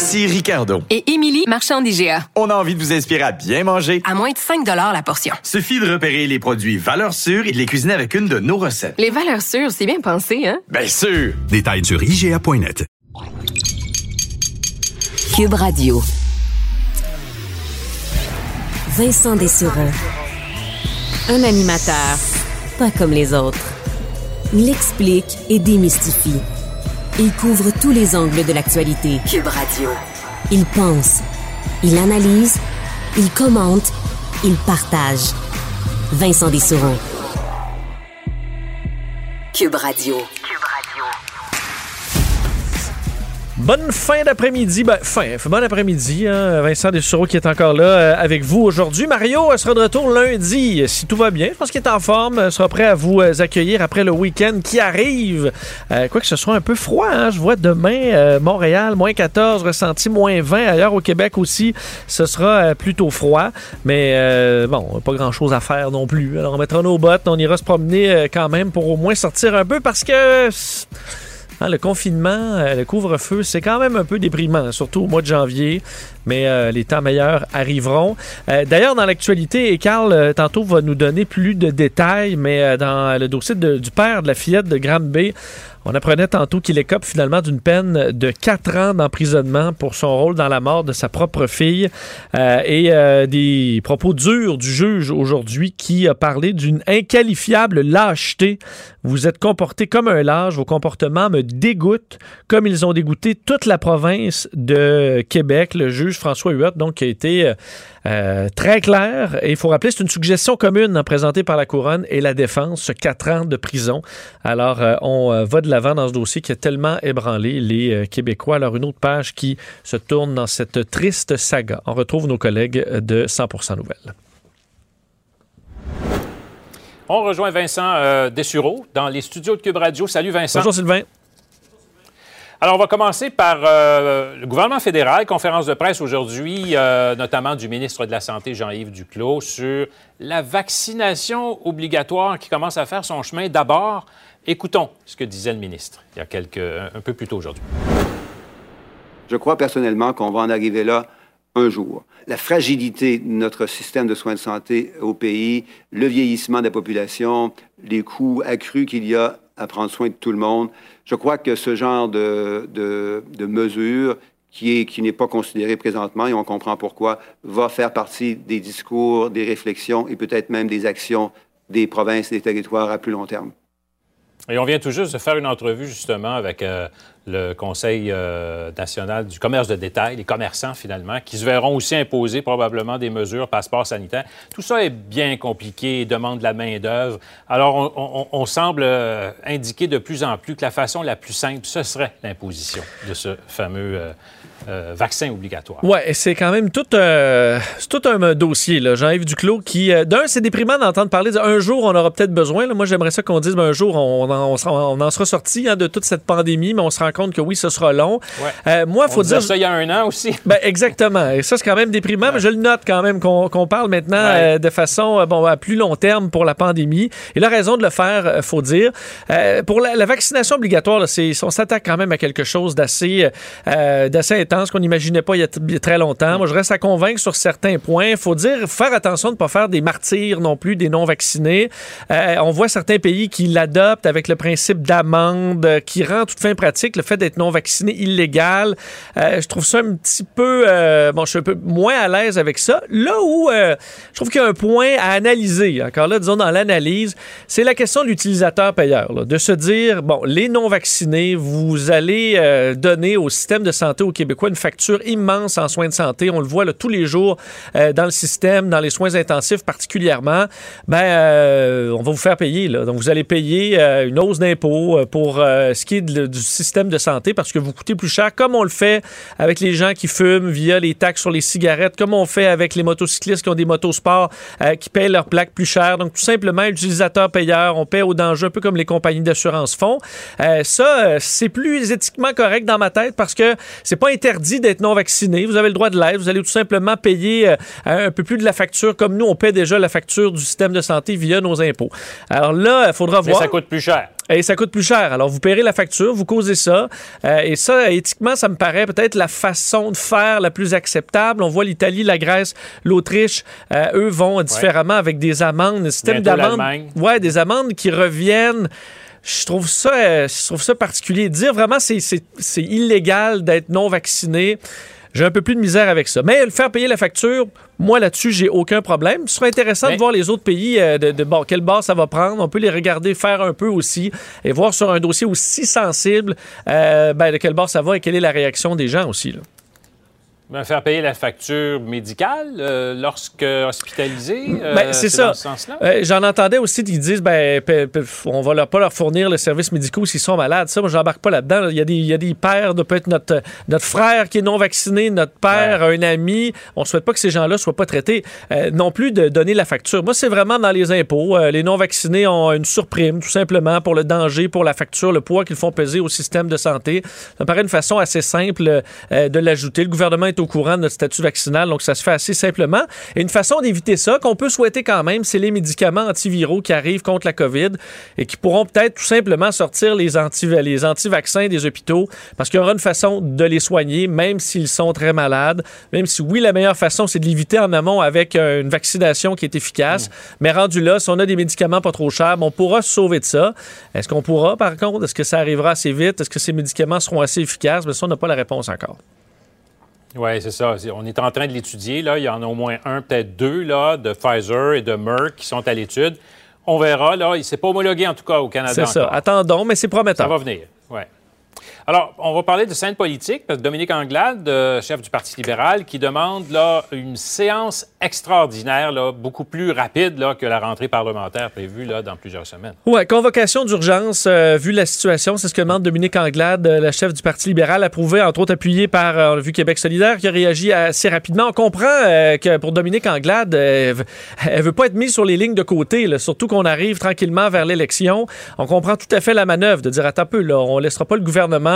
Ici Ricardo. Et Émilie, marchand d'IGA. On a envie de vous inspirer à bien manger. À moins de 5 la portion. Suffit de repérer les produits valeurs sûres et de les cuisiner avec une de nos recettes. Les valeurs sûres, c'est bien pensé, hein? Bien sûr! Détails sur IGA.net. Cube Radio. Vincent Dessureau. Un animateur pas comme les autres. Il explique et démystifie. Il couvre tous les angles de l'actualité. Cube Radio. Il pense, il analyse, il commente, il partage. Vincent Dessureau. Cube Radio. Bonne fin d'après-midi. Ben, fin, bon après-midi. Hein. Vincent Dessureau qui est encore là euh, avec vous aujourd'hui. Mario sera de retour lundi, si tout va bien. Je pense qu'il est en forme. sera prêt à vous euh, accueillir après le week-end qui arrive. Euh, quoi que ce soit un peu froid. Hein. Je vois demain, Montréal, moins 14, ressenti moins 20. Ailleurs au Québec aussi, ce sera plutôt froid. Mais bon, pas grand-chose à faire non plus. Alors on mettra nos bottes. On ira se promener quand même pour au moins sortir un peu parce que... Hein, le confinement, euh, le couvre-feu, c'est quand même un peu déprimant, surtout au mois de janvier, mais euh, les temps meilleurs arriveront. Euh, d'ailleurs, dans l'actualité, Carl, tantôt, va nous donner plus de détails, mais dans le dossier du père de la fillette de Graham Bay, on apprenait tantôt qu'il écope finalement d'une peine de quatre ans d'emprisonnement pour son rôle dans la mort de sa propre fille euh, et euh, des propos durs du juge aujourd'hui qui a parlé d'une inqualifiable lâcheté. Vous êtes comporté comme un lâche, vos comportements me dégoûtent comme ils ont dégoûté toute la province de Québec. Le juge François Huot, donc, qui a été euh, euh, très clair. Et il faut rappeler, c'est une suggestion commune hein, présentée par la Couronne et la Défense, quatre ans de prison. Alors, euh, on euh, va de l'avant dans ce dossier qui a tellement ébranlé les Québécois. Alors, une autre page qui se tourne dans cette triste saga. On retrouve nos collègues de 100% Nouvelles. On rejoint Vincent Dessureau dans les studios de Cube Radio. Salut Vincent. Bonjour Sylvain. Alors, on va commencer par euh, le gouvernement fédéral, conférence de presse aujourd'hui, euh, notamment du ministre de la Santé, Jean-Yves Duclos, sur la vaccination obligatoire qui commence à faire son chemin. D'abord, écoutons ce que disait le ministre il y a quelques, un, peu plus tôt aujourd'hui. Je crois personnellement qu'on va en arriver là un jour. La fragilité de notre système de soins de santé au pays, le vieillissement de la population, les coûts accrus qu'il y a à prendre soin de tout le monde. Je crois que ce genre de, de, qui n'est pas considéré présentement, et on comprend pourquoi, va faire partie des discours, des réflexions et peut-être même des actions des provinces et des territoires à plus long terme. Et on vient tout juste de faire une entrevue justement avec euh, le Conseil euh, national du commerce de détail, les commerçants finalement, qui se verront aussi imposer probablement des mesures passeport sanitaire. Tout ça est bien compliqué, demande de la main-d'œuvre. Alors on, semble euh, indiquer de plus en plus que la façon la plus simple, ce serait l'imposition de ce fameux euh, vaccin obligatoire. Oui, c'est quand même tout, euh, tout un dossier. Jean-Yves Duclos qui, euh, d'un, c'est déprimant d'entendre parler d'un jour on aura peut-être besoin. Moi, j'aimerais ça qu'on dise ben, un jour on, en, on, en sera sorti hein, de toute cette pandémie, mais on se rend compte que oui, ce sera long. moi, il faut dire. ça il y a un an aussi. Ben, exactement. Et ça, c'est quand même déprimant, mais je le note quand même qu'on parle maintenant de façon bon, à plus long terme pour la pandémie. Et la raison de le faire, faut dire. pour la, vaccination obligatoire, c'est on s'attaque quand même à quelque chose d'assez d'assez ce qu'on n'imaginait pas il y, a très longtemps. Moi, je reste à convaincre sur certains points. Il faut dire, faire attention de ne pas faire des martyrs non plus des non-vaccinés. Euh, on voit certains pays qui l'adoptent avec le principe d'amende, euh, qui rend toute fin pratique le fait d'être non-vacciné illégal. Euh, je trouve ça un petit peu... bon, je suis un peu moins à l'aise avec ça. Là où je trouve qu'il y a un point à analyser, encore là, disons dans l'analyse, c'est la question de l'utilisateur-payeur. De se dire, bon, les non-vaccinés, vous allez donner au système de santé au Québec une facture immense en soins de santé. On le voit là, tous les jours euh, dans le système, dans les soins intensifs particulièrement. Ben, euh, on va vous faire payer. Là. Donc, vous allez payer euh, une hausse d'impôts pour ce qui est du système de santé parce que vous coûtez plus cher, comme on le fait avec les gens qui fument via les taxes sur les cigarettes, comme on fait avec les motocyclistes qui ont des motosports qui payent leurs plaques plus cher. Donc, tout simplement, utilisateur-payeur, on paie au danger, un peu comme les compagnies d'assurance font. Ça, c'est plus éthiquement correct dans ma tête parce que c'est pas interdit d'être non vacciné. Vous avez le droit de l'être. Vous allez tout simplement payer un peu plus de la facture, comme nous, on paie déjà la facture du système de santé via nos impôts. Alors là, il faudra Mais voir. ça coûte plus cher. Et ça coûte plus cher. Alors, vous paierez la facture, vous causez ça. Euh, et ça, éthiquement, ça me paraît peut-être la façon de faire la plus acceptable. On voit l'Italie, la Grèce, l'Autriche. euh, eux vont différemment avec des amendes, un système d'amendes. Ouais, des amendes qui reviennent. Je trouve ça, euh, je trouve ça particulier. Dire vraiment c'est c'est c'est illégal d'être non vacciné. J'ai un peu plus de misère avec ça. Mais le faire payer la facture, moi là-dessus, j'ai aucun problème. Ce serait intéressant Mais- de voir les autres pays, euh, de, de bon, quelle base ça va prendre. On peut les regarder faire un peu aussi et voir sur un dossier aussi sensible euh, ben, de quelle base ça va et quelle est la réaction des gens aussi. là. Ben, faire payer la facture médicale euh, lorsque hospitalisé. euh, Ben, c'est ça. ce. Euh, J'en entendais aussi qui disent ben, on va leur, pas leur fournir le service médicaux s'ils sont malades. Ça, moi, j'embarque pas là-dedans. Il y, a des, il y a des pères, de peut-être notre, notre frère qui est non vacciné, notre père, un ami. On souhaite pas que ces gens-là soient pas traités. Euh, non plus de donner la facture. Moi, c'est vraiment dans les impôts. Les non vaccinés ont une surprime, tout simplement, pour le danger, pour la facture, le poids qu'ils font peser au système de santé. Ça me paraît une façon assez simple de l'ajouter. Le gouvernement est au courant de notre statut vaccinal, donc ça se fait assez simplement. Et une façon d'éviter ça, qu'on peut souhaiter quand même, c'est les médicaments antiviraux qui arrivent contre la COVID et qui pourront peut-être tout simplement sortir les, anti les anti-vaccins des hôpitaux parce qu'il y aura une façon de les soigner, même s'ils sont très malades. Même si, oui, la meilleure façon, c'est de l'éviter en amont avec euh, une vaccination qui est efficace. Mais rendu là, si on a des médicaments pas trop chers, on pourra se sauver de ça. Est-ce qu'on pourra, par contre? Est-ce que ça arrivera assez vite? Est-ce que ces médicaments seront assez efficaces? Mais ça, on n'a pas la réponse encore. Oui, c'est ça. On est en train de l'étudier. Là. Il y en a au moins un, peut-être deux là, de Pfizer et de Merck qui sont à l'étude. On verra. Là. Il ne s'est pas homologué, en tout cas, au Canada. C'est ça. encore. Attendons, mais c'est prometteur. Ça va venir. Ouais. Alors, on va parler de scène politique, Dominique Anglade, euh, chef du Parti libéral, qui demande là, une séance extraordinaire, beaucoup plus rapide là, que la rentrée parlementaire prévue dans plusieurs semaines. Ouais, convocation d'urgence, euh, vu la situation, c'est ce que demande Dominique Anglade, euh, la chef du Parti libéral, approuvé, entre autres appuyé par, a vu Québec solidaire, qui a réagi assez rapidement. On comprend que pour Dominique Anglade, elle veut pas être mise sur les lignes de côté, surtout qu'on arrive tranquillement vers l'élection. On comprend tout à fait la manœuvre de dire, attends un peu, là, on laissera pas le gouvernement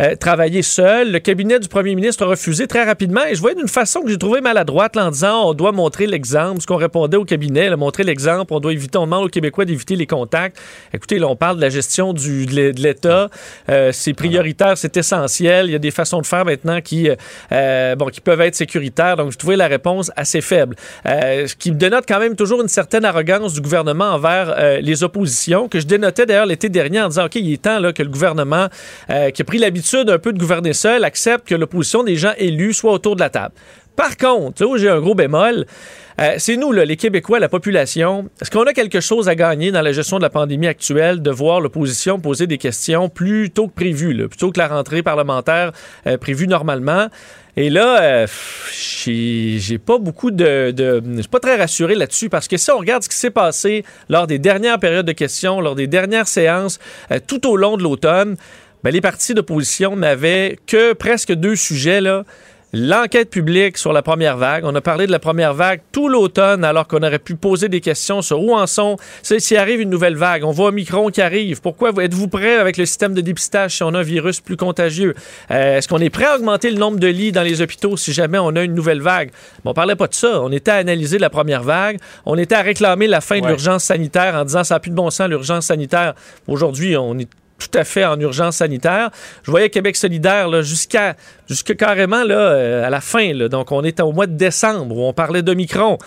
euh, travailler seul. Le cabinet du premier ministre a refusé très rapidement, et je voyais d'une façon que j'ai trouvé maladroite, en disant, on doit montrer l'exemple, ce qu'on répondait au cabinet, montrer l'exemple, on doit éviter, on demande aux Québécois d'éviter les contacts. Écoutez, là, on parle de la gestion de l'É- de l'État. Euh, c'est prioritaire, c'est essentiel. Il y a des façons de faire maintenant qui, euh, bon, qui peuvent être sécuritaires. Donc, je trouvais la réponse assez faible. Ce qui me dénote quand même toujours une certaine arrogance du gouvernement envers les oppositions, que je dénotais d'ailleurs l'été dernier en disant, OK, il est temps là, que le gouvernement, euh, qui a pris l'habitude un peu de gouverner seul, accepte que l'opposition des gens élus soit autour de la table. Par contre, là où j'ai un gros bémol, euh, c'est nous, là, les Québécois, la population. Est-ce qu'on a quelque chose à gagner dans la gestion de la pandémie actuelle de voir l'opposition poser des questions plus tôt que prévu, plutôt que la rentrée parlementaire euh, prévue normalement? Et là, euh, j'ai pas beaucoup de. de je suis pas très rassuré là-dessus parce que si on regarde ce qui s'est passé lors des dernières périodes de questions, lors des dernières séances, euh, tout au long de l'automne, ben, les partis d'opposition n'avaient que presque deux sujets, là. L'enquête publique sur la première vague. On a parlé de la première vague tout l'automne, alors qu'on aurait pu poser des questions sur où en sont. S'il arrive une nouvelle vague, on voit Omicron qui arrive. Pourquoi vous- êtes-vous prêt avec le système de dépistage si on a un virus plus contagieux? Euh, Est-ce qu'on est prêt à augmenter le nombre de lits dans les hôpitaux si jamais on a une nouvelle vague? Bon, on parlait pas de ça. On était à analyser la première vague. On était à réclamer la fin de l'urgence sanitaire en disant ça n'a plus de bon sens, l'urgence sanitaire. Aujourd'hui, on est tout à fait en urgence sanitaire. Je voyais Québec solidaire jusqu'à carrément euh, à la fin. Donc, on était au mois de décembre où on parlait d'Omicron.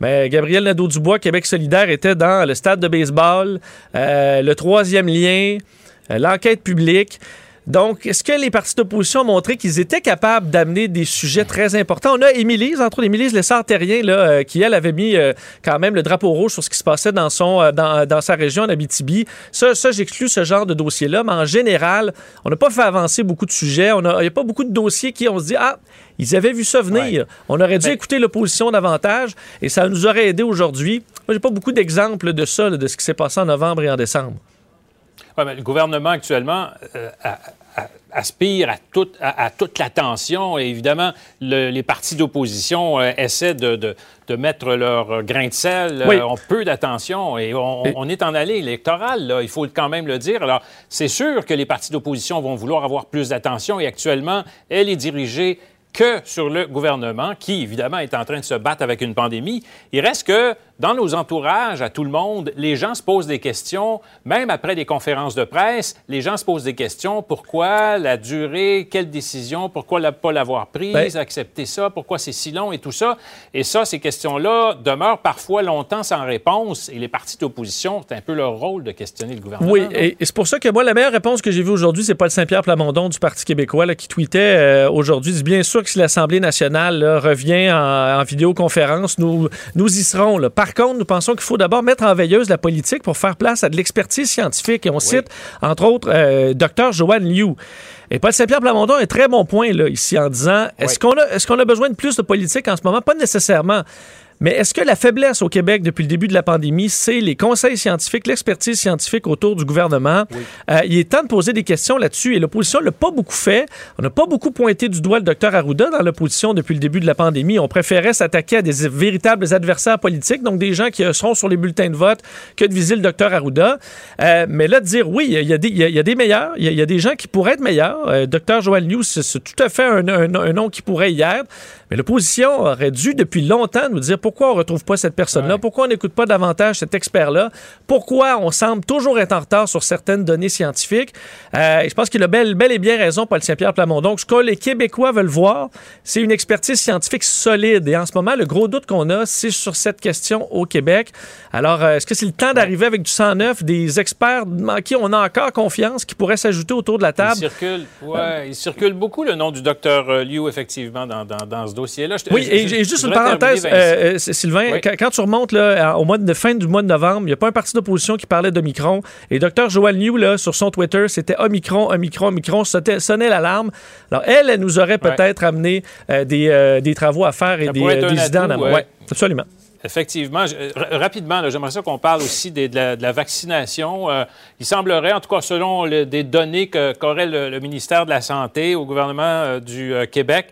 Mais Gabriel Nadeau-Dubois, Québec solidaire, était dans le stade de baseball, euh, le troisième lien, euh, l'enquête publique. Donc, est-ce que les partis d'opposition ont montré qu'ils étaient capables d'amener des sujets très importants? On a Émilie, entre autres, Émilie Lessard-Terrien, là, euh, qui, elle, avait mis euh, quand même le drapeau rouge sur ce qui se passait dans, son, euh, dans, dans sa région, en Abitibi. Ça, ça j'exclus ce genre de dossier-là, mais en général, on n'a pas fait avancer beaucoup de sujets. Il n'y a pas beaucoup de dossiers qui, on se dit, ah, ils avaient vu ça venir. Ouais. On aurait dû Ben- écouter l'opposition davantage et ça nous aurait aidé aujourd'hui. Moi, j'ai pas beaucoup d'exemples de ça, là, de ce qui s'est passé en novembre et en décembre. Ouais, mais le gouvernement actuellement, euh, a- aspire à toute, à, à toute l'attention. Et évidemment, le- les partis d'opposition euh, essaient de, de- de mettre leur grain de sel, euh, Oui. ont peu d'attention. Et on, Et- on est en allée électorale, là, il faut quand même le dire. Alors, c'est sûr que les partis d'opposition vont vouloir avoir plus d'attention. Et actuellement, elle est dirigée que sur le gouvernement, qui, évidemment, est en train de se battre avec une pandémie. Il reste que, dans nos entourages, à tout le monde, les gens se posent des questions, même après des conférences de presse, les gens se posent des questions. Pourquoi la durée? Quelle décision? Pourquoi ne pas l'avoir prise? Ben- accepter ça? Pourquoi c'est si long? Et tout ça? Et ça, ces questions-là demeurent parfois longtemps sans réponse. Et les partis d'opposition, c'est un peu leur rôle de questionner le gouvernement. Oui, non? et, et c'est pour ça que moi, la meilleure réponse que j'ai vue aujourd'hui, c'est Paul Saint-Pierre Plamondon du Parti québécois là, qui tweetait euh, aujourd'hui, dit bien sûr que si l'Assemblée nationale là, revient en, en vidéoconférence, nous, nous y serons. là. Par contre, nous pensons qu'il faut d'abord mettre en veilleuse la politique pour faire place à de l'expertise scientifique. Et on cite, entre autres, euh, Dr. Joanne Liu. Et Paul Saint-Pierre Plamondon a un très bon point là, ici en disant est-ce qu'on a, est qu'on a besoin de plus de politique en ce moment? Pas nécessairement. Mais est-ce que la faiblesse au Québec depuis le début de la pandémie, c'est les conseils scientifiques, l'expertise scientifique autour du gouvernement? Euh, il est temps de poser des questions là-dessus et l'opposition ne l'a pas beaucoup fait. On n'a pas beaucoup pointé du doigt le docteur Arruda dans l'opposition depuis le début de la pandémie. On préférait s'attaquer à des véritables adversaires politiques, donc des gens qui euh, seront sur les bulletins de vote, que de viser le docteur Arruda? Euh, mais là, de dire oui, il y a des, il y a- il y a des meilleurs, il y a, il y a des gens qui pourraient être meilleurs. Euh, docteur Joël News, c'est c'est tout à fait un, un- un nom qui pourrait y être. Mais l'opposition aurait dû depuis longtemps nous dire pourquoi on ne retrouve pas cette personne-là, Ouais. pourquoi on n'écoute pas davantage cet expert-là, pourquoi on semble toujours être en retard sur certaines données scientifiques. Euh, et je pense qu'il a bel, bel et bien raison, Paul Saint-Pierre Plamondon. Donc, ce que les Québécois veulent voir, c'est une expertise scientifique solide. Et en ce moment, le gros doute qu'on a, c'est sur cette question au Québec. Alors, euh, est-ce que c'est le temps d'arriver avec du 109, des experts en qui on a encore confiance, qui pourraient s'ajouter autour de la Il table? circule, ouais, il circule beaucoup le nom du docteur euh, Liu, effectivement, dans, dans- dans ce dossier-là. Oui, et, je- et juste une parenthèse, euh, euh, Sylvain, Oui. quand, quand tu remontes là, au mois de fin du mois de novembre, il n'y a pas un parti d'opposition qui parlait d'Omicron. Et Dr. Joanne Liu, là, sur son Twitter, c'était Omicron, Omicron, Omicron, sonnait, sonnait l'alarme. Alors, elle, elle nous aurait Ouais. peut-être amené euh, des, euh, des travaux à faire et Ça des, des idées en amont. Ouais, absolument. Effectivement. Je- rapidement, j'aimerais ça qu'on parle aussi des- de, la, de la vaccination. Euh, il semblerait, en tout cas selon le- des données qu'aurait le, le ministère de la Santé au gouvernement euh, du euh, Québec,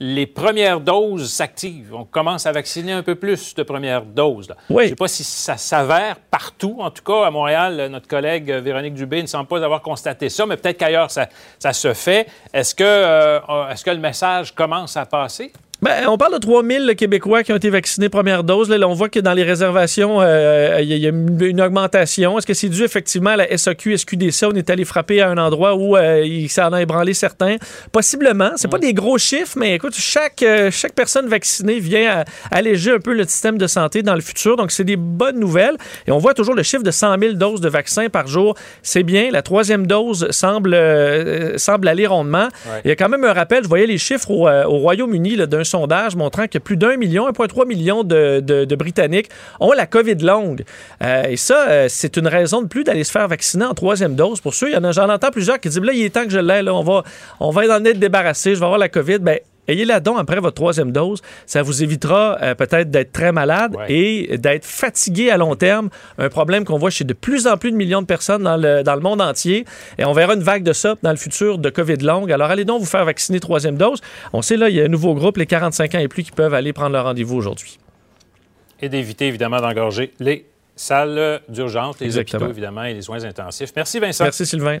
les premières doses s'activent. On commence à vacciner un peu plus de premières doses. là. Oui. Je ne sais pas si ça s'avère partout. En tout cas, à Montréal, euh, notre collègue euh, Véronique Dubé ne semble pas avoir constaté ça, mais peut-être qu'ailleurs, ça, ça se fait. Est-ce que, euh, est-ce que le message commence à passer? Ben, on parle de 3000 Québécois qui ont été vaccinés première dose. Là, on voit que dans les réservations, euh, il y, a- il y a une, augmentation. Est-ce que c'est dû effectivement à la SAQ, SQDC? On est allé frapper à un endroit où euh, il s'en a ébranlé certains. Possiblement. C'est pas des gros chiffres, mais écoute, chaque, euh, chaque personne vaccinée vient à- alléger un peu le système de santé dans le futur. Donc, c'est des bonnes nouvelles. Et on voit toujours le chiffre de 100 000 doses de vaccins par jour. C'est bien. La troisième dose semble, euh, semble aller rondement. Ouais. Il y a quand même un rappel. Je voyais les chiffres au, euh, au Royaume-Uni d'un sondage montrant que plus d'un million, 1,3 million de, de- de Britanniques ont la COVID longue. Euh, et ça, euh, c'est une raison de plus d'aller se faire vacciner en troisième dose. Pour ceux, il y en a, j'en entends plusieurs qui disent là, il est temps que je l'aie, là, on va, on va en être débarrassé, je vais avoir la COVID. Ben, Ayez-la donc après votre troisième dose. Ça vous évitera euh, peut-être d'être très malade Ouais. et d'être fatigué à long terme. Un problème qu'on voit chez de plus en plus de millions de personnes dans le, dans le monde entier. Et on verra une vague de ça dans le futur de COVID longue. Alors allez donc vous faire vacciner troisième dose. On sait là, il y a un nouveau groupe, les 45 ans et plus, qui peuvent aller prendre leur rendez-vous aujourd'hui. et d'éviter évidemment d'engorger les salles d'urgence, les Exactement. hôpitaux évidemment et les soins intensifs. Merci Vincent. Merci Sylvain.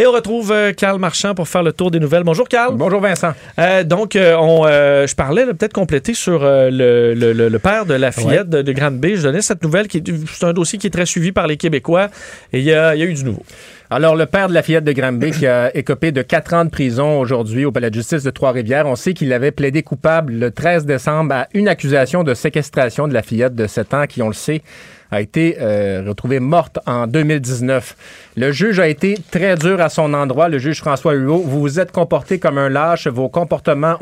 Et on retrouve euh, Carl Marchand pour faire le tour des nouvelles. Bonjour Carl. Bonjour Vincent. Euh, donc, euh, on, euh, je parlais peut-être compléter sur euh, le, le- père de la fillette de, de Grande-Bay. Je donnais cette nouvelle qui est c'est un dossier qui est très suivi par les Québécois et il y y a eu du nouveau. Alors, le père de la fillette de Granby qui a écopé de quatre ans de prison aujourd'hui au palais de justice de Trois-Rivières, on sait qu'il avait plaidé coupable le 13 décembre à une accusation de séquestration de la fillette de 7 ans qui, on le sait, a été euh, retrouvée morte en 2019. Le juge a été très dur à son endroit, le juge François Huot. Vous vous êtes comporté comme un lâche. Vos comportements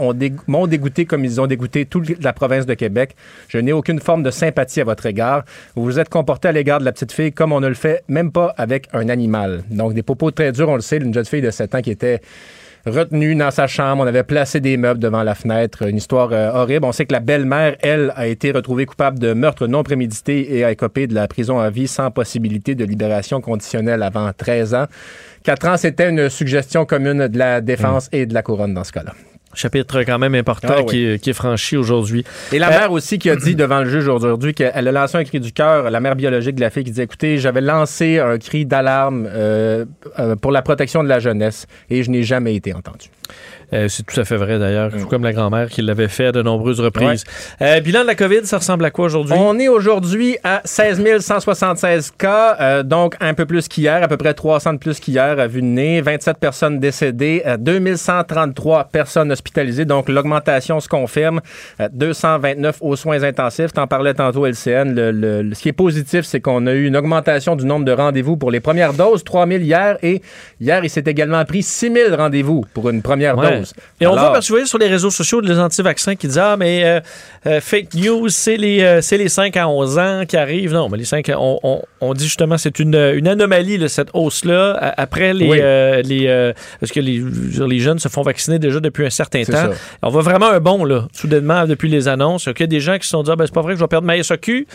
m'ont dégoûté comme ils ont dégoûté toute la province de Québec. Je n'ai aucune forme de sympathie à votre égard. Vous vous êtes comporté à l'égard de la petite fille comme on ne le fait même pas avec un animal. Donc, des propos très durs, on le sait, d'une jeune fille de 7 ans qui était retenu dans sa chambre. On avait placé des meubles devant la fenêtre. Une histoire euh, horrible. On sait que la belle-mère, elle, a été retrouvée coupable de meurtre non prémédité et a écopé de la prison à vie sans possibilité de libération conditionnelle avant 13 ans. 4 ans, c'était une suggestion commune de la défense et de la couronne dans ce cas-là. Chapitre quand même important Ah oui. qui, est, qui est franchi aujourd'hui. Et la Euh, mère aussi qui a dit devant le juge aujourd'hui qu'elle a lancé un cri du cœur, la mère biologique de la fille qui disait écoutez, j'avais lancé un cri d'alarme euh, euh, pour la protection de la jeunesse et je n'ai jamais été entendu. Euh, c'est tout à fait vrai d'ailleurs, Mm. comme la grand-mère qui l'avait fait à de nombreuses reprises. Euh, bilan de la COVID, ça ressemble à quoi aujourd'hui? On est aujourd'hui à 16 176 cas, euh, donc un peu plus qu'hier, à peu près 300 de plus qu'hier à vue de nez, 27 personnes décédées, euh, 2133 personnes hospitalisées, donc l'augmentation se confirme, euh, 229 aux soins intensifs. T'en parlais tantôt, LCN. Le, le- le- ce qui est positif, c'est qu'on a eu une augmentation du nombre de rendez-vous pour les premières doses, 3000 hier, et hier, il s'est également pris 6000 rendez-vous pour une première Ouais. dose. Et on voit, parce que vous voyez sur les réseaux sociaux, les anti-vaccins qui disent Ah, mais euh, euh, fake news, c'est les, euh, c'est les 5 à 11 ans qui arrivent. Non, mais les 5 à- on, on, on dit justement c'est une, une anomalie, là, cette hausse-là, après les. Oui. les parce que les, les jeunes se font vacciner déjà depuis un certain temps. ça. On voit vraiment un bond, là, soudainement, depuis les annonces. Il y a des gens qui se sont dit Ah, ben, c'est pas vrai que je vais perdre ma SAQ,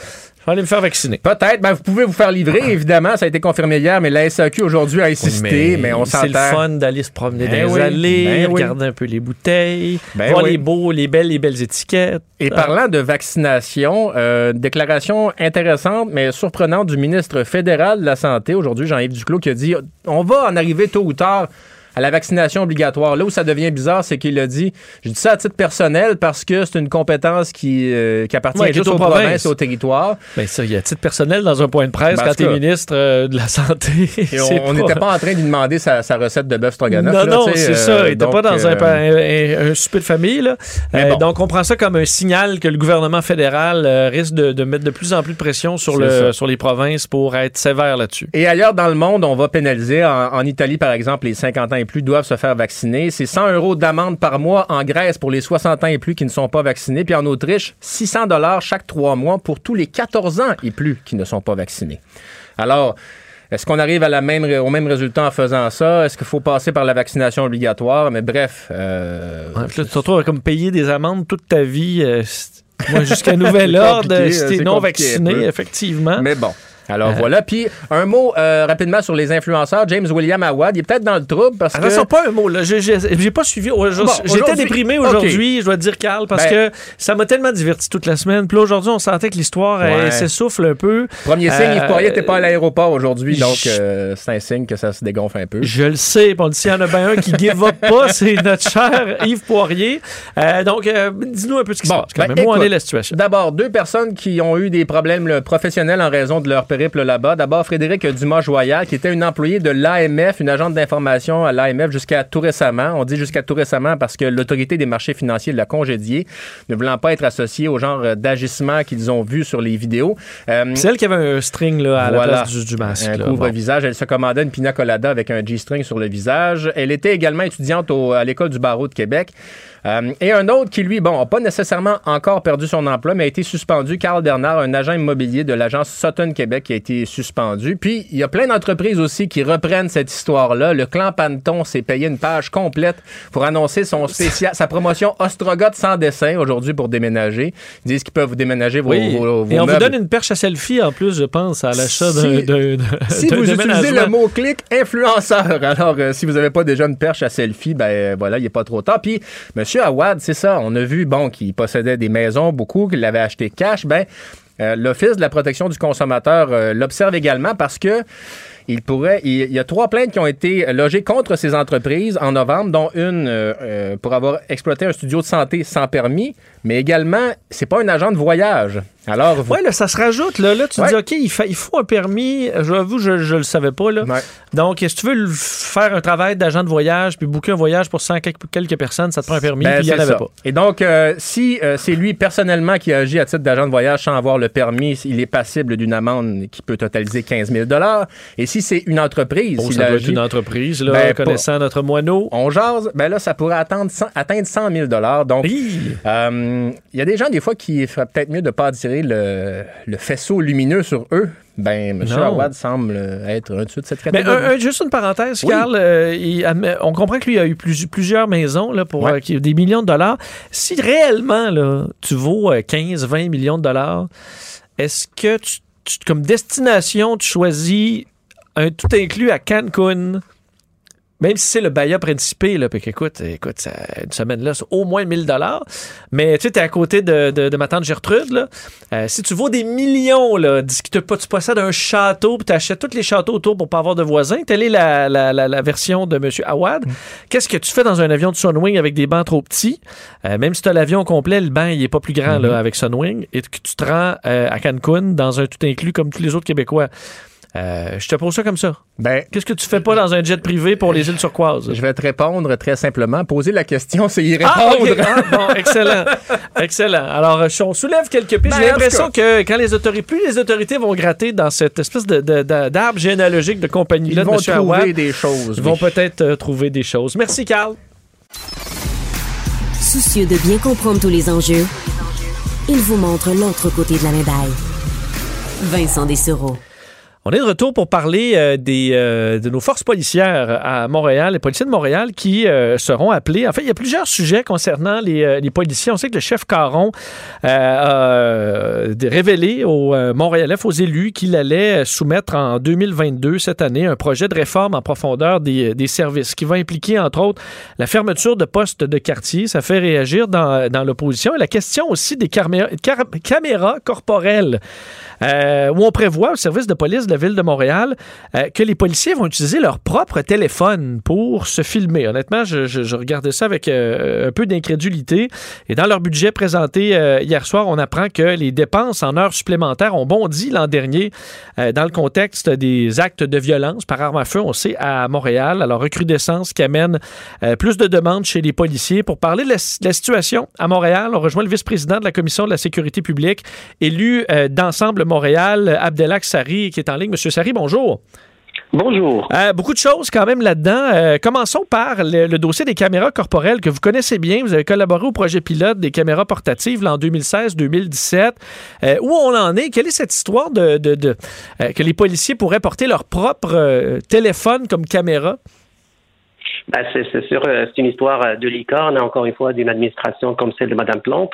je vais aller me faire vacciner. Peut-être. Ben, vous pouvez vous faire livrer, évidemment. Ça a été confirmé hier, mais la SAQ aujourd'hui a insisté. mais, on C'est le s'entend. fun d'aller se promener Ben dans oui, les allées, ben oui. regarder un peu les bouteilles, Ben voir les beaux, les belles, les belles étiquettes. Et Ah. parlant de vaccination, euh, déclaration intéressante mais surprenante du ministre fédéral de la Santé aujourd'hui, Jean-Yves Duclos, qui a dit on va en arriver tôt ou tard à la vaccination obligatoire. Là où ça devient bizarre, c'est qu'il a dit, je dis ça à titre personnel parce que c'est une compétence qui, euh, qui appartient Ouais, juste aux aux provinces. provinces et aux territoires. Ben ça, il y a titre personnel dans un point de presse Ben, en quand t'es ministre euh, de la Santé. Et on n'était pas en train de lui demander sa, sa recette de bœuf stroganoff. Non, là, non, c'est ça. euh, Il était pas dans un, euh, un, un- un souper de famille. Là. Mais bon. Donc, on prend ça comme un signal que le gouvernement fédéral risque de, de mettre de plus en plus de pression sur, le, ça. sur les provinces pour être sévère là-dessus. Et ailleurs dans le monde, on va pénaliser. En, en Italie, par exemple, les 50 ans et plus doivent se faire vacciner. C'est 100 euros d'amende par mois en Grèce pour les 60 ans et plus qui ne sont pas vaccinés. Puis en Autriche, 600 dollars chaque trois mois pour tous les 14 ans et plus qui ne sont pas vaccinés. Alors, est-ce qu'on arrive à la même, au même résultat en faisant ça? Est-ce qu'il faut passer par la vaccination obligatoire? Mais bref, euh, Ouais, puis là, tu te retrouves comme payer des amendes toute ta vie. euh, moi, jusqu'à nouvel ordre, si t'es non vacciné, effectivement. mais bon. Alors Euh, voilà. Puis un mot euh, rapidement sur les influenceurs. James William Awad, il est peut-être dans le trouble parce que... Attention, pas un mot. là. J'ai- pas suivi. Bon, J'étais aujourd'hui- déprimé aujourd'hui, je dois te dire, Carl, parce Ben- que ça m'a tellement diverti toute la semaine. Puis là, aujourd'hui, on sentait que l'histoire Ouais. s'essouffle un peu. Premier signe, Euh, Yves Poirier n'était pas à l'aéroport aujourd'hui, donc je- euh, c'est un signe que ça se dégonfle un peu. Je le sais. Puis on dit s'il y en a bien un qui give up pas, c'est notre cher Yves Poirier. Euh, donc, euh, dis-nous un peu ce qui Bon, se passe. Ben, est la situation? D'abord, deux personnes qui ont eu des problèmes là, professionnels en raison de leur périple là-bas. D'abord, Frédéric Dumas-Joyal, qui était une employée de l'AMF, une agente d'information à l'AMF jusqu'à tout récemment. On dit jusqu'à tout récemment parce que l'autorité des marchés financiers l'a congédiée, ne voulant pas être associée au genre euh, d'agissement qu'ils ont vu sur les vidéos. Euh, C'est elle qui avait un string là, à Voilà. la place du, du masque. un couvre-visage. Elle se commandait une pina colada avec un G-string sur le visage. Elle était également étudiante au- à l'école du barreau de Québec. Euh, et un autre qui, lui, bon, n'a pas nécessairement encore perdu son emploi, mais a été suspendu. Carl Bernard, un agent immobilier de l'agence Sutton Québec, qui a été suspendu. Puis, il y a plein d'entreprises aussi qui reprennent cette histoire-là. Le clan Panton s'est payé une page complète pour annoncer son spécial, sa promotion Ostrogoth sans dessin aujourd'hui pour déménager. Ils disent qu'ils peuvent vous déménager vos, Oui. vos- vos Et on vous donne une perche à selfie en plus, je pense, à l'achat Si- d'un- Si vous utilisez le mot-clic influenceur, alors euh, si vous n'avez pas déjà une perche à selfie, ben euh, voilà, il n'est pas trop tard. Puis, M. Awad, c'est ça, on a vu, bon, qu'il possédait des maisons, beaucoup, qu'il l'avait acheté cash. Ben, euh, l'Office de la protection du consommateur euh, l'observe également parce que il pourrait, il, y a trois plaintes qui ont été logées contre ces entreprises en novembre, dont une euh, pour avoir exploité un studio de santé sans permis, mais également, c'est pas un agent de voyage. Alors, vous- Oui, là, ça se rajoute. Là, là tu Ouais. dis, OK, il, fa- il faut un permis. J'avoue, je ne le savais pas. Là. Ouais. Donc, si tu veux faire un travail d'agent de voyage, puis booker un voyage pour 100 quelques, quelques personnes, ça te prend un permis, Ben, puis il n'y en avait pas. Et donc, euh, si euh, c'est lui personnellement qui agit à titre d'agent de voyage sans avoir le permis, il est passible d'une amende qui peut totaliser 15 000 Et si c'est une entreprise, Bon, s'il ça doit être une entreprise, là, Ben, connaissant notre moineau. on jase, ben là, ça pourrait atteindre 100, atteindre 100 000 Donc, Hi! Euh, il y a des gens, des fois, qui feraient peut-être mieux de ne pas attirer le, le faisceau lumineux sur eux. Ben, M. Awad semble être un dessus de cette Mais catégorie. un- un- juste une parenthèse, Oui. Carl. euh, il on comprend que lui a eu plus- plusieurs maisons là, pour Ouais. euh, des millions de dollars. Si réellement là, tu vaux euh, 15, 20 millions de dollars, est-ce que tu, tu- comme destination, tu choisis un tout inclus à Cancun? Même si c'est le Bahia Principe, là, puis qu'écoute, écoute, ça, une semaine là, c'est au moins 1000 dollars. Mais tu sais, t'es à côté de, de, de ma tante Gertrude, là. Euh, si tu vaux des millions, là, dis que t'as pas- tu possèdes un château, puis t'achètes tous les châteaux autour pour pas avoir de voisins, telle est la, la, la, la version de M. Awad. Qu'est-ce que tu fais dans un avion de Sunwing avec des bancs trop petits? Euh, même si t'as l'avion complet, le banc, il est pas plus grand, là, avec Sunwing, et que tu te rends euh, à Cancun dans un tout inclus comme tous les autres Québécois. Euh, je te pose ça comme ça. Ben, Qu'est-ce que tu fais pas dans un jet privé pour les îles turquoises? je vais te répondre très simplement. Poser la question, c'est y Ah, répondre. Ah, bon, excellent. excellent. Alors, euh, on soulève quelques pistes. Ben, J'ai l'impression que quand les autorités, plus les autorités vont gratter dans cette espèce de, de- de- d'arbre généalogique de compagnie-là Ils de vont M. trouver des choses. ils vont oui. peut-être euh, trouver des choses. Merci, Carl. Soucieux de bien comprendre tous les enjeux, il vous montre l'autre côté de la médaille. Vincent Dessureau. On est de retour pour parler euh, des, euh, de nos forces policières à Montréal, les policiers de Montréal qui euh, seront appelés. En fait, il y a plusieurs sujets concernant les, les policiers. On sait que le chef Caron a révélé aux Montréalais, aux élus, qu'il allait soumettre en 2022, cette année, un projet de réforme en profondeur des, des services qui va impliquer, entre autres, la fermeture de postes de quartier. Ça fait réagir dans, dans l'opposition. Et la question aussi des caméras, corporelles où on prévoit au service de police la ville de Montréal euh, que les policiers vont utiliser leur propre téléphone pour se filmer. Honnêtement, je, regardais ça avec euh, un peu d'incrédulité. Et dans leur budget présenté euh, hier soir, on apprend que les dépenses en heures supplémentaires ont bondi l'an dernier dans le contexte des actes de violence par arme à feu, on sait, à Montréal. Alors, recrudescence qui amène plus de demandes chez les policiers. Pour parler de la, de la situation à Montréal, on rejoint le vice-président de la Commission de la sécurité publique, élu d'Ensemble Montréal, Abdelak Sari, qui est en ligne. Monsieur Sari, bonjour. Bonjour. Euh, beaucoup de choses quand même là-dedans. Euh, commençons par le, le dossier des caméras corporelles que vous connaissez bien. Vous avez collaboré au projet pilote des caméras portatives là, en 2016-2017. Euh, où on en est? Quelle est cette histoire de, de- de, que les policiers pourraient porter leur propre téléphone comme caméra? Ben, c'est sûr, euh, c'est une histoire euh, de licorne, encore une fois, d'une administration comme celle de Mme Plante.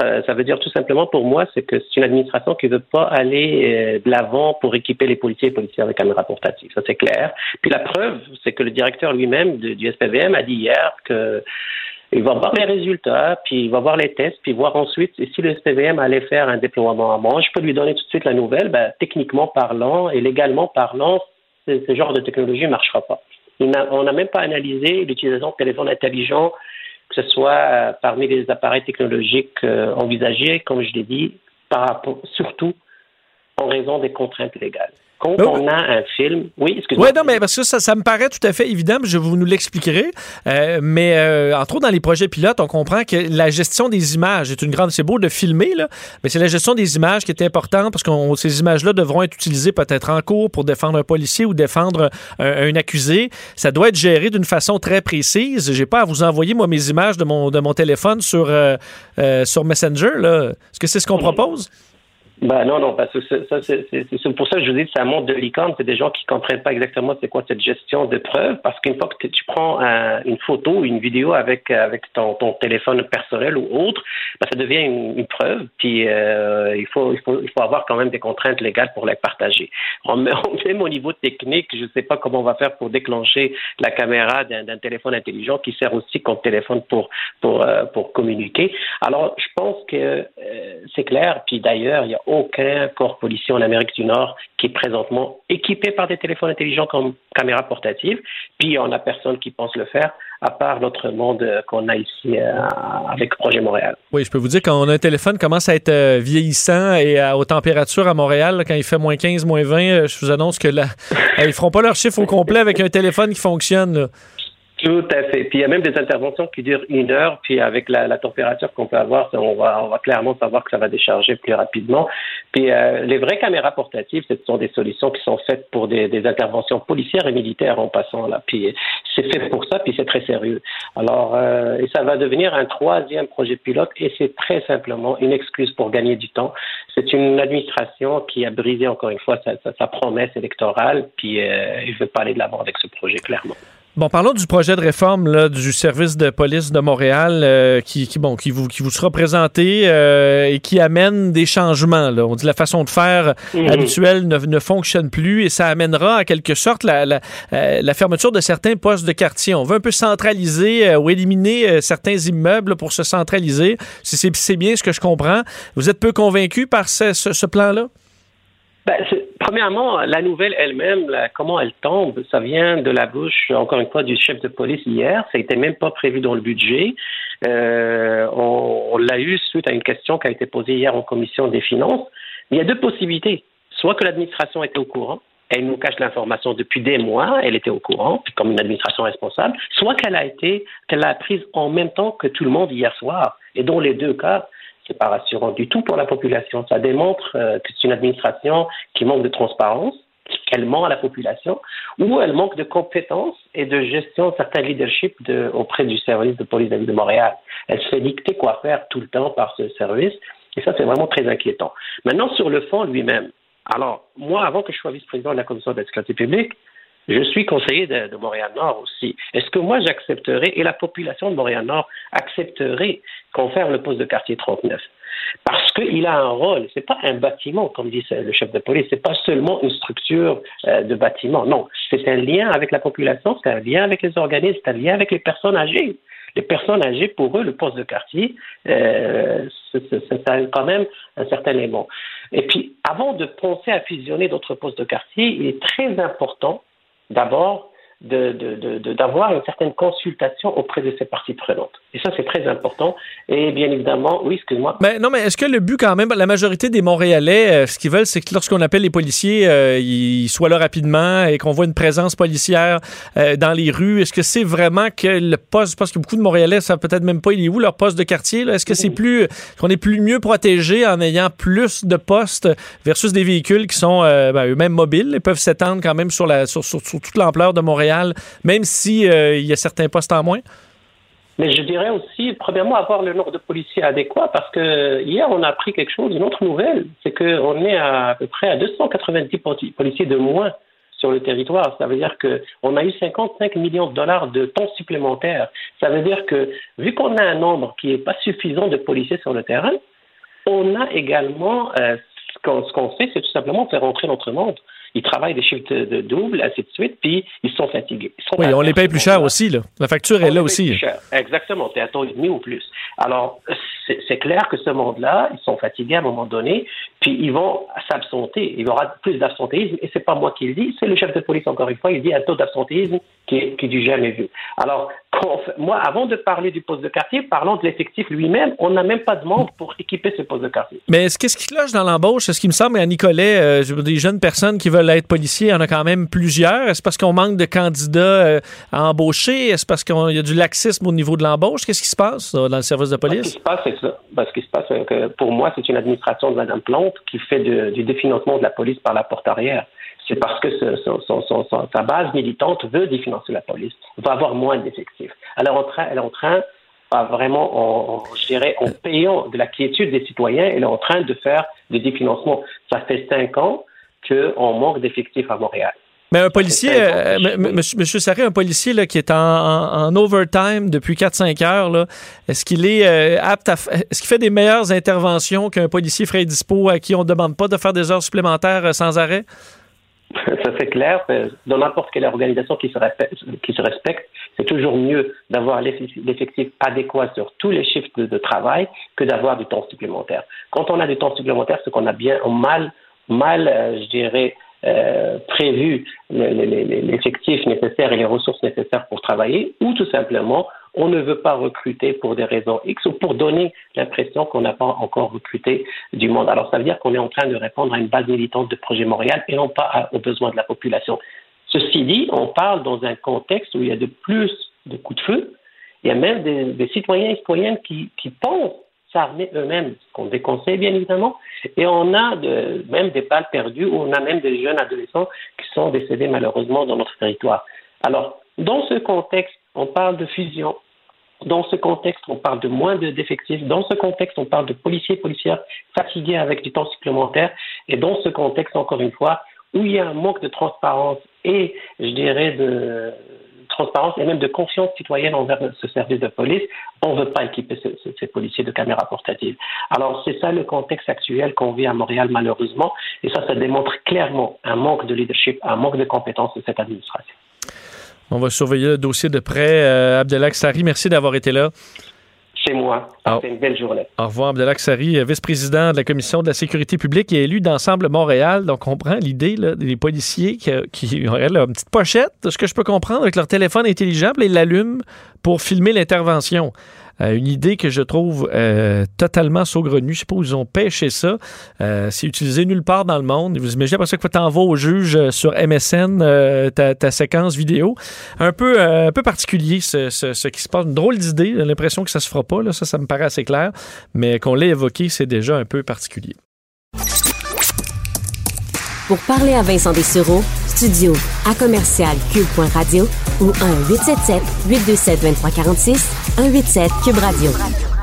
Ça, ça veut dire tout simplement pour moi, c'est que c'est une administration qui ne veut pas aller euh, de l'avant pour équiper les policiers et policiers avec caméras portatives. Ça, c'est clair. Puis la preuve, c'est que le directeur lui-même de- du SPVM a dit hier que il va voir les résultats, puis il va voir les tests, puis voir ensuite si le SPVM allait faire un déploiement à. Je peux lui donner tout de suite la nouvelle. Ben, techniquement parlant et légalement parlant, ce genre de technologie ne marchera pas. On n'a même pas analysé l'utilisation de téléphones intelligents, que ce soit euh, parmi les appareils technologiques euh, envisagés, comme je l'ai dit, par rapport, surtout en raison des contraintes légales. Quand Oh. on a un film, oui, excusez-moi. Oui, non, mais parce que ça, ça me paraît tout à fait évident, je vous nous l'expliquerai. Euh, mais euh, entre autres, dans les projets pilotes, on comprend que la gestion des images est une grande. C'est beau de filmer, là, mais c'est la gestion des images qui est importante parce que ces images-là devront être utilisées peut-être en cours pour défendre un policier ou défendre un, un accusé. Ça doit être géré d'une façon très précise. J'ai pas à vous envoyer, moi, mes images de mon, de mon téléphone sur, euh, euh, sur Messenger. Est-ce que c'est ce qu'on propose? Ben non, non, parce que ça, c'est pour ça que je vous dis que ça monte de licorne. C'est des gens qui comprennent pas exactement c'est quoi cette gestion de preuves. Parce qu'une fois que tu prends un- une photo, une vidéo avec avec ton, ton téléphone personnel ou autre, ben, ça devient une, une preuve. Puis euh, il faut il faut il faut avoir quand même des contraintes légales pour les partager. En- Même au niveau technique, je ne sais pas comment on va faire pour déclencher la caméra d'un téléphone intelligent qui sert aussi comme téléphone pour pour euh, pour communiquer. Alors je pense que euh, c'est clair. Puis d'ailleurs, il n'y a aucun corps policier en Amérique du Nord qui est présentement équipé par des téléphones intelligents comme caméra portative. Puis on n'a personne qui pense le faire, à part notre monde qu'on a ici euh, avec Projet Montréal. Oui, je peux vous dire quand on a un téléphone commence à être euh, vieillissant et aux températures à Montréal, quand il fait moins 15, moins 20, euh, je vous annonce que là, ils feront pas leur chiffre au complet avec un téléphone qui fonctionne. Tout à fait. Puis il y a même des interventions qui durent une heure, puis avec la, température qu'on peut avoir, on va, on va clairement savoir que ça va décharger plus rapidement. Puis euh, les vraies caméras portatives, ce sont des solutions qui sont faites pour des, des interventions policières et militaires en passant là. Puis c'est fait pour ça, puis c'est très sérieux. Alors, euh, et ça va devenir un troisième projet pilote, et c'est très simplement une excuse pour gagner du temps. C'est une administration qui a brisé encore une fois sa, promesse électorale, puis euh, il veut pas aller de l'avant avec ce projet, clairement. Bon, parlons du projet de réforme là, du service de police de Montréal euh, qui, qui, bon, qui, vous, qui vous sera présenté euh, et qui amène des changements. Là. On dit la façon de faire mhm. habituelle ne, ne, fonctionne plus et ça amènera en quelque sorte la, la, euh, la, fermeture de certains postes de quartier. On veut un peu centraliser ou éliminer certains immeubles pour se centraliser. C'est bien ce que je comprends. Vous êtes peu convaincu par ce, ce, ce plan-là? Ben, premièrement, la nouvelle elle-même, comment elle tombe, ça vient de la bouche, encore une fois, du chef de police hier. Ça n'était même pas prévu dans le budget. Euh, on, l'a eu suite à une question qui a été posée hier en commission des finances. Il y a deux possibilités. Soit que l'administration était au courant, elle nous cache l'information depuis des mois, elle était au courant, comme une administration responsable, soit qu'elle a été, qu'elle l'a prise en même temps que tout le monde hier soir. Et dans les deux cas, c'est pas rassurant du tout pour la population. Ça démontre euh, que c'est une administration qui manque de transparence, qu'elle ment à la population, ou elle manque de compétences et de gestion de certains leadership auprès du service de police de la Montréal. Elle se fait dicter quoi faire tout le temps par ce service, et ça, c'est vraiment très inquiétant. Maintenant, sur le fond lui-même. Alors, moi, avant que je sois vice-président de la commission de sécurité publique, je suis conseiller de, Montréal-Nord aussi. Est-ce que moi j'accepterais, et la population de Montréal-Nord accepterait qu'on fasse le poste de quartier 39 parce qu'il a un rôle. C'est pas un bâtiment, comme dit le chef de police. C'est pas seulement une structure euh, de bâtiment. Non, c'est un lien avec la population, c'est un lien avec les organismes, c'est un lien avec les personnes âgées. Les personnes âgées, pour eux, le poste de quartier, euh, c'est quand même un certain élément. Et puis, avant de penser à fusionner d'autres postes de quartier, il est très important d'abord d'avoir une certaine consultation auprès de ces parties prenantes. Et ça, c'est très important. Et bien évidemment, oui, excuse-moi. Mais non, mais est-ce que le but, quand même, la majorité des Montréalais, euh, ce qu'ils veulent, c'est que lorsqu'on appelle les policiers, euh, ils soient là rapidement et qu'on voit une présence policière euh, dans les rues. Est-ce que c'est vraiment que le poste, parce que beaucoup de Montréalais savent peut-être même pas il est où leur poste de quartier. Est-ce que c'est plus, qu'on est plus mieux protégé en ayant plus de postes versus des véhicules qui sont ben, eux-mêmes mobiles et peuvent s'étendre quand même sur, la, sur toute l'ampleur de Montréal? Même s'il euh, y a certains postes en moins? Mais je dirais aussi, premièrement, avoir le nombre de policiers adéquat, parce que hier, on a appris quelque chose, une autre nouvelle, c'est qu'on est à, peu près à 290 policiers de moins sur le territoire. Ça veut dire qu'on a eu 55 millions de dollars de temps supplémentaires. Ça veut dire que, vu qu'on a un nombre qui n'est pas suffisant de policiers sur le terrain, on a également, euh, ce qu'on fait, c'est tout simplement faire rentrer notre monde ils travaillent des chiffres de, double, ainsi de suite, puis ils sont fatigués. oui, on les paye plus cher aussi, là. La facture est là aussi. Exactement, c'est un taux et demi ou plus. Alors, c'est clair que ce monde-là, ils sont fatigués à un moment donné, puis ils vont s'absenter. Il y aura plus d'absentéisme, et c'est pas moi qui le dis, c'est le chef de police, encore une fois, il dit un taux d'absentéisme qui est, qui est du jamais vu. Alors, moi, avant de parler du poste de quartier, parlons de l'effectif lui-même. On n'a même pas de monde pour équiper ce poste de quartier. Mais qu'est-ce qui cloche dans l'embauche? Ce qui me semble à Nicolet, euh, des jeunes personnes qui veulent être policiers, il y en a quand même plusieurs. Est-ce parce qu'on manque de candidats euh, à embaucher? Est-ce parce qu'il y a du laxisme au niveau de l'embauche? Qu'est-ce qui se passe dans le service de police? Ce qui se passe, c'est ça. Ben, ce qui se passe, c'est que pour moi, c'est une administration de Mme Plante qui fait du définancement de la police par la porte arrière c'est parce que sa base militante veut définancer la police, va avoir moins d'effectifs. Alors, elle est en train, vraiment, en, je dirais, en payant de la quiétude des citoyens, elle est en train de faire des définancements. Ça fait cinq ans qu'on manque d'effectifs à Montréal. Mais un policier, euh, monsieur, Sarré, un policier là, qui est en, overtime depuis 4-5 heures, est-ce qu'il est, euh, apte à. Est-ce qu'il fait des meilleures interventions qu'un policier frais dispo à qui on ne demande pas de faire des heures supplémentaires euh, sans arrêt? Ça c'est clair. Dans n'importe quelle organisation qui se, respecte, c'est toujours mieux d'avoir l'effectif adéquat sur tous les chiffres de, travail que d'avoir du temps supplémentaire. Quand on a du temps supplémentaire, c'est qu'on a bien mal, mal, euh, euh, prévu l'effectif nécessaire et les ressources nécessaires pour travailler, ou tout simplement on ne veut pas recruter pour des raisons X ou pour donner l'impression qu'on n'a pas encore recruté du monde. Alors ça veut dire qu'on est en train de répondre à une base militante de Projet Montréal et non pas aux besoins de la population. Ceci dit, on parle dans un contexte où il y a de plus de coups de feu. Il y a même des, citoyens et citoyennes qui, pensent s'armer eux-mêmes, ce qu'on déconseille bien évidemment. Et on a même des balles perdues, ou on a même des jeunes adolescents qui sont décédés malheureusement dans notre territoire. Alors, Dans ce contexte, on parle de fusion. Dans ce contexte, on parle de moins d'effectifs. Dans ce contexte, on parle de policiers et policières fatigués avec du temps supplémentaire. Et dans ce contexte, encore une fois, où il y a un manque de transparence et, je dirais, de transparence et même de confiance citoyenne envers ce service de police, on ne veut pas équiper ces, policiers de caméras portatives. Alors, c'est ça le contexte actuel qu'on vit à Montréal, malheureusement. Et ça, ça démontre clairement un manque de leadership, un manque de compétences de cette administration. On va surveiller le dossier de près. Euh, Abdelak Sari, merci d'avoir été là. Chez moi. C'est une belle journée. Au revoir, Abdelak Sari, vice-président de la Commission de la sécurité publique et élu d'Ensemble Montréal. Donc, on prend l'idée des policiers qui, qui ont une petite pochette, de ce que je peux comprendre, avec leur téléphone intelligent, et ils l'allument pour filmer l'intervention. Euh, une idée que je trouve euh, totalement saugrenue. Je sais pas ont pêché ça. Euh, c'est utilisé nulle part dans le monde. Vous imaginez ça que tu envoies au juge sur MSN ta, séquence vidéo. Un peu, un peu particulier ce, qui se passe. Une drôle d'idée. J'ai l'impression que ça se fera pas. Ça, ça me paraît assez clair. Mais qu'on l'ait évoqué, c'est déjà un peu particulier. Pour parler à Vincent Dessureau, studio à commercial cube.radio ou 1-877-827-2346, 187 Cube Radio.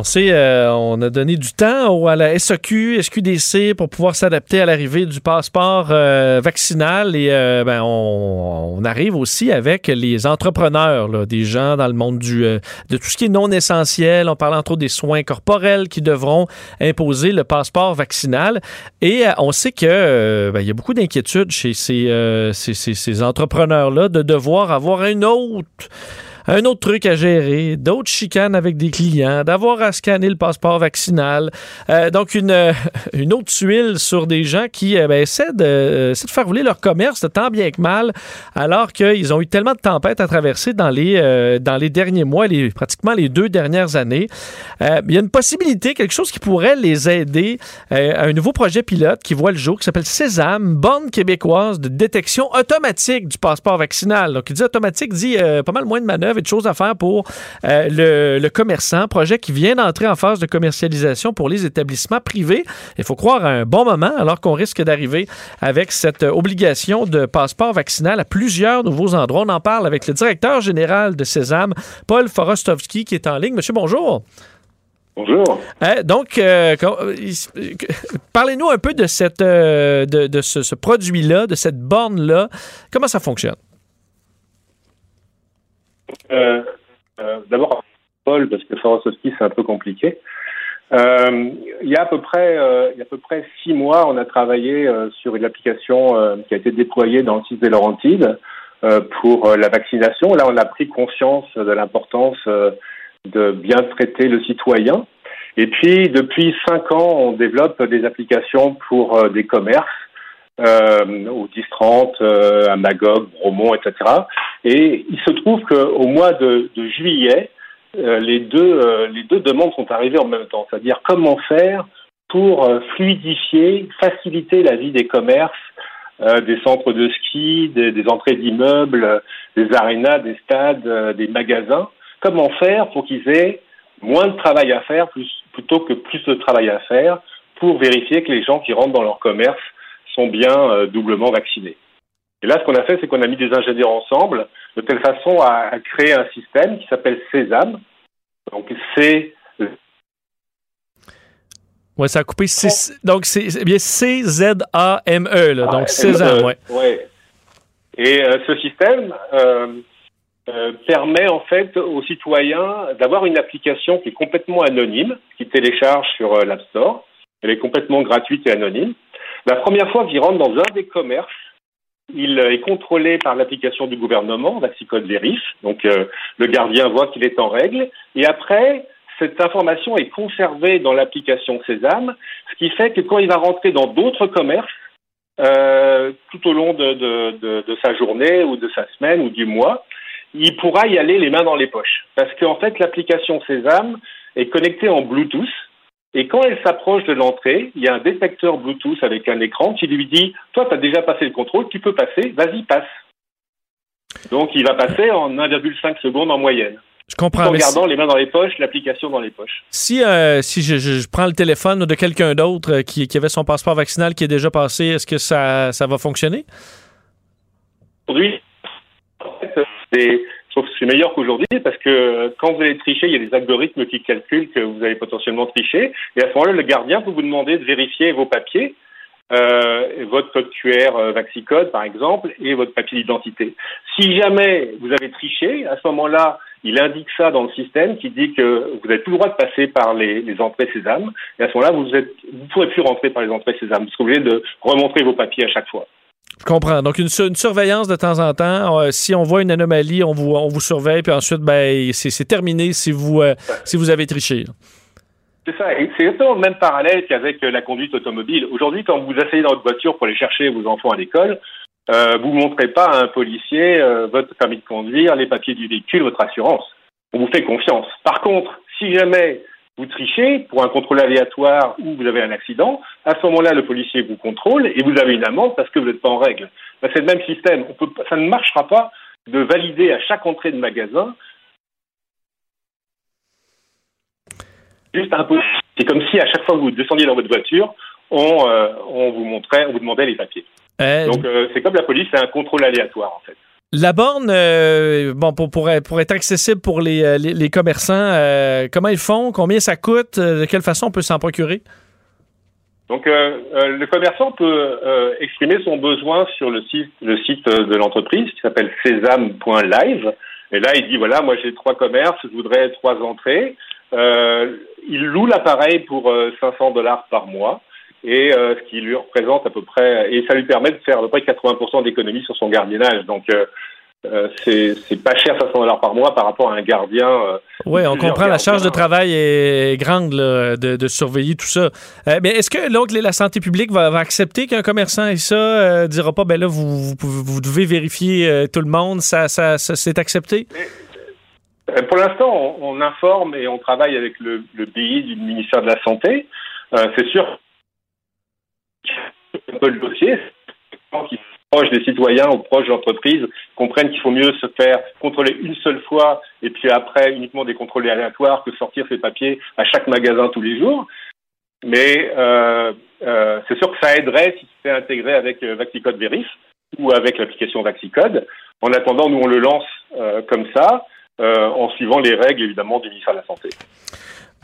On sait, euh, on a donné du temps à la SAQ, SQDC pour pouvoir s'adapter à l'arrivée du passeport euh, vaccinal et euh, ben, on, arrive aussi avec les entrepreneurs, des gens dans le monde du, de tout ce qui est non essentiel. On parle entre autres des soins corporels qui devront imposer le passeport vaccinal et on sait que ben, il y a beaucoup d'inquiétudes chez ces, entrepreneurs-là de devoir avoir un autre un autre truc à gérer, d'autres chicanes avec des clients, d'avoir à scanner le passeport vaccinal. Euh, donc, une, euh, une autre tuile sur des gens qui euh, ben, essaient, de, de, faire rouler leur commerce tant bien que mal, alors qu'ils ont eu tellement de tempêtes à traverser dans les, dans les derniers mois, les, pratiquement les deux dernières années. il y a une possibilité, quelque chose qui pourrait les aider, un nouveau projet pilote qui voit le jour, qui s'appelle Sésame, borne québécoise de détection automatique du passeport vaccinal. Donc, il dit automatique, dit pas mal moins de manœuvres de choses à faire pour euh, le, commerçant. Projet qui vient d'entrer en phase de commercialisation pour les établissements privés. Il faut croire à un bon moment alors qu'on risque d'arriver avec cette obligation de passeport vaccinal à plusieurs nouveaux endroits. On en parle avec le directeur général de Sésame, Paul Forostovski, qui est en ligne. Monsieur, bonjour. Bonjour. Euh, donc, euh, parlez-nous un peu de, cette, de, ce, ce produit-là, de cette borne-là. Comment ça fonctionne? Euh, euh, d'abord, Paul, parce que Farosowski, c'est un peu compliqué. Euh, il y a à peu près, il y a à peu près six mois, on a travaillé sur une application qui a été déployée dans le site des Laurentides pour la vaccination. Là, on a pris conscience de l'importance de bien traiter le citoyen. Et puis, depuis cinq ans, on développe des applications pour des commerces euh, au 10-30, euh, à Magog, Bromont, etc. Et il se trouve qu'au mois de, juillet, euh, les, deux, euh, les deux demandes sont arrivées en même temps, c'est-à-dire comment faire pour fluidifier, faciliter la vie des commerces, des centres de ski, des, entrées d'immeubles, des arénas, des stades, des magasins. Comment faire pour qu'ils aient moins de travail à faire plutôt que plus de travail à faire pour vérifier que les gens qui rentrent dans leur commerce sont bien euh, doublement vaccinés. Et là, ce qu'on a fait, c'est qu'on a mis des ingénieurs ensemble de telle façon à, créer un système qui s'appelle Sésame. Donc, c'est oui, ça a coupé. Donc, c'est bien C-Z-A-M-E, là. donc, Sésame, oui. Ouais. Et euh, ce système euh, permet, en fait, aux citoyens d'avoir une application qui est complètement anonyme, qui télécharge sur l'App Store. Elle est complètement gratuite et anonyme. La première fois qu'il rentre dans un des commerces, il est contrôlé par l'application du gouvernement, Vaxicode Vérif. Donc euh, le gardien voit qu'il est en règle. Et après, cette information est conservée dans l'application Sésame, ce qui fait que quand il va rentrer dans d'autres commerces, euh, tout au long de, de, de, sa journée ou de sa semaine ou du mois, il pourra y aller les mains dans les poches. Parce qu'en fait, l'application Sésame est connectée en Bluetooth et quand elle s'approche de l'entrée, il y a un détecteur Bluetooth avec un écran qui lui dit Toi, tu as déjà passé le contrôle, tu peux passer, vas-y, passe. Donc, il va passer en 1,5 secondes en moyenne. Je comprends. En gardant les mains dans les poches, l'application dans les poches. Si, euh, si je, prends le téléphone de quelqu'un d'autre euh, qui, avait son passeport vaccinal qui est déjà passé, est-ce que ça, ça va fonctionner? Aujourd'hui, fait, c'est, trouve que c'est meilleur qu'aujourd'hui parce que euh, quand vous allez tricher, il y a des algorithmes qui calculent que vous allez potentiellement tricher. Et à ce moment-là, le gardien peut vous demander de vérifier vos papiers, euh, votre code QR euh, Vaxicode, par exemple, et votre papier d'identité. Si jamais vous avez triché, à ce moment-là, il indique ça dans le système qui dit que vous n'avez plus le droit de passer par les, les entrées Sésame. Et à ce moment-là, vous ne vous pourrez plus rentrer par les entrées Sésame. Vous serez obligé de remontrer vos papiers à chaque fois. Je comprends. Donc, une, su- une surveillance de temps en temps. Euh, si on voit une anomalie, on vous, surveille, puis ensuite, ben, c'est terminé si vous, euh, si vous avez triché. C'est ça, c'est exactement le même parallèle qu'avec euh, la conduite automobile. Aujourd'hui, quand vous asseyez dans votre voiture pour aller chercher vos enfants à l'école, vous ne montrez pas à un policier votre permis de conduire, les papiers du véhicule, votre assurance. On vous fait confiance. Par contre, si jamais vous trichez pour un contrôle aléatoire ou vous avez un accident, à ce moment-là, le policier vous contrôle et vous avez une amende parce que vous n'êtes pas en règle. Ben, c'est le même système. On peut, ça ne marchera pas de valider à chaque entrée de magasin juste impossible. C'est comme si à chaque fois que vous descendiez dans votre voiture, on, euh, on vous montrait, on vous demandait les papiers. Euh, Donc euh, c'est comme la police, c'est un contrôle aléatoire en fait. La borne, euh, bon, pour, être- accessible pour les, euh, commerçants, euh, comment ils font? Combien ça coûte? De quelle façon on peut s'en procurer? Donc le commerçant peut exprimer son besoin sur le site, de l'entreprise qui s'appelle sésame.live. Et là, il dit voilà, moi j'ai trois commerces, je voudrais trois entrées. Il loue l'appareil pour euh, 500 dollars par mois et euh, ce qui lui représente à peu près et ça lui permet de faire à peu près 80% d'économie sur son gardiennage. Donc euh, euh, c'est pas cher 500 dollars par mois par rapport à un gardien. euh, Oui, on comprend la charge de travail est grande là, de, de surveiller tout ça. Euh, mais est-ce que donc la santé publique va, va accepter qu'un commerçant ait ça, dira pas ben là vous, vous, pouvez- vous devez vérifier tout le monde, ça, ça, ça c'est accepté? Pour l'instant, on, on informe et on travaille avec le, le BI du ministère de la Santé. C'est sûr un peu le dossier, proches des citoyens ou proches de l'entreprise comprennent qu'il faut mieux se faire contrôler une seule fois et puis après uniquement des contrôles aléatoires que sortir ses papiers à chaque magasin tous les jours. Mais euh, euh, c'est sûr que ça aiderait si c'était intégré avec euh, Vaxicode Verif ou avec l'application Vaxicode. En attendant, nous on le lance euh, comme ça, en suivant les règles évidemment du ministère de la Santé.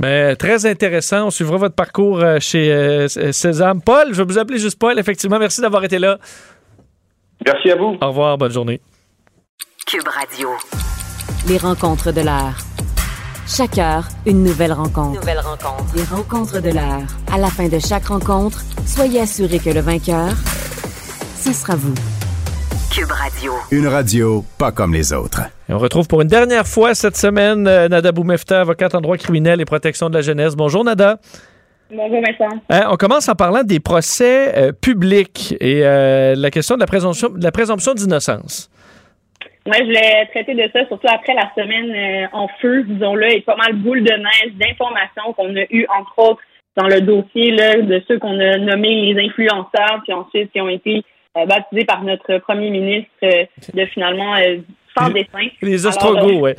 Mais très intéressant. On suivra votre parcours euh, chez euh, Sésame. Paul, je vais vous appeler juste Paul. Effectivement, merci d'avoir été là. Merci à vous. Au revoir, bonne journée. Cube Radio. Les rencontres de l'heure. Chaque heure, une nouvelle rencontre. Nouvelle rencontre. Les rencontres de l'heure. À la fin de chaque rencontre, soyez assurés que le vainqueur, ce sera vous. Cube Radio. Une radio pas comme les autres. Et on retrouve pour une dernière fois cette semaine euh, Nada Boumefta, avocate en droit criminel et protection de la jeunesse. Bonjour Nada. Bonjour Vincent. Hein, on commence en parlant des procès euh, publics et euh, la question de la présomption, de la présomption d'innocence. Moi, je voulais traiter de ça, surtout après la semaine euh, en feu, disons-le, et pas mal boule de neige d'informations qu'on a eues, entre autres, dans le dossier là, de ceux qu'on a nommés les influenceurs, puis ensuite qui ont été euh, baptisés par notre premier ministre euh, de finalement euh, sans dessin. Les euh, ouais.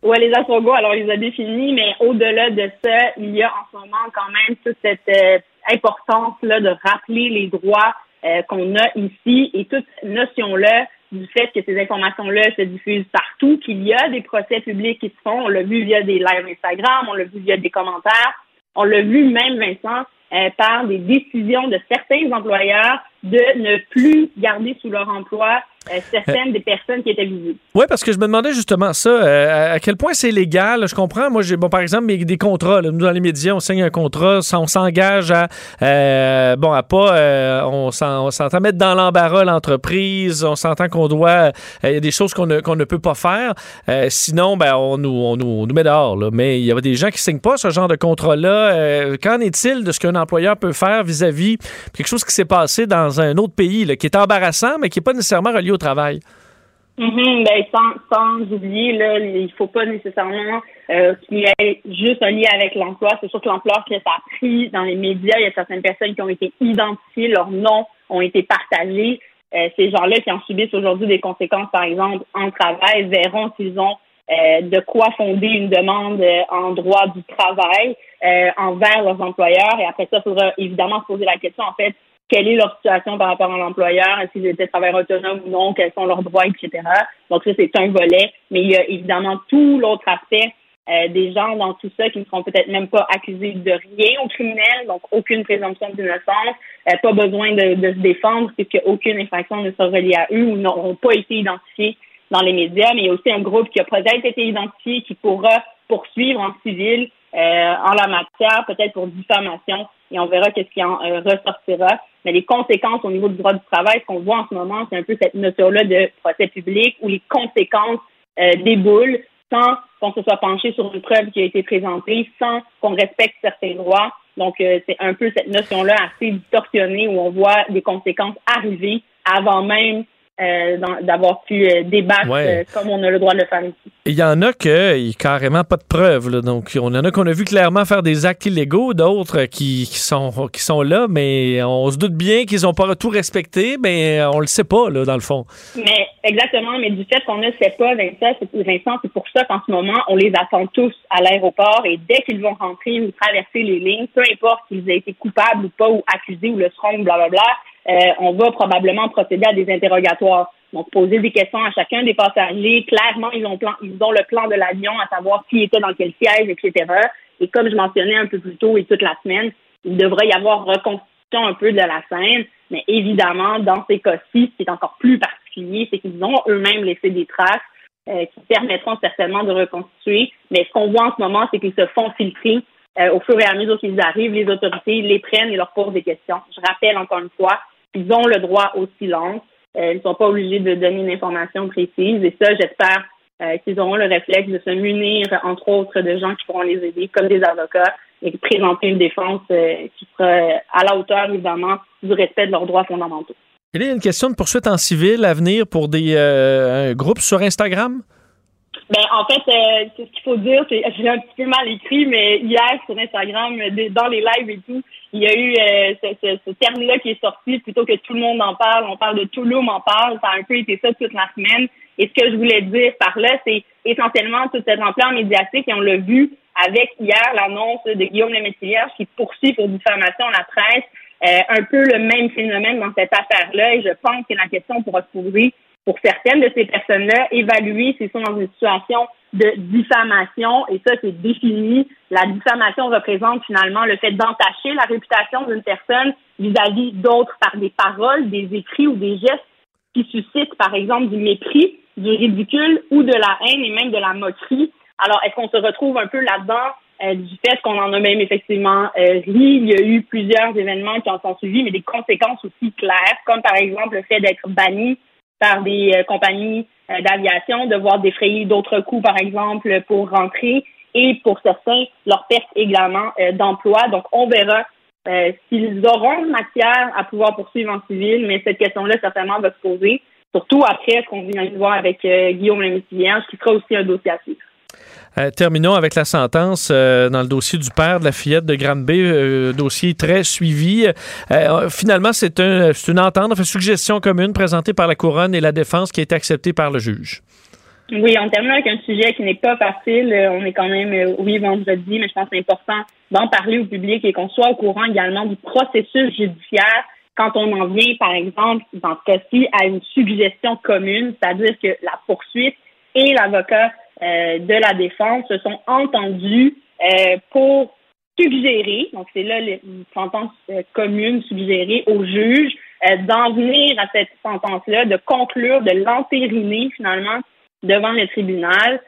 Ouais, les Astrogoths, alors il les a définis, mais au-delà de ça, il y a en ce moment quand même toute cette euh, importance-là de rappeler les droits euh, qu'on a ici et toute notion-là du fait que ces informations-là se diffusent partout, qu'il y a des procès publics qui se font. On l'a vu via des lives Instagram, on l'a vu via des commentaires, on l'a vu même, Vincent, euh, par des décisions de certains employeurs de ne plus garder sous leur emploi certaines des personnes qui étaient visées. Oui, parce que je me demandais justement ça, euh, à quel point c'est légal. Je comprends, moi, bon, par exemple, des contrats. nous, dans les médias, on signe un contrat, on s'engage à, euh, bon, à pas, euh, on, s'en- on s'entend mettre dans l'embarras l'entreprise, on s'entend qu'on doit, euh, il y a des choses qu'on ne, qu'on ne peut pas faire. Euh, sinon, ben, on nous, on, nous, nous met dehors. Mais il y a des gens qui signent pas ce genre de contrat-là. Euh, qu'en est-il de ce qu'un employeur peut faire vis-à-vis quelque chose qui s'est passé dans un autre pays, là, qui est embarrassant, mais qui n'est pas nécessairement relié au travail? Mhm, ben, sans, sans oublier, là, il faut pas nécessairement euh, qu'il y ait juste un lien avec l'emploi. C'est sûr que l'emploi que ça a pris dans les médias, il y a certaines personnes qui ont été identifiées, leurs noms ont été partagés. Euh, ces gens-là qui en subissent aujourd'hui des conséquences, par exemple, en travail, verront s'ils ont euh, de quoi fonder une demande en droit du travail envers leurs employeurs. Et après ça, il faudra évidemment se poser la question, en fait, quelle est leur situation par rapport à l'employeur, s'ils étaient travailleurs autonomes ou non, quels sont leurs droits, etc. Donc ça, c'est un volet. Mais il y a évidemment tout l'autre aspect euh, des gens dans tout ça qui ne seront peut-être même pas accusés de rien au criminel, donc aucune présomption d'innocence, euh, pas besoin de, de, se défendre puisque aucune infraction ne sera reliée à eux ou n'auront pas été identifiés dans les médias. Mais il y a aussi un groupe qui a peut-être été identifié qui pourra poursuivre en civil euh, en la matière, peut-être pour diffamation, et on verra qu'est-ce qui en ressortira. Mais les conséquences au niveau du droit du travail, ce qu'on voit en ce moment, c'est un peu cette notion-là de procès public où les conséquences déboulent sans qu'on se soit penché sur une preuve qui a été présentée, sans qu'on respecte certains droits. Donc, euh, c'est un peu cette notion-là assez distorsionnée où on voit des conséquences arriver avant même euh, d'avoir pu euh, débattre euh, comme on a le droit de le faire ici. Il y en a que n'y a carrément pas de preuves. Là. Donc, on en a qu'on a vu clairement faire des actes illégaux, d'autres qui, qui, sont, qui sont là, mais on se doute bien qu'ils n'ont pas tout respecté, mais on le sait pas, là, dans le fond. Mais exactement, mais du fait qu'on ne sait pas, Vincent, c'est pour ça qu'en ce moment, on les attend tous à l'aéroport et dès qu'ils vont rentrer ou traverser les lignes, peu importe qu'ils aient été coupables ou pas, ou accusés ou le seront, blablabla, euh, on va probablement procéder à des interrogatoires. Donc, poser des questions à chacun des passagers. Clairement, ils ont, plan, ils ont le plan de l'avion, à savoir qui était dans quel siège, etc. Et comme je mentionnais un peu plus tôt et toute la semaine, il devrait y avoir reconstitution un peu de la scène. Mais évidemment, dans ces cas-ci, ce qui est encore plus particulier, c'est qu'ils ont eux-mêmes laissé des traces euh, qui permettront certainement de reconstituer. Mais ce qu'on voit en ce moment, c'est qu'ils se font filtrer euh, au fur et à mesure qu'ils arrivent, les autorités les prennent et leur posent des questions. Je rappelle encore une fois, ils ont le droit au silence. Euh, ils ne sont pas obligés de donner une information précise. Et ça, j'espère euh, qu'ils auront le réflexe de se munir, entre autres, de gens qui pourront les aider, comme des avocats, et présenter une défense euh, qui sera à la hauteur, évidemment, du respect de leurs droits fondamentaux. Il y a une question de poursuite en civil à venir pour des groupes sur Instagram? Ben, en fait, euh, ce qu'il faut dire, c'est j'ai un petit peu mal écrit, mais hier sur Instagram, dans les lives et tout, il y a eu euh, ce, ce, terme-là qui est sorti plutôt que tout le monde en parle. On parle de tout le monde en parle. Ça a un peu été ça toute la semaine. Et ce que je voulais dire par là, c'est essentiellement toute cette ampleur médiatique, et on l'a vu avec hier l'annonce de Guillaume Lemétillère qui poursuit pour diffamation la presse. Euh, un peu le même phénomène dans cette affaire-là, et je pense que la question pourra se poser pour certaines de ces personnes-là, évaluer s'ils sont dans une situation de diffamation, et ça, c'est défini. La diffamation représente finalement le fait d'entacher la réputation d'une personne vis-à-vis d'autres par des paroles, des écrits ou des gestes qui suscitent, par exemple, du mépris, du ridicule ou de la haine et même de la moquerie. Alors, est-ce qu'on se retrouve un peu là-dedans euh, du fait qu'on en a même effectivement euh, ri? Il y a eu plusieurs événements qui en sont suivis, mais des conséquences aussi claires, comme par exemple le fait d'être banni par des euh, compagnies euh, d'aviation, devoir défrayer d'autres coûts, par exemple, pour rentrer et pour certains, leur perte également euh, d'emploi. Donc, on verra s'ils auront matière à pouvoir poursuivre en civil, mais cette question-là, certainement, va se poser, surtout après ce qu'on vient de voir avec Guillaume Lemaitre qui sera aussi un dossier à suivre. Euh, terminons avec la sentence euh, dans le dossier du père de la fillette de Granby, euh, dossier très suivi. finalement, c'est un, une entente, une suggestion commune présentée par la couronne et la défense qui a été acceptée par le juge. Oui, on termine avec un sujet qui n'est pas facile. On est quand même, oui, vendredi, mais je pense que c'est important d'en parler au public et qu'on soit au courant également du processus judiciaire quand on en vient, par exemple, dans ce cas-ci, à une suggestion commune, c'est-à-dire que la poursuite et l'avocat euh, de la défense se sont entendus euh, pour suggérer, donc c'est là une sentence euh, commune suggérée au juge d'en venir à cette sentence-là, de conclure, de l'entériner finalement devant le tribunal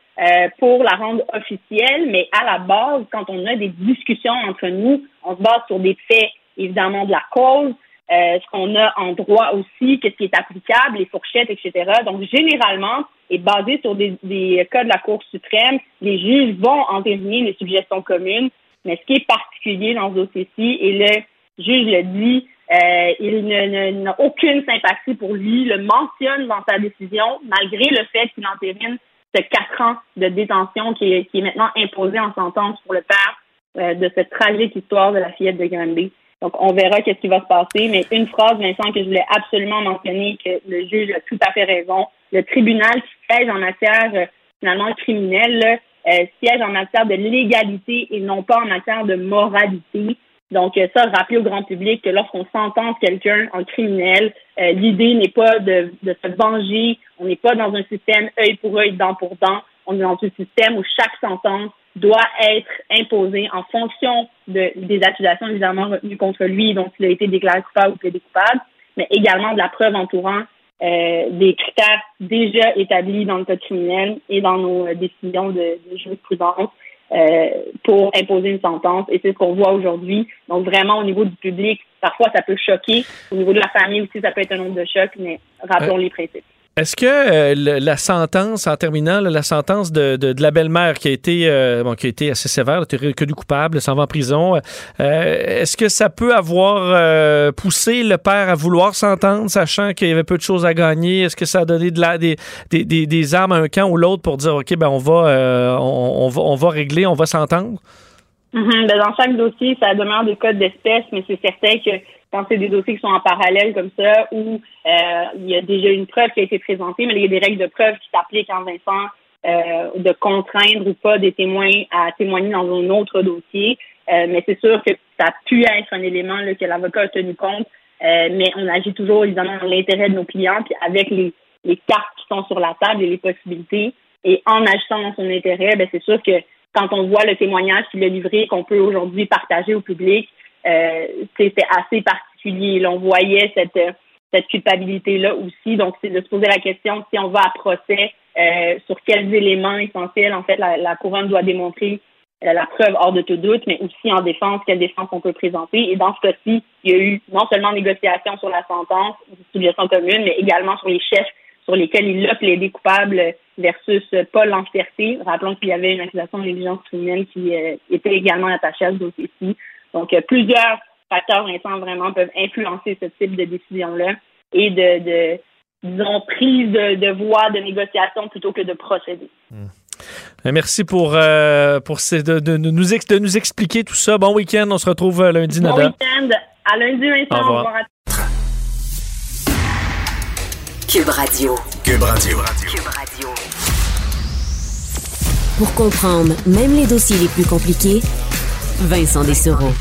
pour la rendre officielle, mais à la base, quand on a des discussions entre nous, on se base sur des faits, évidemment, de la cause, euh, ce qu'on a en droit aussi, qu'est-ce qui est applicable, les fourchettes, etc. Donc, généralement, et basé sur des, des, cas de la Cour suprême, les juges vont entériner les suggestions communes. Mais ce qui est particulier dans ce dossier-ci, et le juge le dit, euh, il n'a aucune sympathie pour lui, le mentionne dans sa décision, malgré le fait qu'il entérine ce quatre ans de détention qui est, qui est maintenant imposé en sentence pour le père euh, de cette tragique histoire de la fillette de Granby. Donc, on verra qu'est-ce qui va se passer. Mais une phrase, Vincent, que je voulais absolument mentionner, que le juge a tout à fait raison. Le tribunal qui siège en matière, euh, finalement, criminelle, euh, siège en matière de légalité et non pas en matière de moralité. Donc, euh, ça, rappeler au grand public que lorsqu'on sentence quelqu'un en criminel, euh, l'idée n'est pas de, de se venger. On n'est pas dans un système œil pour œil, dent pour dent. On est dans un système où chaque sentence doit être imposée en fonction de, des accusations évidemment retenues contre lui, dont il a été déclaré coupable ou plaidé coupable, mais également de la preuve entourant euh, des critères déjà établis dans le code criminel et dans nos euh, décisions de, de jurisprudence euh, pour imposer une sentence. Et c'est ce qu'on voit aujourd'hui. Donc vraiment au niveau du public, parfois ça peut choquer. Au niveau de la famille aussi, ça peut être un nombre de chocs, mais rappelons les principes. Est-ce que euh, la sentence, en terminant, la sentence de, de- la belle-mère qui a été euh, bon, qui a été assez sévère, reconnue coupable, s'en va en prison, euh, est-ce que ça peut avoir euh, poussé le père à vouloir s'entendre, sachant qu'il y avait peu de choses à gagner? Est-ce que ça a donné de la, des, des, des, des armes à un camp ou l'autre pour dire OK, ben on va, euh, on, va on va régler, on va s'entendre? Mhm. Ben, dans chaque dossier, ça demeure des codes d'espèce, mais c'est certain que quand c'est des dossiers qui sont en parallèle comme ça, où euh, il y a déjà une preuve qui a été présentée, mais il y a des règles de preuve qui s'appliquent en Vincent euh, de contraindre ou pas des témoins à témoigner dans un autre dossier. Euh, mais c'est sûr que ça a pu être un élément là, que l'avocat a tenu compte, euh, mais on agit toujours évidemment dans l'intérêt de nos clients, puis avec les, les cartes qui sont sur la table et les possibilités. Et en agissant dans son intérêt, ben, c'est sûr que quand on voit le témoignage qu'il a livré, qu'on peut aujourd'hui partager au public, euh, c'est assez particulier. Là, on voyait cette, euh, cette culpabilité-là aussi. Donc, c'est de se poser la question si on va à procès, euh, sur quels éléments essentiels, en fait, la, la couronne doit démontrer euh, la preuve hors de tout doute, mais aussi en défense, quelle défense on peut présenter. Et dans ce cas-ci, il y a eu non seulement négociation sur la sentence, distribution commune, mais également sur les chefs sur lesquels il a plaidé coupable versus Paul Lancerté. Rappelons qu'il y avait une accusation de négligence criminelle qui euh, était également attachée à ce dossier-ci. Donc, euh, plusieurs facteurs Vincent, vraiment peuvent influencer ce type de décision-là et de, de disons, prise de, de voie de négociation plutôt que de procéder. Euh, Merci pour, euh, pour ces- de, de- de nous ex- de nous expliquer tout ça. Bon week-end, on se retrouve euh, lundi, Bon Nada. week-end. À lundi, Vincent. Au revoir. Au revoir à Cube Radio. Cube Radio. Cube Radio. Pour comprendre même les dossiers les plus compliqués, Vincent Dessereau.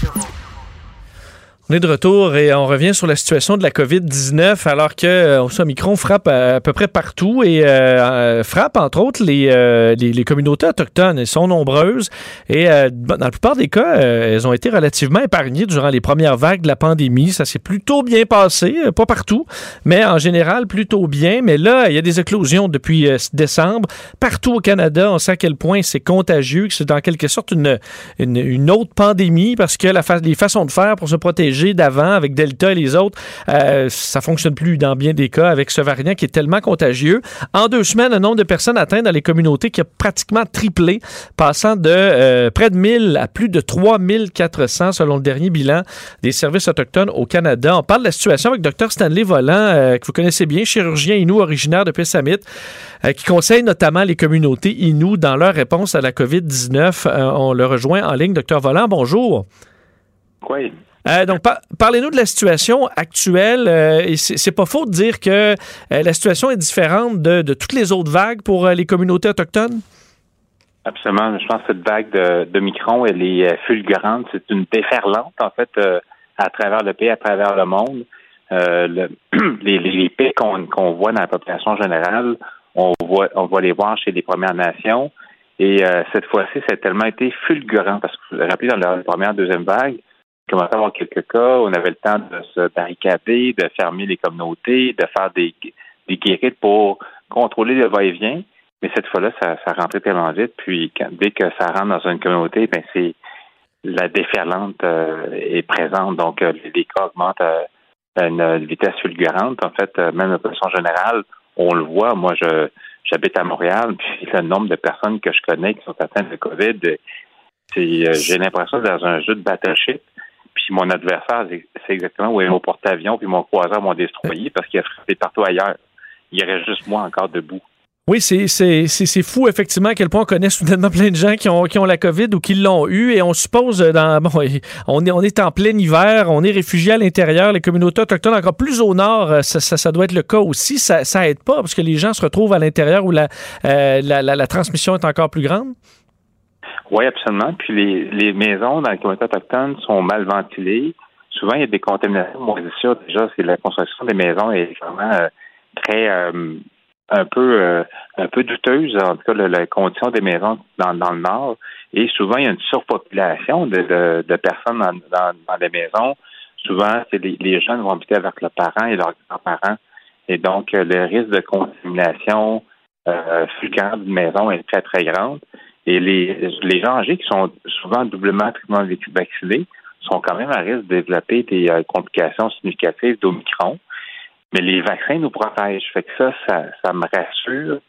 On est de retour et on revient sur la situation de la COVID-19 alors que euh, ce Omicron frappe à, peu près partout et euh, euh, frappe entre autres les, euh, les, les communautés autochtones. Elles sont nombreuses et dans la plupart des cas, elles ont été relativement épargnées durant les premières vagues de la pandémie. Ça s'est plutôt bien passé, pas partout, mais en général plutôt bien. Mais là, il y a des éclosions depuis décembre. Partout au Canada, on sait à quel point c'est contagieux, que c'est en quelque sorte une, une, autre pandémie parce que les façons de faire pour se protéger d'avant avec Delta et les autres, euh, ça fonctionne plus dans bien des cas avec ce variant qui est tellement contagieux. En deux semaines, le nombre de personnes atteintes dans les communautés qui a pratiquement triplé, passant de euh, près de 1000 à plus de 3400 selon le dernier bilan des services autochtones au Canada. On parle de la situation avec Dr Stanley Volant, euh, que vous connaissez bien, chirurgien Inou originaire de Pessamit, euh, qui conseille notamment les communautés Inou dans leur réponse à la COVID-19. Euh, on le rejoint en ligne. Dr Volant, bonjour. Oui. Euh, donc, par- parlez-nous de la situation actuelle. Euh, c'est pas faux de dire que euh, la situation est différente de, toutes les autres vagues pour euh, les communautés autochtones? Absolument. Je pense que cette vague de, Micron, elle est fulgurante. C'est une déferlante, en fait, à travers le pays, à travers le monde. Le- les, les, qu'on voit dans la population générale, on voit, on va les voir chez les Premières Nations. Et cette fois-ci, ça a tellement été fulgurant parce que vous vous rappelez, dans la première, deuxième vague, commençait à avoir quelques cas, on avait le temps de se barricader, de fermer les communautés, de faire des, des guérites pour contrôler le va-et-vient. Mais cette fois-là, ça, rentrait tellement vite. Puis dès que ça rentre dans une communauté, ben c'est la déferlante euh, est présente. Donc euh, les cas augmentent à une vitesse fulgurante. En fait, euh, même de façon générale, on le voit. Moi, je j'habite à Montréal, puis le nombre de personnes que je connais qui sont atteintes de COVID, c'est j'ai l'impression d'être dans un jeu de battleship. Puis mon adversaire, c'est exactement où est mon porte-avions, puis mon croiseur, mon destroyer, parce qu'il a frappé partout ailleurs. Il reste juste moi encore debout. Oui, c'est- fou, effectivement, à quel point on connaît soudainement plein de gens qui ont, qui ont la COVID ou qui l'ont eu. Et on suppose, euh, dans, bon, on est, on est en plein hiver, on est réfugié à l'intérieur, les communautés autochtones encore plus au nord, euh, ça, ça, ça doit être le cas aussi. Ça, ça aide pas parce que les gens se retrouvent à l'intérieur où la, euh, la, la- la transmission est encore plus grande? Oui, absolument. Puis les, les maisons dans les communautés autochtones sont mal ventilées. Souvent, il y a des contaminations. Moi, c'est sûr, déjà, c'est la construction des maisons est vraiment euh, très euh, un peu euh, un peu douteuse, en tout cas, la, la condition des maisons dans, dans le nord. Et souvent, il y a une surpopulation de, de, de personnes dans, dans, dans les maisons. Souvent, c'est les, les jeunes vont habiter avec leurs parents et leurs grands-parents. Et donc, euh, le risque de contamination euh, fulgurante d'une maison est très, très grande. Et les, les gens âgés qui sont souvent doublement triplement vaccinés sont quand même à risque de développer des euh, complications significatives d'Omicron. Mais les vaccins nous protègent. Fait que ça, ça, ça me rassure.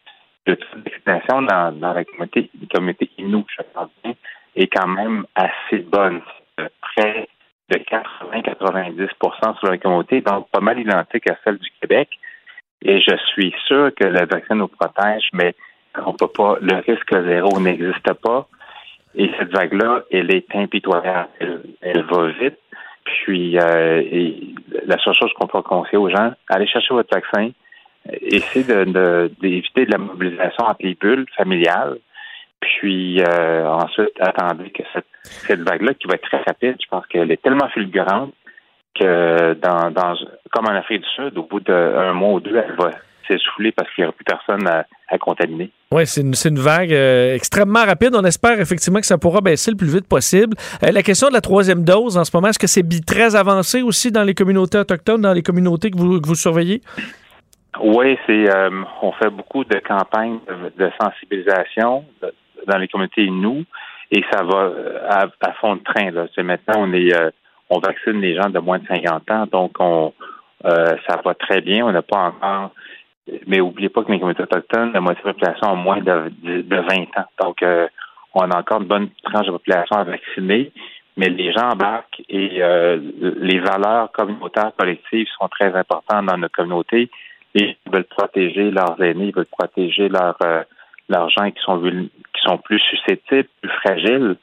Le taux vaccination dans, dans la communauté, communauté Innu, je pense bien, est quand même assez bonne. C'est près de 80-90% sur la communauté, donc pas mal identique à celle du Québec. Et je suis sûr que le vaccin nous protège, mais on peut pas, le risque zéro n'existe pas. Et cette vague-là, elle est impitoyable. Elle, va vite. Puis, euh, et la seule chose qu'on peut conseiller aux gens, allez chercher votre vaccin. Essayez d'éviter de, la mobilisation entre les bulles familiales. Puis, euh, ensuite, attendez que cette, vague-là, qui va être très rapide, je pense qu'elle est tellement fulgurante que dans comme en Afrique du Sud, au bout d'un mois ou deux, elle va s'essouffler parce qu'il n'y aura plus personne à, à contaminer. Oui, c'est une, une vague euh, extrêmement rapide. On espère effectivement que ça pourra baisser le plus vite possible. Euh, la question de la troisième dose en ce moment, est-ce que c'est très avancé aussi dans les communautés autochtones, dans les communautés que vous, que vous surveillez? Oui, c'est euh, on fait beaucoup de campagnes de, de sensibilisation dans les communautés nous et ça va à, à fond de train. Là. C'est maintenant on est on vaccine les gens de moins de 50 ans, donc on ça va très bien. On n'a pas encore mais oubliez pas que les communautés autochtones, la moitié de la population a moins de, de, de 20 ans. Donc euh, on a encore une bonne tranche de population à vacciner, mais les gens embarquent et euh, les valeurs communautaires collectives sont très importantes dans notre communauté. Et ils veulent protéger leurs aînés, ils veulent protéger leurs euh, gens qui sont qui sont plus susceptibles, plus fragiles.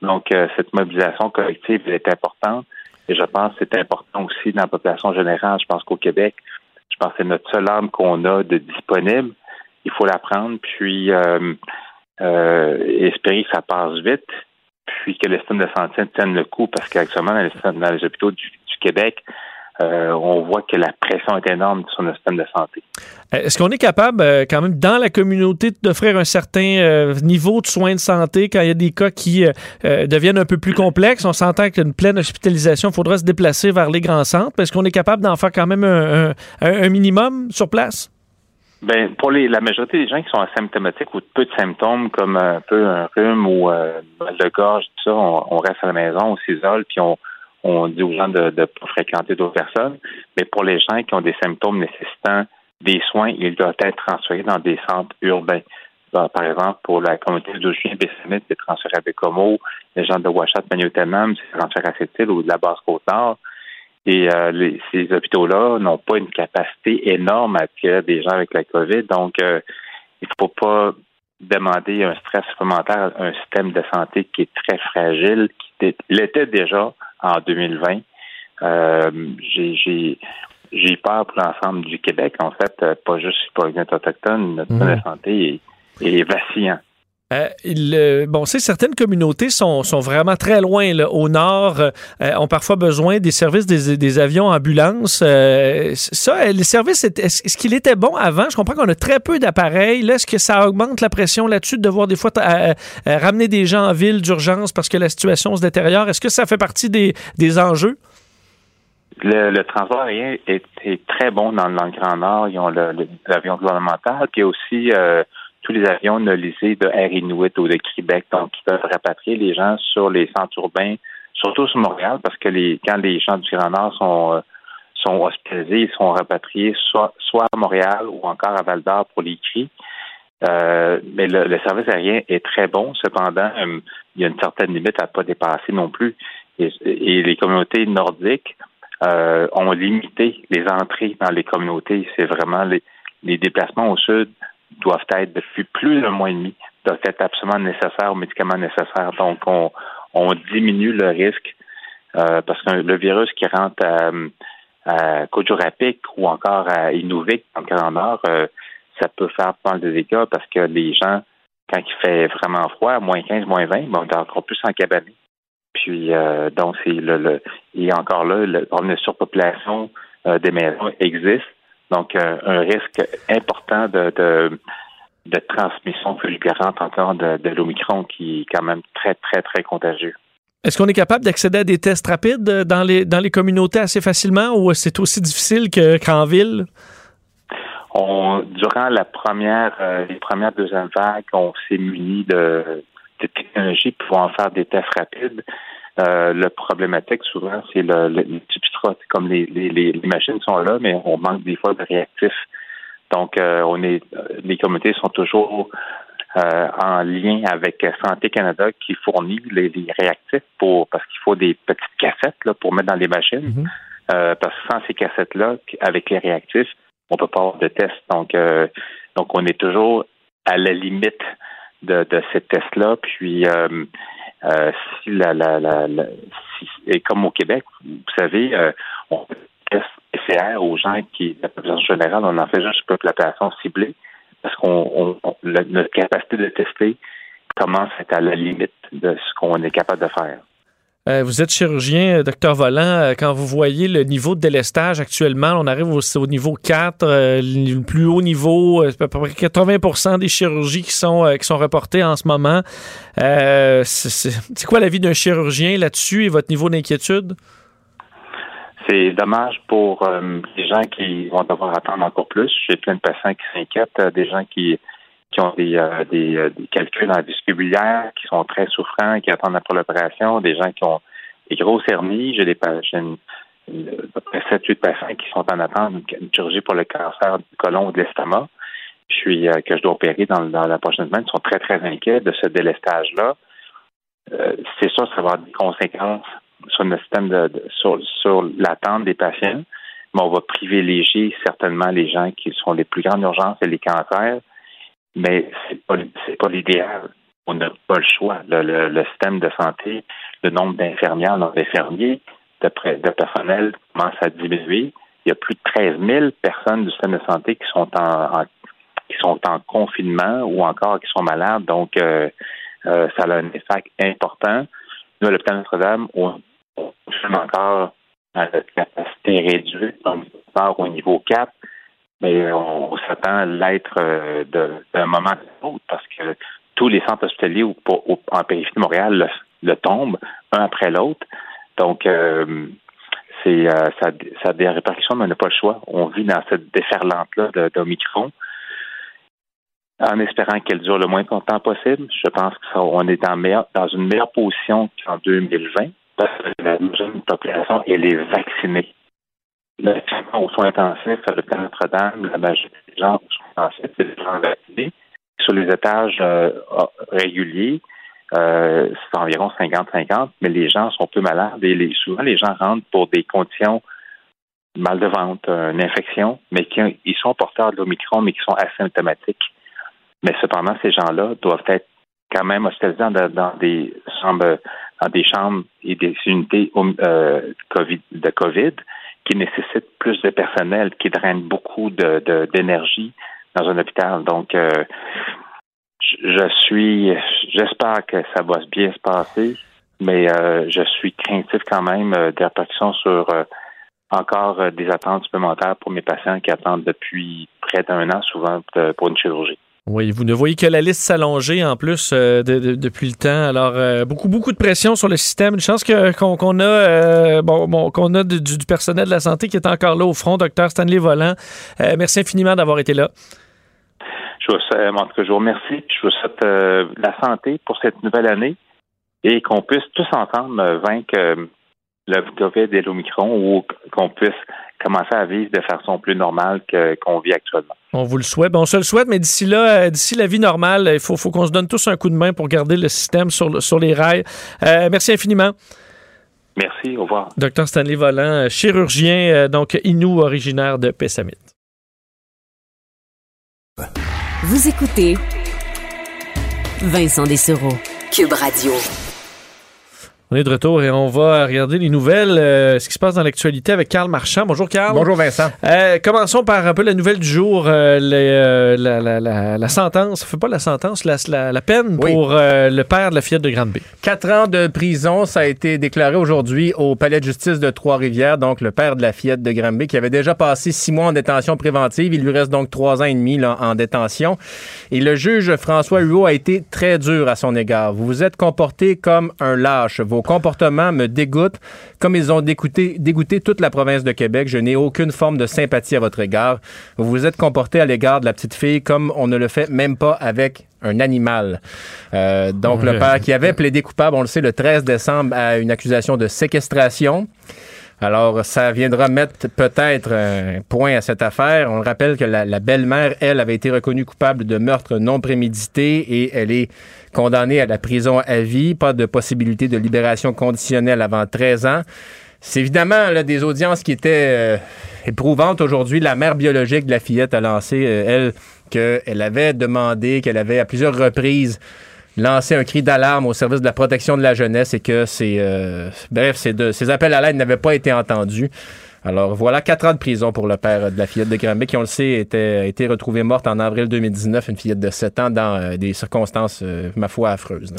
Donc euh, cette mobilisation collective est importante. Et je pense que c'est important aussi dans la population générale. Je pense qu'au Québec, c'est notre seule arme qu'on a de disponible. Il faut la prendre, puis euh, euh, espérer que ça passe vite, puis que le système de santé tienne le coup, parce qu'actuellement, dans les, hôpitaux du Québec, euh, on voit que la pression est énorme sur notre système de santé. Euh, Est-ce qu'on est capable, euh, quand même, dans la communauté, d'offrir un certain euh, niveau de soins de santé quand il y a des cas qui deviennent un peu plus complexes? On s'entend qu'une pleine hospitalisation, il faudra se déplacer vers les grands centres. Est-ce qu'on est capable d'en faire quand même un, un- un- un minimum sur place? Ben, pour les, la majorité des gens qui sont asymptomatiques ou de peu de symptômes, comme un peu un rhume ou mal de gorge, tout ça, on, on reste à la maison, on s'isole, puis on, on dit aux gens de ne pas fréquenter d'autres personnes. Mais pour les gens qui ont des symptômes nécessitant des soins, ils doivent être transférés dans des centres urbains. Par exemple, pour la communauté d'Ochien Bessamit, c'est transféré à Bécomo. Les gens de Ouachat, Magnotenam, c'est transféré à Sept-Îles ou de la Basse-Côte-Nord. Et euh, ces hôpitaux-là n'ont pas une capacité énorme à accueillir des gens avec la COVID. Donc, euh, il ne faut pas demander un stress supplémentaire à un système de santé qui est très fragile, qui était- l'était déjà en 2020. Euh, j'ai, j'ai, j'ai peur pour l'ensemble du Québec, en fait, euh, pas juste pour les autochtones, notre de santé est, est vacillant. Euh, euh, bon, c'est certaines communautés sont, vraiment très loin là, au nord, euh, ont parfois besoin des services des, avions ambulances. Ça, les services, est- est-ce qu'il était bon avant? Je comprends qu'on a très peu d'appareils. Est-ce que ça augmente la pression là-dessus de devoir des fois ramener des gens en ville d'urgence parce que la situation se détériore? Est-ce que ça fait partie des, enjeux? Le, le transport aérien est, très bon dans, le Grand Nord. Ils ont l'avion gouvernemental, puis aussi tous les avions nolisés de Air Inuit ou de Québec, donc qui peuvent rapatrier les gens sur les centres urbains, surtout sur Montréal, parce que les quand les gens du Grand Nord sont euh, sont hospitalisés, ils sont rapatriés soit, soit à Montréal ou encore à Val d'Or pour les cris. Euh, mais le, le service aérien est très bon. Cependant, euh, il y a une certaine limite à ne pas dépasser non plus. Et, et les communautés nordiques euh, ont limité les entrées dans les communautés. C'est vraiment les, les déplacements au sud doivent être depuis plus d'un mois et demi, doivent être absolument nécessaires aux médicaments nécessaires. Donc, on, on diminue le risque euh, parce que le virus qui rentre à, à Kojurapik ou encore à Inuvik, le Grand Nord, euh, ça peut faire pas mal de dégâts parce que les gens quand il fait vraiment froid, moins 15, moins 20, ben, on est encore plus en cabane. Puis, euh, donc, c'est le, le, et encore là, le de surpopulation euh, des maisons existe. Donc, euh, un risque important de, de, de transmission fulgurante encore de, de l'Omicron qui est quand même très, très, très contagieux. Est-ce qu'on est capable d'accéder à des tests rapides dans les, dans les communautés assez facilement ou c'est aussi difficile que, qu'en ville? On, durant la première, euh, les premières deuxièmes vagues, on s'est muni de, de technologies pour en faire des tests rapides. Euh, le problématique souvent, c'est le, le, le substrat. C'est Comme les, les, les, machines sont là, mais on manque des fois de réactifs. Donc, euh, on est, les communautés sont toujours euh, en lien avec Santé Canada qui fournit les, les réactifs pour parce qu'il faut des petites cassettes là, pour mettre dans les machines. Euh, parce que sans ces cassettes-là, avec les réactifs, on peut pas avoir de test. Donc, euh, donc on est toujours à la limite de, de ces tests-là. Puis, euh, si la, la, la, la si, et comme au Québec, vous savez, euh, on teste PCR aux gens qui, la population générale, on en fait juste une population ciblée parce qu'on on, notre capacité de tester commence à être à la limite de ce qu'on est capable de faire. Euh, vous êtes chirurgien, euh, docteur Volant. Euh, quand vous voyez le niveau de délestage actuellement, on arrive au, au niveau 4, euh, le plus haut niveau, à peu près 80% des chirurgies qui sont, qui sont reportées en ce moment. C'est quoi l'avis d'un chirurgien là-dessus et votre niveau d'inquiétude? C'est dommage pour les gens qui vont devoir attendre encore plus. J'ai plein de patients qui s'inquiètent, des gens qui qui ont des, euh, des, euh, des, calculs dans la vestibulaire, qui sont très souffrants, qui attendent après l'opération, des gens qui ont des grosses hernies. J'ai des près 7-8 patients qui sont en attente d'une chirurgie pour le cancer du côlon ou de l'estomac. Je suis euh, que je dois opérer dans, dans, la prochaine semaine. Ils sont très, très inquiets de ce délestage-là. Euh, c'est sûr, ça va avoir des conséquences sur le système de, de sur, sur l'attente des patients, mais on va privilégier certainement les gens qui sont les plus grandes urgences et les cancers mais c'est pas pas l'idéal. On n'a pas le choix. Le, le, le, système de santé, le nombre d'infirmières, d'infirmiers, de, de personnel commence à diminuer. Il y a plus de 13 000 personnes du système de santé qui sont en, en qui sont en confinement ou encore qui sont malades. Donc, euh, euh, ça a un effet important. Nous, à l'hôpital Notre-Dame, on, on encore à notre capacité réduite, donc au niveau 4 mais on, s'attend à l'être euh, d'un moment à l'autre parce que tous les centres hospitaliers ou, en périphérie de Montréal le, tombent un après l'autre. Donc, euh, c'est euh, ça, ça, a des répercussions, mais on n'a pas le choix. On vit dans cette déferlante-là d'Omicron en espérant qu'elle dure le moins longtemps possible. Je pense qu'on est dans, dans une meilleure position qu'en 2020 parce que la jeune population, elle est vaccinée traitement aux soins intensifs à l'hôpital Notre-Dame, la majorité des gens aux soins intensifs, c'est des gens vaccinés. Sur les étages euh, réguliers, euh, c'est environ 50-50, mais les gens sont peu malades et souvent les gens rentrent pour des conditions mal de ventre, une infection, mais qui ils sont porteurs de l'Omicron, mais qui sont asymptomatiques. Mais cependant, ces gens-là doivent être quand même hospitalisés dans, dans des chambres, dans des chambres et des unités euh, COVID, de COVID qui nécessite plus de personnel, qui draine beaucoup de, d'énergie dans un hôpital. Donc, euh, je suis, j'espère que ça va bien se passer, mais euh, je suis craintif quand même euh, des répercussions sur euh, encore euh, des attentes supplémentaires pour mes patients qui attendent depuis près d'un an, souvent pour une chirurgie. Oui, vous ne voyez que la liste s'allonger en plus euh, de, de, depuis le temps. Alors, euh, beaucoup, beaucoup de pression sur le système. Une chance qu'on, a, euh, bon, bon, qu'on a du, du, personnel de la santé qui est encore là au front, docteur Stanley Volant. Euh, merci infiniment d'avoir été là. Je vous, en tout cas, je vous remercie. Je vous souhaite la santé pour cette nouvelle année et qu'on puisse tous ensemble vaincre le COVID et l'Omicron ou qu'on puisse commencer à vivre de façon plus normale qu'on vit actuellement. On vous le souhaite. on se le souhaite, mais d'ici là, d'ici la vie normale, il faut, faut qu'on se donne tous un coup de main pour garder le système sur, sur les rails. Euh, merci infiniment. Merci, au revoir. Docteur Stanley Volant, chirurgien, donc Inou, originaire de Pessamit. Vous écoutez Vincent Dessereau. Cube Radio. On est de retour et on va regarder les nouvelles, euh, ce qui se passe dans l'actualité avec Carl Marchand. Bonjour Carl. Bonjour Vincent. Euh, commençons par un peu la nouvelle du jour, euh, les, euh, la, la- la- la sentence, fait pas la sentence, la, la- la peine Oui. pour euh, le père de la fillette de Granby. Quatre ans de prison, ça a été déclaré aujourd'hui au palais de justice de Trois-Rivières, donc le père de la fillette de Granby, qui avait déjà passé six mois en détention préventive. Il lui reste donc trois ans et demi là, en détention. Et le juge François Huot a été très dur à son égard. Vous vous êtes comporté comme un lâche. Vos comportements me dégoûtent, comme ils ont dégoûté, dégoûté toute la province de Québec. Je n'ai aucune forme de sympathie à votre égard. Vous vous êtes comporté à l'égard de la petite fille comme on ne le fait même pas avec un animal. Euh, donc, le père qui avait plaidé coupable, on le sait, le 13 décembre à une accusation de séquestration. Alors, ça viendra mettre peut-être un point à cette affaire. On le rappelle que la, belle-mère, elle, avait été reconnue coupable de meurtre non prémédité et elle est condamnée à la prison à vie. Pas de possibilité de libération conditionnelle avant 13 ans. C'est évidemment des audiences qui étaient euh, éprouvantes aujourd'hui. La mère biologique de la fillette a lancé, euh, elle, qu'elle avait demandé, qu'elle avait à plusieurs reprises lancé un cri d'alarme au service de la protection de la jeunesse et que ces, euh, bref, ces, appels à l'aide n'avaient pas été entendus. Alors voilà, quatre ans de prison pour le père de la fillette de Granby qui, on le sait, était, a été retrouvée morte en avril 2019, une fillette de 7 ans dans euh, des circonstances, euh, ma foi, affreuses.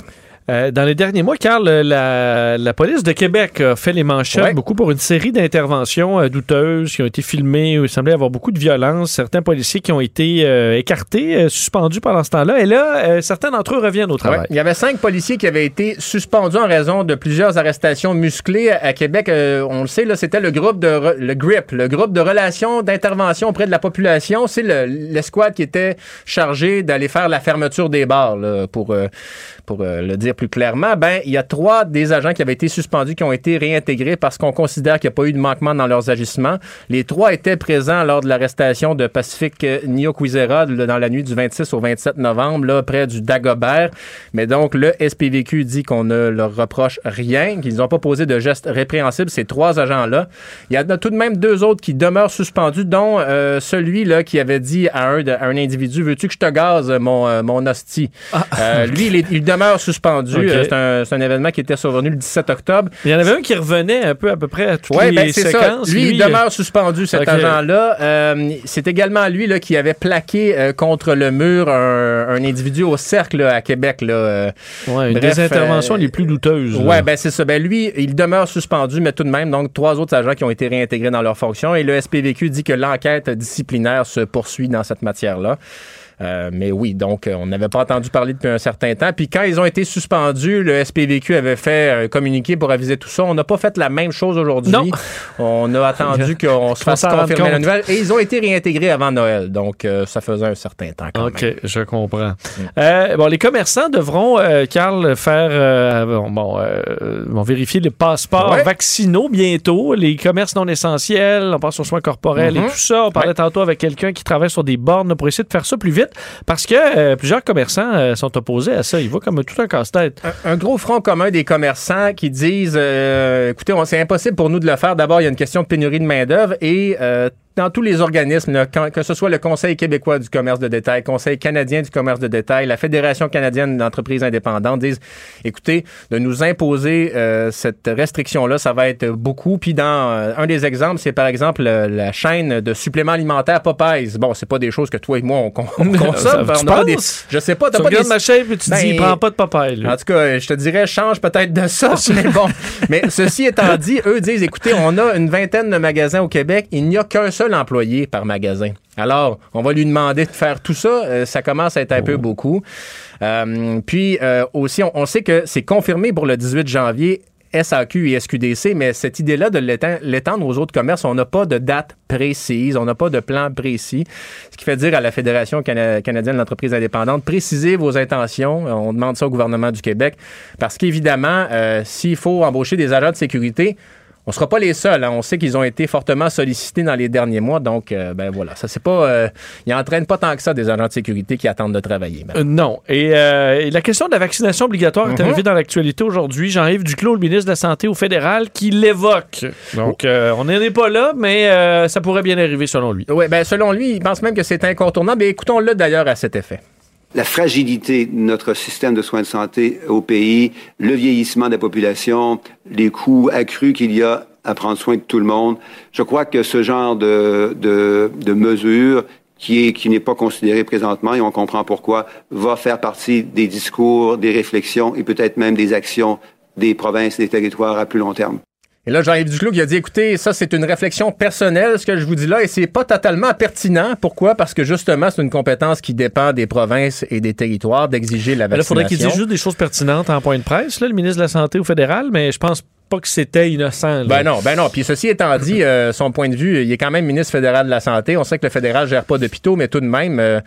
Euh, dans les derniers mois, Carl, euh, la, la police de Québec a fait les manchettes Ouais. beaucoup pour une série d'interventions euh, douteuses qui ont été filmées où il semblait y avoir beaucoup de violence. Certains policiers qui ont été euh, écartés, suspendus pendant ce temps-là. Et là, certains d'entre eux reviennent au travail. Ouais. Il y avait cinq policiers qui avaient été suspendus en raison de plusieurs arrestations musclées à à Québec. On le sait, là, c'était le groupe de le GRIP, le groupe de relations d'intervention auprès de la population. C'est le- l'escouade qui était chargée d'aller faire la fermeture des bars, là, pour pour le dire plus clairement. Ben, il y a trois des agents qui avaient été suspendus qui ont été réintégrés parce qu'on considère qu'il n'y a pas eu de manquement dans leurs agissements. Les trois étaient présents lors de l'arrestation de Pacifique euh, Niokwizera là, dans la nuit du 26 au 27 novembre, là, près du Dagobert. Mais donc, le SPVQ dit qu'on ne leur reproche rien, qu'ils n'ont pas posé de gestes répréhensibles, ces trois agents-là. Il y en a tout de même deux autres qui demeurent suspendus, dont euh, celui là, qui avait dit à un, de- à un individu Veux-tu que je te gaze, mon, euh, mon hostie Euh, Lui, il, est- il demeure suspendu. Euh, c'est, un, c'est un événement qui était survenu le 17 octobre. Il y en avait un qui revenait un peu à peu près à toutes Oui, les ben c'est ça. Lui, il euh, demeure suspendu, cet Ok. agent-là. Euh, c'est également lui là, qui avait plaqué euh, contre le mur un, un individu au cercle là, à Québec. Là, ouais, une bref, des interventions les plus douteuses. Ouais, ben c'est ça. Ben lui, il demeure suspendu, mais tout de même, donc trois autres agents qui ont été réintégrés dans leurs fonctions. Et le SPVQ dit que l'enquête disciplinaire se poursuit dans cette matière-là. Euh, mais oui, donc euh, on n'avait pas entendu parler depuis un certain temps. Puis quand ils ont été suspendus, le SPVQ avait fait un communiqué pour aviser tout ça. On n'a pas fait la même chose aujourd'hui. Non. On a attendu qu'on se fasse confirmer la nouvelle. Et ils ont été réintégrés avant Noël. Donc euh, ça faisait un certain temps quand OK, même. je comprends. Euh, bon, les commerçants devront, euh, Carl, faire euh, bon, bon, euh, vont vérifier les passeports Ouais. vaccinaux bientôt, les commerces non essentiels, on pense aux soins corporels et tout ça. On parlait tantôt avec quelqu'un qui travaille sur des bornes pour essayer de faire ça plus vite parce que euh, plusieurs commerçants euh, sont opposés à ça. Ils voient comme tout un casse-tête. un, un gros front commun des commerçants qui disent euh, écoutez, c'est impossible pour nous de le faire. D'abord, il y a une question de pénurie de main-d'œuvre et euh, dans tous les organismes, là, quand- que ce soit le Conseil québécois du commerce de détail, Conseil canadien du commerce de détail, la Fédération canadienne d'entreprises indépendantes, disent écoutez, de nous imposer euh, cette restriction-là, ça va être beaucoup. Puis dans euh, un des exemples, c'est par exemple euh, la chaîne de suppléments alimentaires Popeyes. Bon, c'est pas des choses que toi et moi on, con- on consomme. Ça, On tu pas des- je sais pas, t'as Tu pas regardes des- ma chaîne et tu Ben, dis, il prend pas de lui. en tout cas, je te dirais, change peut-être de ça, mais bon. Mais ceci étant dit, eux disent, écoutez, on a une vingtaine de magasins au Québec, il n'y a qu'un seul employé par magasin. Alors, on va lui demander de faire tout ça. Euh, ça commence à être un peu beaucoup. Euh, puis euh, aussi, on, on sait que c'est confirmé pour le 18 janvier. SAQ et SQDC, mais cette idée-là de l'étend- l'étendre aux autres commerces, on n'a pas de date précise, on n'a pas de plan précis. Ce qui fait dire à la Fédération cana- canadienne de l'entreprise indépendante, précisez vos intentions. On demande ça au gouvernement du Québec. Parce qu'évidemment, euh, s'il faut embaucher des agents de sécurité, on ne sera pas les seuls. hein. On sait qu'ils ont été fortement sollicités dans les derniers mois. Donc, euh, ben voilà, ça c'est pas. Euh, ils n'entraînent pas tant que ça des agents de sécurité qui attendent de travailler. Euh, non. Et, euh, et la question de la vaccination obligatoire est Mhm. arrivée dans l'actualité aujourd'hui. Jean-Yves Duclos, le ministre de la Santé au fédéral, qui l'évoque. Donc, euh, on n'en est pas là, mais ça pourrait bien arriver selon lui. Oui, ben selon lui, il pense même que c'est incontournable. Et écoutons-le d'ailleurs à cet effet. La fragilité de notre système de soins de santé au pays, le vieillissement de la population, les coûts accrus qu'il y a à prendre soin de tout le monde. Je crois que ce genre de, de, de mesures qui est qui n'est pas considéré présentement et on comprend pourquoi va faire partie des discours, des réflexions et peut-être même des actions des provinces des territoires à plus long terme. Et là, Jean-Yves Duclos qui a dit, écoutez, ça, c'est une réflexion personnelle, ce que je vous dis là, et c'est pas totalement pertinent. Pourquoi? Parce que justement, c'est une compétence qui dépend des provinces et des territoires d'exiger la Là, il vaccination. faudrait qu'il dise juste des choses pertinentes en point de presse, là, le ministre de la Santé au fédéral, mais je pense pas que c'était innocent. là. Ben non, ben non. Puis ceci étant dit, euh, son point de vue, il est quand même ministre fédéral de la Santé. On sait que le fédéral gère pas d'hôpitaux, mais tout de même, euh,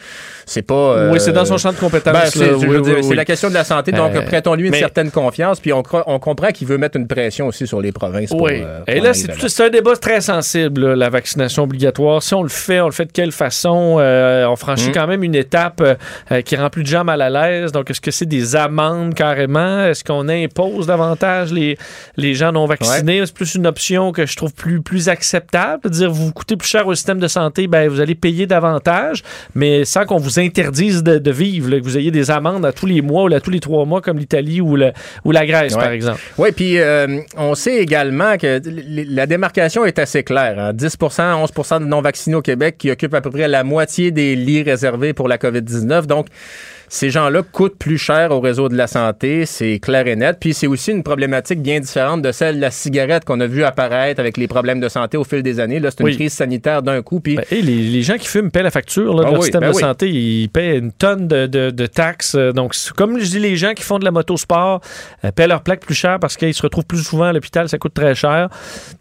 c'est pas. euh, Oui, c'est dans son champ de compétences, ben, c'est Oui, oui, oui. la question de la santé, donc prêtons-lui une mais- certaine confiance. Puis on, comprend qu'il veut mettre une pression aussi sur les provinces. pour, Oui. Et là, c'est un débat très sensible, là, la vaccination obligatoire. Si on le fait, on le fait de quelle façon? On franchit Mm. quand même une étape qui rend plus de gens mal à l'aise. Donc, est-ce que c'est des amendes carrément? Est-ce qu'on impose davantage les, les gens non vaccinés? C'est plus une option que je trouve plus, plus acceptable. Dire, vous coûtez plus cher au système de santé, ben, vous allez payer davantage, mais sans qu'on vous interdise de, de vivre, là, que vous ayez des amendes à tous les mois ou à tous les trois mois, comme l'Italie ou, le- ou la Grèce, Ouais. par exemple. Oui, puis euh, on sait également que la démarcation est assez claire. hein. 10% 11% de non-vaccinés au Québec qui occupent à peu près la moitié des lits réservés pour la COVID-19. Donc, ces gens-là coûtent plus cher au réseau de la santé, c'est clair et net. Puis c'est aussi une problématique bien différente de celle de la cigarette qu'on a vu apparaître avec les problèmes de santé au fil des années. Là, c'est une Oui. crise sanitaire d'un coup. Puis Ben, et les, les gens qui fument paient la facture là, de Ah leur oui, système ben de oui. santé. Ils paient une tonne de, de- de taxes. Euh, Donc, comme je dis, les gens qui font de la motosport euh, paient leur plaque plus cher parce qu'ils se retrouvent plus souvent à l'hôpital. Ça coûte très cher.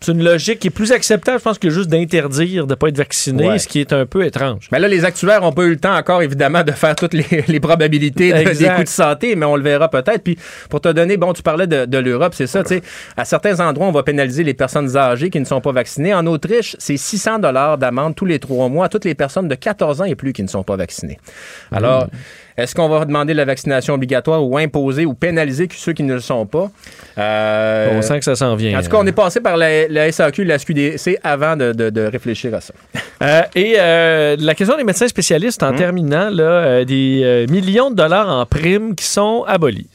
C'est une logique qui est plus acceptable, je pense, que juste d'interdire de ne pas être vacciné, Ouais. ce qui est un peu étrange. Mais là, les actuaires n'ont pas eu le temps encore, évidemment, de faire toutes les, les probabilités de- des coûts de santé, mais on le verra peut-être. Puis pour te donner, bon, tu parlais de, de l'Europe, c'est ça, tu sais, à certains endroits, on va pénaliser les personnes âgées qui ne sont pas vaccinées. En Autriche, c'est 600 dollars d'amende tous les trois mois à toutes les personnes de 14 ans et plus qui ne sont pas vaccinées. Alors, est-ce qu'on va demander la vaccination obligatoire ou imposer ou pénaliser ceux qui ne le sont pas? Euh, On sent que ça s'en vient. En tout cas, on est passé par la, la SAQ, la SQDC avant de, de- de réfléchir à ça. Euh, et euh, la question des médecins spécialistes, Hum. en terminant, là, euh, des millions de dollars en primes qui sont abolis.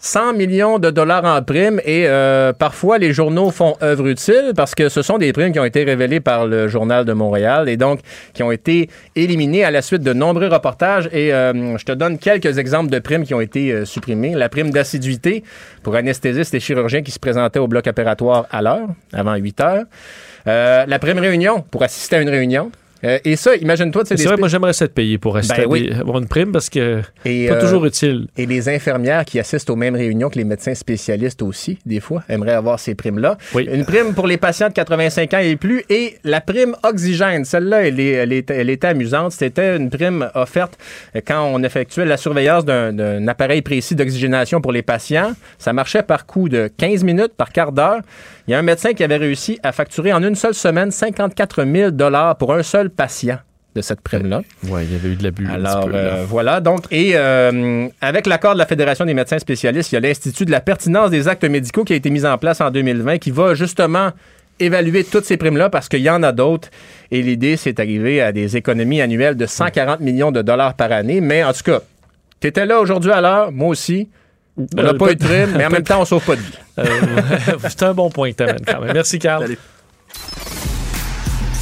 100 millions de dollars en primes et euh, parfois les journaux font œuvre utile parce que ce sont des primes qui ont été révélées par le Journal de Montréal et donc qui ont été éliminées à la suite de nombreux reportages et euh, je te donne quelques exemples de primes qui ont été euh, supprimées. La prime d'assiduité pour anesthésistes et chirurgiens qui se présentaient au bloc opératoire à l'heure, avant 8 heures. La prime réunion pour assister à une réunion. Euh, et ça, imagine-toi, C'est vrai, moi, j'aimerais ça te payer pour rester Ben oui. avoir une prime parce que Et, pas euh, toujours utile. Et les infirmières qui assistent aux mêmes réunions que les médecins spécialistes aussi, des fois, aimeraient avoir ces primes-là. Une prime pour les patients de 85 ans et plus et la prime oxygène. Celle-là, elle, elle, était amusante. C'était une prime offerte quand on effectuait la surveillance d'un- d'un appareil précis d'oxygénation pour les patients. Ça marchait par coup de 15 minutes, par quart d'heure. Il y a un médecin qui avait réussi à facturer en une seule semaine 54 000 pour un seul patient de cette prime-là. Oui, il y avait eu de l'abus. un Alors, petit peu, euh, voilà. Donc, et euh, avec l'accord de la Fédération des médecins spécialistes, il y a l'Institut de la pertinence des actes médicaux qui a été mis en place en 2020, qui va justement évaluer toutes ces primes-là parce qu'il y en a d'autres. Et l'idée, c'est d'arriver à des économies annuelles de 140 millions de dollars par année. Mais en tout cas, tu étais là aujourd'hui à l'heure, moi aussi. On n'a Euh, pas eu de prime, mais en même temps, on sauve pas de vie. Euh, c'est un bon point que quand même. Merci, Carl.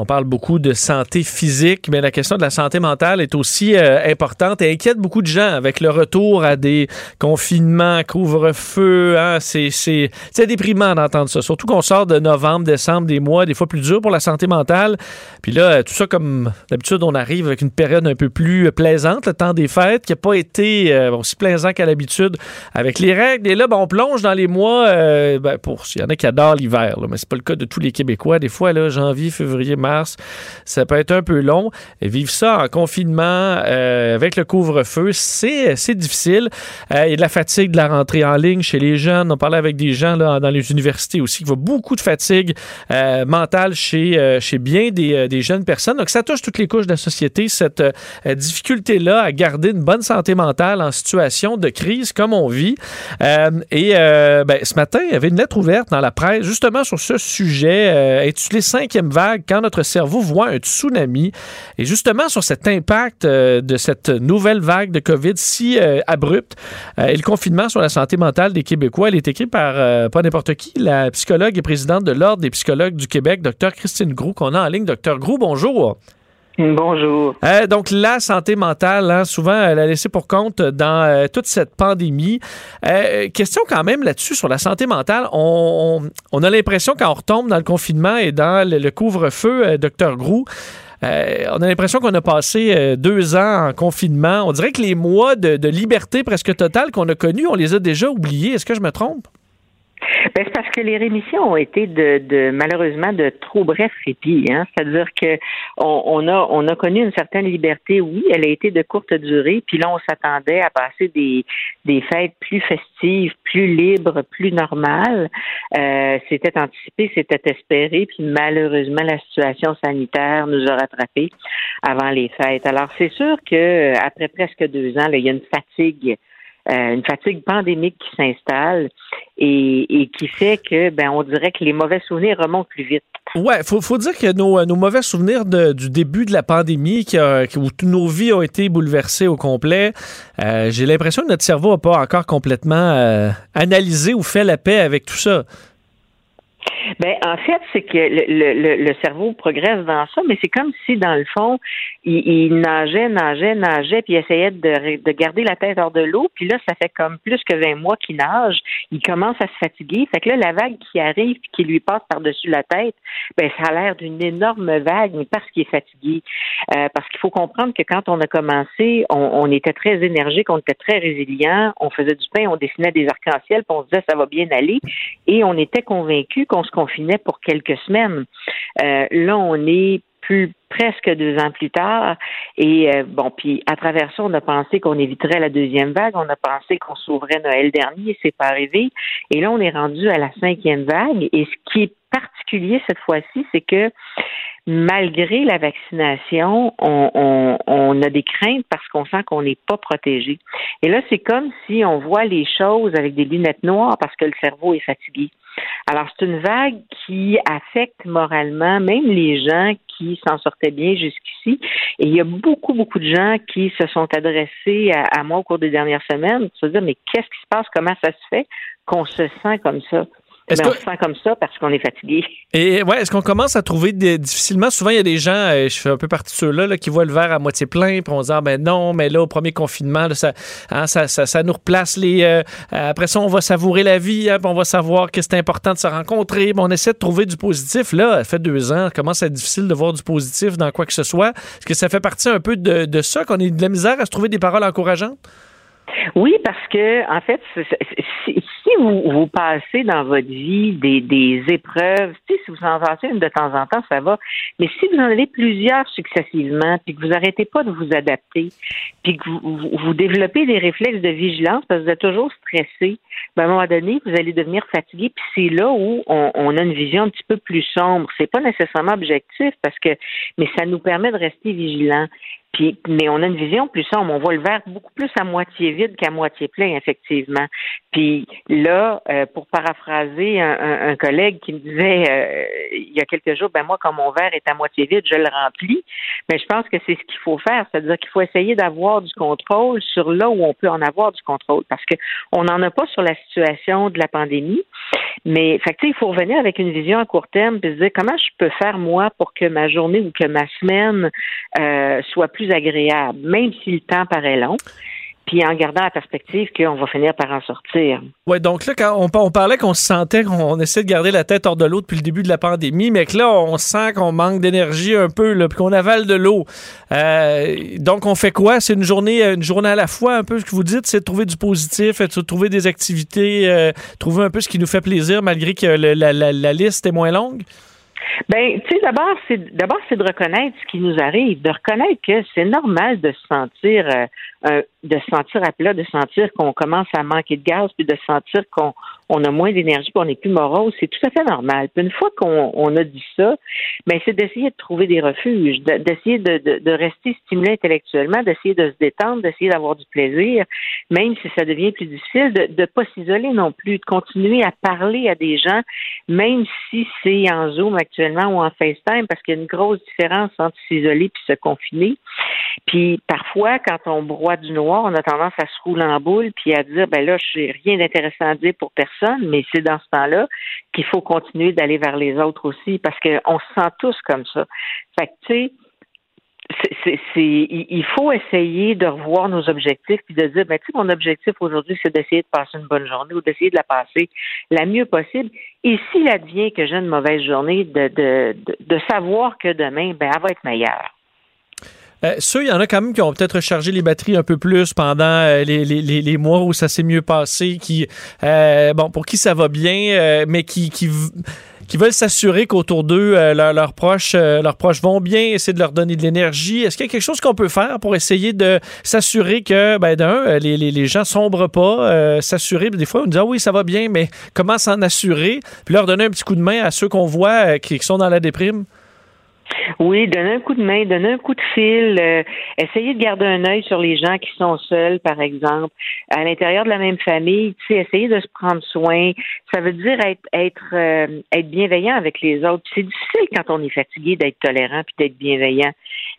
On parle beaucoup de santé physique, mais la question de la santé mentale est aussi euh, importante et inquiète beaucoup de gens avec le retour à des confinements, couvre-feu. Hein, c'est, déprimant d'entendre ça. Surtout qu'on sort de novembre, décembre, des mois des fois plus durs pour la santé mentale. Puis là, tout ça comme d'habitude, on arrive avec une période un peu plus plaisante, le temps des fêtes, qui n'a pas été euh, aussi plaisant qu'à l'habitude avec les règles. Et là, ben, on plonge dans les mois, euh, ben, il y en a qui adorent l'hiver, mais c'est pas le cas de tous les Québécois. Des fois, là, janvier, février, mars, ça peut être un peu long. Vivre ça en confinement euh, avec le couvre-feu, c'est difficile. Euh, il y a de la fatigue de la rentrée en ligne chez les jeunes. On parlait avec des gens là, dans les universités aussi, qui voit beaucoup de fatigue euh, mentale chez, bien des, jeunes personnes. Donc, ça touche toutes les couches de la société, cette difficulté-là à garder une bonne santé mentale en situation de crise comme on vit. Et ben, ce matin, il y avait une lettre ouverte dans la presse justement sur ce sujet intitulé Cinquième vague, quand notre cerveau voit un tsunami. Et justement sur cet impact euh, de cette nouvelle vague de COVID si euh, abrupte euh, et le confinement sur la santé mentale des Québécois. Elle est écrite par pas n'importe qui, la psychologue et présidente de l'Ordre des psychologues du Québec, Dr Christine Groux, qu'on a en ligne. Dr Groux, bonjour. Bonjour. Euh, donc, la santé mentale, hein, souvent, elle a laissé pour compte dans euh, toute cette pandémie. Euh, question quand même là-dessus sur la santé mentale. On, a l'impression quand on retombe dans le confinement et dans le, couvre-feu, docteur Groux, on a l'impression qu'on a passé deux ans en confinement. On dirait que les mois de, de liberté presque totale qu'on a connus, on les a déjà oubliés. Est-ce que je me trompe? Ben, c'est parce que les rémissions ont été de, de malheureusement de trop brefs répits. Hein? C'est-à-dire que on, on, a on a connu une certaine liberté, oui, elle a été de courte durée, puis là on s'attendait à passer des, des fêtes plus festives, plus libres, plus normales. Euh, c'était anticipé, c'était espéré, puis malheureusement la situation sanitaire nous a rattrapés avant les fêtes. Alors c'est sûr que après presque deux ans, il y a une fatigue euh, une fatigue pandémique qui s'installe et, qui fait que, ben, on dirait que les mauvais souvenirs remontent plus vite. Ouais, faut, faut dire que nos, nos mauvais souvenirs de, du début de la pandémie, qui a, où toutes nos vies ont été bouleversées au complet, euh, j'ai l'impression que notre cerveau n'a pas encore complètement euh, analysé ou fait la paix avec tout ça. Ben, en fait, c'est que le, le, le, cerveau progresse dans ça, mais c'est comme si, dans le fond, il, il nageait, nageait, nageait, puis il essayait de, de garder la tête hors de l'eau. Puis là, ça fait comme plus que 20 mois qu'il nage. Il commence à se fatiguer. Fait que là, la vague qui arrive qui lui passe par-dessus la tête, ben, ça a l'air d'une énorme vague, mais parce qu'il est fatigué. Euh, parce qu'il faut comprendre que quand on a commencé, on, on était très énergique, on était très résilient, on faisait du pain, on dessinait des arcs-en-ciel, puis on se disait ça va bien aller. Et on était convaincu qu'on se pour quelques semaines. Euh, là, on est plus presque deux ans plus tard. Et euh, bon, puis à travers ça, on a pensé qu'on éviterait la deuxième vague. On a pensé qu'on sauverait Noël dernier. C'est pas arrivé. Et là, on est rendu à la cinquième vague. Et ce qui est particulier cette fois-ci, c'est que malgré la vaccination, on, on, on, a des craintes parce qu'on sent qu'on n'est pas protégé. Et là, c'est comme si on voit les choses avec des lunettes noires parce que le cerveau est fatigué. Alors, c'est une vague qui affecte moralement même les gens qui s'en sortaient bien jusqu'ici. Et il y a beaucoup, beaucoup de gens qui se sont adressés à, à moi au cours des dernières semaines pour se dire, mais qu'est-ce qui se passe? Comment ça se fait qu'on se sent comme ça? Est-ce Ben, que- On se sent comme ça parce qu'on est fatigué. Et ouais, est-ce qu'on commence à trouver des- difficilement, souvent il y a des gens, euh, je fais un peu partie de ceux-là, là, qui voient le verre à moitié plein, puis on se dit, ah, ben non, mais là, au premier confinement, là, ça, hein, ça, ça, ça nous replace les... euh, après ça, on va savourer la vie, hein, puis on va savoir que c'est important de se rencontrer, puis on essaie de trouver du positif. Là, ça fait deux ans, ça commence à être difficile de voir du positif dans quoi que ce soit. Est-ce que ça fait partie un peu de, de ça, qu'on ait de la misère à se trouver des paroles encourageantes? Oui, parce que en fait, si, vous, vous passez dans votre vie des, des épreuves, tu sais, si vous en passez une de temps en temps, ça va. Mais si vous en avez plusieurs successivement, puis que vous arrêtez pas de vous adapter, puis que vous, vous, développez des réflexes de vigilance parce que vous êtes toujours stressé, ben, à un moment donné, vous allez devenir fatigué. Puis c'est là où on, on a une vision un petit peu plus sombre. C'est pas nécessairement objectif parce que, mais ça nous permet de rester vigilants. Puis, mais on a une vision plus sombre. On voit le verre beaucoup plus à moitié vide qu'à moitié plein, effectivement. Puis là, euh, pour paraphraser un, un, un collègue qui me disait euh, il y a quelques jours, ben moi, quand mon verre est à moitié vide, je le remplis. Mais je pense que c'est ce qu'il faut faire, c'est-à-dire qu'il faut essayer d'avoir du contrôle sur là où on peut en avoir du contrôle, parce que on n'en a pas sur la situation de la pandémie. Mais fait il faut revenir avec une vision à court terme, puis se dire comment je peux faire moi pour que ma journée ou que ma semaine euh, soit plus agréable, même si le temps paraît long, puis en gardant la perspective qu'on va finir par en sortir. Ouais, donc là, quand on, on parlait qu'on se sentait qu'on essaie de garder la tête hors de l'eau depuis le début de la pandémie, mais que là, on sent qu'on manque d'énergie un peu, là, puis qu'on avale de l'eau. Euh, donc, on fait quoi? C'est une journée, une journée à la fois, un peu ce que vous dites, c'est de trouver du positif, de trouver des activités, euh, trouver un peu ce qui nous fait plaisir, malgré que le- la, la- la liste est moins longue? Ben, tu sais, d'abord, c'est d'abord c'est de reconnaître ce qui nous arrive, de reconnaître que c'est normal de se sentir, euh, euh, de se sentir à plat, de sentir qu'on commence à manquer de gaz, puis de sentir qu'on on a moins d'énergie, puis on n'est plus morose. C'est tout à fait normal. Une fois qu'on on a dit ça, ben c'est d'essayer de trouver des refuges, de- d'essayer de, de, de rester stimulé intellectuellement, d'essayer de se détendre, d'essayer d'avoir du plaisir, même si ça devient plus difficile, de ne pas s'isoler non plus, de continuer à parler à des gens, même si c'est en Zoom actuellement ou en FaceTime, parce qu'il y a une grosse différence entre s'isoler puis se confiner. Puis parfois, quand on broie du noir, on a tendance à se rouler en boule puis à dire ben là, je n'ai rien d'intéressant à dire pour personne, mais c'est dans ce temps-là qu'il faut continuer d'aller vers les autres aussi, parce qu'on se sent tous comme ça. Fait que tu sais, il faut essayer de revoir nos objectifs puis de dire, ben, tu sais, mon objectif aujourd'hui, c'est d'essayer de passer une bonne journée ou d'essayer de la passer la mieux possible. Et s'il advient que j'ai une mauvaise journée, de, de, de, de savoir que demain, ben, elle va être meilleure. Euh, ceux, il y en a quand même qui ont peut-être rechargé les batteries un peu plus pendant euh, les, mois où ça s'est mieux passé, qui, euh, bon, pour qui ça va bien, mais qui, veulent s'assurer qu'autour d'eux, leurs- proches, leurs proches vont bien, essayer de leur donner de l'énergie. Est-ce qu'il y a quelque chose qu'on peut faire pour essayer de s'assurer que, ben, d'un, les, les, les gens sombrent pas, s'assurer, des fois, on dit, ah oui, ça va bien, mais comment s'en assurer? Puis leur donner un petit coup de main à ceux qu'on voit qui sont dans la déprime? Oui, donner un coup de main, donner un coup de fil, euh, essayer de garder un œil sur les gens qui sont seuls, par exemple, à l'intérieur de la même famille, tu sais, essayer de se prendre soin. Ça veut dire être euh, bienveillant avec les autres. C'est difficile quand on est fatigué d'être tolérant puis d'être bienveillant.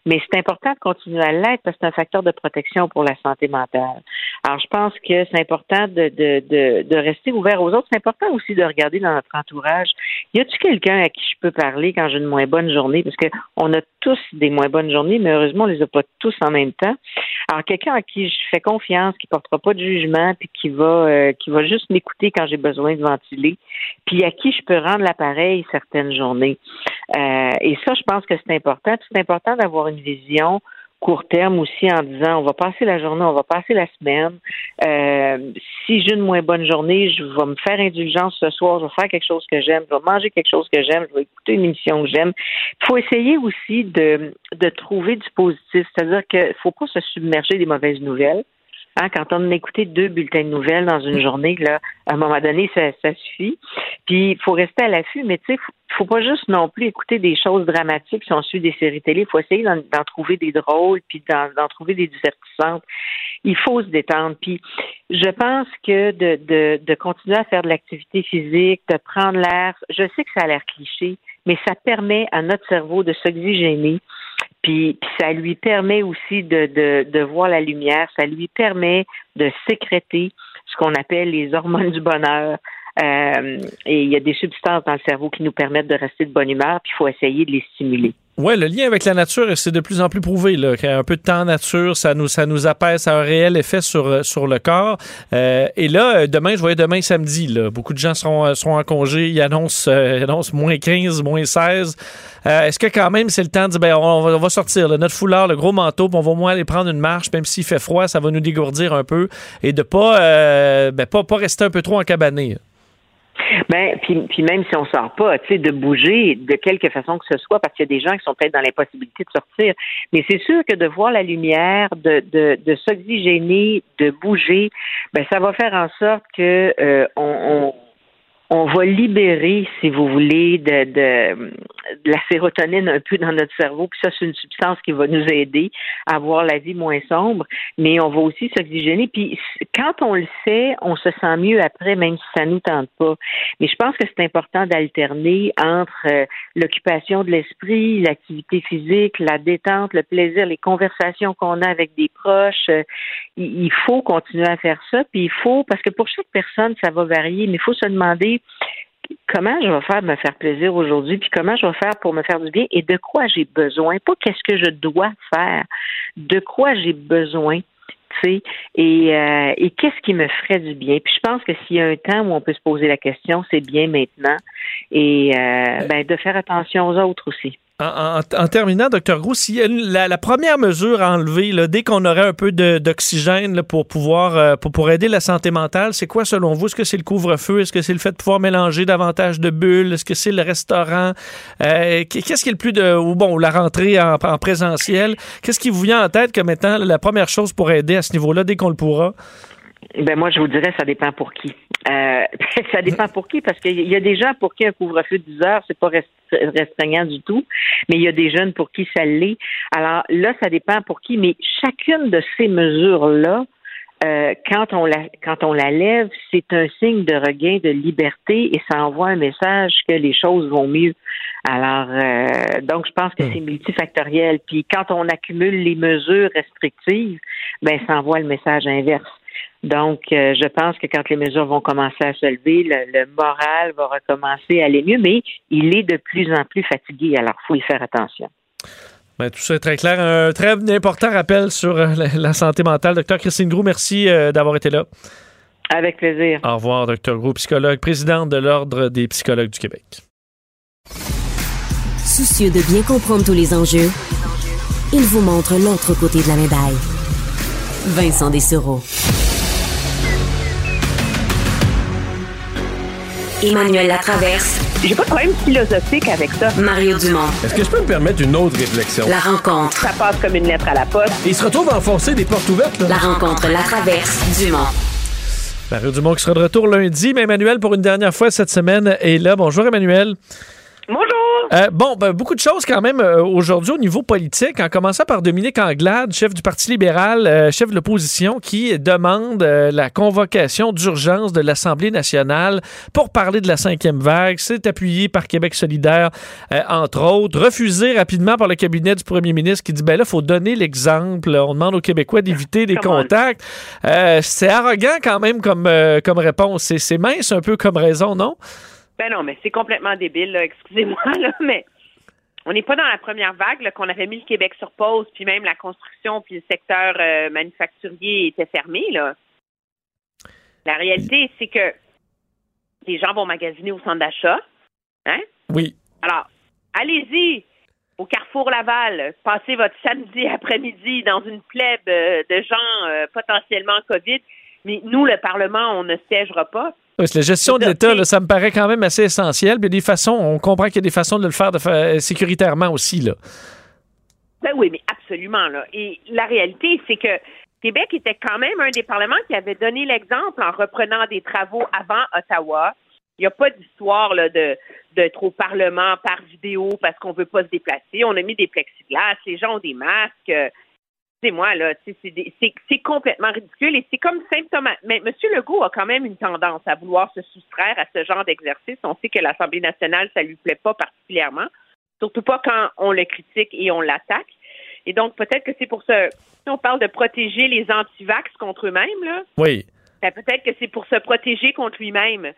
Mais c'est important de continuer à l'être parce que c'est un facteur de protection pour la santé mentale. Alors, je pense que c'est important de, de, de, de rester ouvert aux autres. C'est important aussi de regarder dans notre entourage. Y a-t-il quelqu'un à qui je peux parler quand j'ai une moins bonne journée? Parce qu'on a tous des moins bonnes journées, mais heureusement, on les a pas tous en même temps. Alors, quelqu'un à qui je fais confiance, qui portera pas de jugement, puis qui va, euh, qui va juste m'écouter quand j'ai besoin de ventiler, puis à qui je peux rendre l'appareil certaines journées. Euh, et ça, je pense que c'est important. C'est important d'avoir une vision court terme aussi en disant on va passer la journée, on va passer la semaine. Euh, si j'ai une moins bonne journée, je vais me faire indulgence ce soir, je vais faire quelque chose que j'aime, je vais manger quelque chose que j'aime, je vais écouter une émission que j'aime. Il faut essayer aussi de, de trouver du positif, c'est-à-dire qu'il ne faut pas se submerger des mauvaises nouvelles. Hein, quand on a écouté deux bulletins de nouvelles dans une journée, là, à un moment donné, ça, ça suffit. Puis il faut rester à l'affût, mais tu sais, faut, faut pas juste non plus écouter des choses dramatiques si on suit des séries télé. Il faut essayer d'en, trouver des drôles, puis d'en, d'en trouver des divertissantes. Il faut se détendre. Puis je pense que de, de, de continuer à faire de l'activité physique, de prendre l'air, je sais que ça a l'air cliché, mais ça permet à notre cerveau de s'oxygéner. Puis, ça lui permet aussi de, de, de voir la lumière, ça lui permet de sécréter ce qu'on appelle les hormones du bonheur. Euh, et il y a des substances dans le cerveau qui nous permettent de rester de bonne humeur, puis il faut essayer de les stimuler. Oui, le lien avec la nature, c'est de plus en plus prouvé. Là, qu'un peu de temps en nature, ça nous, ça nous apaise, ça a un réel effet sur, euh, sur le corps. Euh, et là, euh, demain, je voyais demain samedi, là, beaucoup de gens seront, seront en congé. Ils annoncent, moins 15, moins 16. Euh, Est-ce que quand même, c'est le temps de dire, ben, on, va, sortir notre foulard, le gros manteau, puis on va au moins aller prendre une marche, même s'il fait froid, ça va nous dégourdir un peu, et de pas, ben, pas, pas rester un peu trop encabané. Ben, puis, puis même si on sort pas, tu sais, de bouger de quelque façon que ce soit, parce qu'il y a des gens qui sont peut-être dans l'impossibilité de sortir. Mais c'est sûr que de voir la lumière, de, de, de s'oxygéner, de bouger, ben ça va faire en sorte que euh, on, on on va libérer, si vous voulez, de, de, de, la sérotonine un peu dans notre cerveau. Puis ça, c'est une substance qui va nous aider à avoir la vie moins sombre, mais on va aussi s'oxygéner. Puis quand on le sait, on se sent mieux après, même si ça nous tente pas. Mais je pense que c'est important d'alterner entre euh, l'occupation de l'esprit, l'activité physique, la détente, le plaisir, les conversations qu'on a avec des proches. Euh, il faut continuer à faire ça. Puis il faut, parce que pour chaque personne, ça va varier, mais il faut se demander comment je vais faire de me faire plaisir aujourd'hui, puis comment je vais faire pour me faire du bien et de quoi j'ai besoin. Pas qu'est-ce que je dois faire, de quoi j'ai besoin. Et, euh, et qu'est-ce qui me ferait du bien? Puis je pense que s'il y a un temps où on peut se poser la question, c'est bien maintenant. Et euh, ben, de faire attention aux autres aussi. En, terminant, Dr. Gros, la, première mesure à enlever, dès qu'on aurait un peu d'oxygène pour pouvoir euh, pour, aider la santé mentale, c'est quoi selon vous? Est-ce que c'est le couvre-feu? Est-ce que c'est le fait de pouvoir mélanger davantage de bulles? Est-ce que c'est le restaurant? Euh, Qu'est-ce qui est le plus de. Ou bon, la rentrée en, en présentiel? Qu'est-ce qui vous vient en tête comme étant la première chose pour aider à ce niveau-là dès qu'on le pourra? Ben moi, je vous dirais, ça dépend pour qui. Euh, ça dépend pour qui, parce qu'il y a des gens pour qui un couvre-feu de 10 heures, c'est pas rest- restreignant du tout, mais il y a des jeunes pour qui ça l'est. Alors là, ça dépend pour qui, mais chacune de ces mesures-là, euh, quand on la quand on la lève, c'est un signe de regain de liberté et ça envoie un message que les choses vont mieux. Alors euh, donc je pense que c'est multifactoriel. Puis quand on accumule les mesures restrictives, ben ça envoie le message inverse. Donc, euh, je pense que quand les mesures vont commencer à se lever, le, le moral va recommencer à aller mieux, mais il est de plus en plus fatigué, alors il faut y faire attention. Ben, tout ça est très clair. Un très important rappel sur euh, la, la santé mentale. Docteur Christine Groux, merci euh, d'avoir été là. Avec plaisir. Au revoir, Docteur Groux, psychologue, présidente de l'Ordre des psychologues du Québec. Soucieux de bien comprendre tous les enjeux, il vous montre l'autre côté de la médaille. Vincent Dessereau. Emmanuel Latraverse. J'ai pas de problème philosophique avec ça. Mario Dumont. Est-ce que je peux me permettre une autre réflexion? La rencontre. Ça passe comme une lettre à la poste. Il se retrouve à enfoncer des portes ouvertes, là. La rencontre Latraverse. Dumont. Mario Dumont qui sera de retour lundi, mais Emmanuel, pour une dernière fois cette semaine, est là. Bonjour, Emmanuel. Bonjour. Euh, bon, ben, beaucoup de choses quand même euh, aujourd'hui au niveau politique, en commençant par Dominique Anglade, chef du Parti libéral, euh, chef de l'opposition, qui demande la convocation d'urgence de l'Assemblée nationale pour parler de la cinquième vague. C'est appuyé par Québec solidaire, entre autres. Refusé rapidement par le cabinet du premier ministre qui dit, ben là, il faut donner l'exemple. On demande aux Québécois d'éviter des contacts. C'est arrogant quand même comme, comme réponse. C'est mince un peu comme raison, non? Ben non, mais c'est complètement débile, excusez-moi, là, mais on n'est pas dans la première vague qu'on avait mis le Québec sur pause, puis même la construction puis le secteur euh, manufacturier était fermé, là. La réalité, c'est que les gens vont magasiner au centre d'achat, hein? Oui. Alors, allez-y au Carrefour Laval, passez votre samedi après-midi dans une plèbe euh, de gens euh, potentiellement COVID, mais nous, le Parlement, on ne siégera pas. Oui, c'est la gestion de l'État, ça me paraît quand même assez essentiel. Puis il y a des façons, on comprend qu'il y a des façons de le faire de euh, sécuritairement aussi. Là. Ben oui, mais absolument. Là. Et la réalité, c'est que Québec était quand même un des parlements qui avait donné l'exemple en reprenant des travaux avant Ottawa. Il n'y a pas d'histoire de d'être au Parlement par vidéo parce qu'on ne veut pas se déplacer. On a mis des plexiglas, les gens ont des masques. Euh, C'est moi, là, c'est complètement ridicule et c'est comme symptomatique. Mais M. Legault a quand même une tendance à vouloir se soustraire à ce genre d'exercice. On sait que l'Assemblée nationale, ça lui plaît pas particulièrement, surtout pas quand on le critique et on l'attaque. Et donc, peut-être que c'est pour ça, si on parle de protéger les antivax contre eux-mêmes, là, Oui. ben, peut-être que c'est pour se protéger contre lui-même.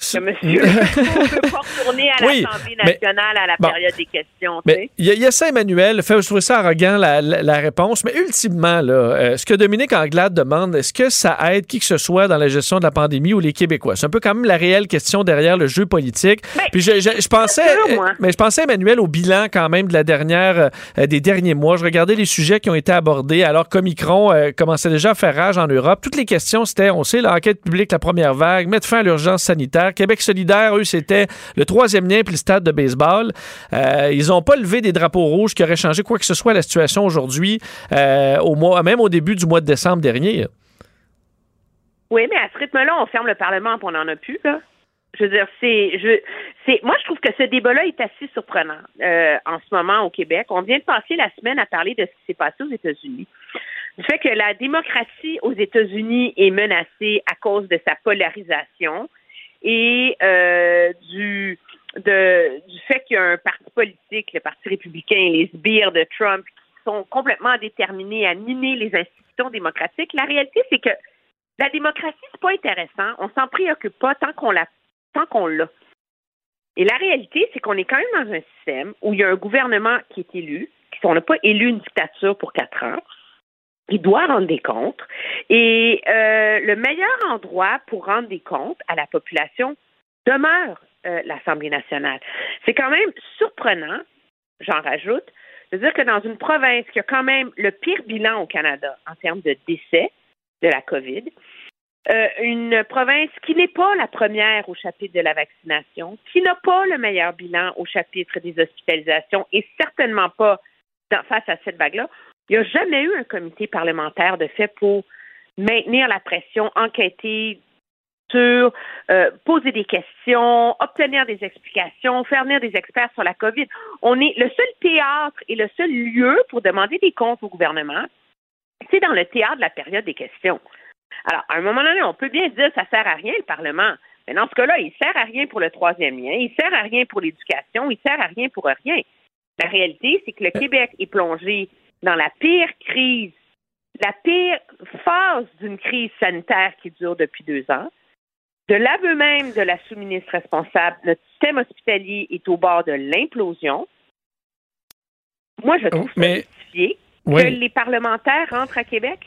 Que M. Legault ne peut pas retourner à Oui, l'Assemblée mais- nationale à la bon. période des questions. Mais il y, a- il y a ça, Emmanuel. Fait, je trouve ça arrogant, la, la- la réponse. Mais ultimement, là, euh, ce que Dominique Anglade demande, est-ce que ça aide qui que ce soit dans la gestion de la pandémie ou les Québécois? C'est un peu quand même la réelle question derrière le jeu politique. Puis je, je- je pensais, sûr, euh, mais je pensais, Emmanuel, au bilan quand même de la dernière, euh, des derniers mois. Je regardais les sujets qui ont été abordés alors qu'Omicron euh, commençait déjà à faire rage en Europe. Toutes les questions, c'était, on sait, l'enquête publique, la première vague, mettre fin à l'urgence sanitaire. Québec solidaire, eux, c'était le troisième lien le stade de baseball. Euh, ils n'ont pas levé des drapeaux rouges qui auraient changé quoi que ce soit la situation aujourd'hui, euh, au même au début du mois de décembre dernier. Oui, mais à ce rythme-là, on ferme le Parlement et on n'en a plus, là. Je veux dire, c'est, je, c'est, moi, je trouve que ce débat-là est assez surprenant euh, en ce moment au Québec. On vient de passer la semaine à parler de ce qui s'est passé aux États-Unis. Du fait que la démocratie aux États-Unis est menacée à cause de sa polarisation et euh, du, de, du fait qu'il y a un parti politique, le Parti républicain, les sbires de Trump, qui sont complètement déterminés à miner les institutions démocratiques. La réalité, c'est que la démocratie, c'est pas intéressant. On s'en préoccupe pas tant qu'on l'a, tant qu'on l'a. Et la réalité, c'est qu'on est quand même dans un système où il y a un gouvernement qui est élu, qui on n'a pas élu une dictature pour quatre ans. Il doit rendre des comptes. Et euh, le meilleur endroit pour rendre des comptes à la population demeure euh, l'Assemblée nationale. C'est quand même surprenant j'en rajoute, de dire que dans une province qui a quand même le pire bilan au Canada en termes de décès de la COVID, euh, une province qui n'est pas la première au chapitre de la vaccination, qui n'a pas le meilleur bilan au chapitre des hospitalisations et certainement pas face à cette vague-là, il n'y a jamais eu un comité parlementaire de fait pour maintenir la pression, enquêter sur, euh, poser des questions, obtenir des explications, faire venir des experts sur la COVID. On est le seul théâtre et le seul lieu pour demander des comptes au gouvernement, c'est dans le théâtre de la période des questions. Alors, à un moment donné, on peut bien dire ça sert à rien le Parlement. Mais dans ce cas-là, il sert à rien pour le troisième lien, il sert à rien pour l'éducation, il sert à rien pour rien. La réalité, c'est que le Québec est plongé dans la pire crise, la pire phase d'une crise sanitaire qui dure depuis deux ans. De l'aveu même de la sous-ministre responsable, notre système hospitalier est au bord de l'implosion. Moi, je trouve ça Mais- justifié Oui. que les parlementaires rentrent à Québec.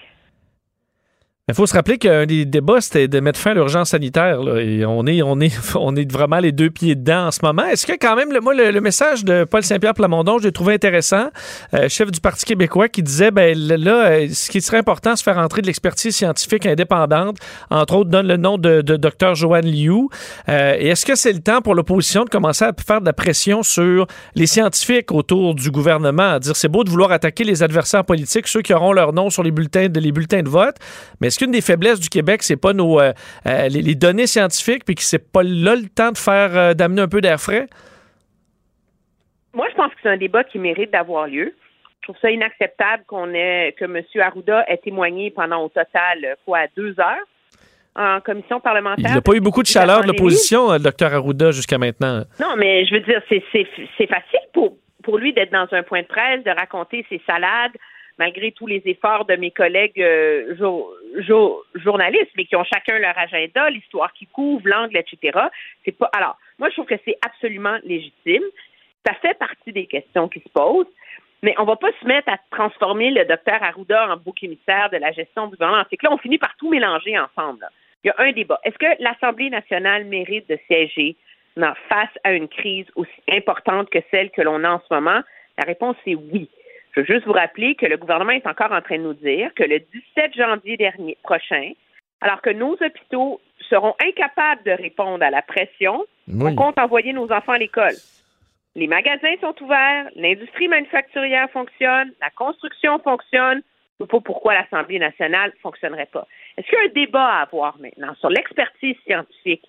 Il faut se rappeler qu'un des débats, c'était de mettre fin à l'urgence sanitaire. et on est, vraiment les deux pieds dedans en ce moment. Est-ce que quand même, le, moi, le, message de Paul Saint-Pierre Plamondon, je l'ai trouvé intéressant, euh, chef du Parti québécois, qui disait, ben là, euh, ce qui serait important, c'est faire entrer de l'expertise scientifique indépendante. Entre autres, donne le nom de, de Dr. Joanne Liu. Euh, et est-ce que c'est le temps pour l'opposition de commencer à faire de la pression sur les scientifiques autour du gouvernement, à dire c'est beau de vouloir attaquer les adversaires politiques, ceux qui auront leur nom sur les bulletins de, les bulletins de vote, mais est-ce qu'une des faiblesses du Québec, c'est pas nos euh, euh, les, les données scientifiques, puis que c'est pas là le temps de faire euh, d'amener un peu d'air frais? Moi, je pense que c'est un débat qui mérite d'avoir lieu. Je trouve ça inacceptable qu'on ait que M. Arruda ait témoigné pendant au total quoi deux heures en commission parlementaire. Il n'a pas eu beaucoup de chaleur de l'opposition, le docteur Arruda, jusqu'à maintenant. Non, mais je veux dire, c'est facile pour, pour lui d'être dans un point de presse, de raconter ses salades, malgré tous les efforts de mes collègues euh, jour- jour- journalistes, mais qui ont chacun leur agenda, l'histoire qui couvre, l'angle, etc. C'est pas. Alors, moi, je trouve que c'est absolument légitime. Ça fait partie des questions qui se posent. Mais on va pas se mettre à transformer le docteur Arruda en bouc émissaire de la gestion du gouvernement. C'est que là, on finit par tout mélanger ensemble. Il y a un débat. Est-ce que l'Assemblée nationale mérite de siéger face à une crise aussi importante que celle que l'on a en ce moment? La réponse est oui. Je veux juste vous rappeler que le gouvernement est encore en train de nous dire que le 17 janvier dernier prochain, alors que nos hôpitaux seront incapables de répondre à la pression, Oui. on compte envoyer nos enfants à l'école. Les magasins sont ouverts, l'industrie manufacturière fonctionne, la construction fonctionne. Je ne sais pas pourquoi l'Assemblée nationale ne fonctionnerait pas. Est-ce qu'il y a un débat à avoir maintenant sur l'expertise scientifique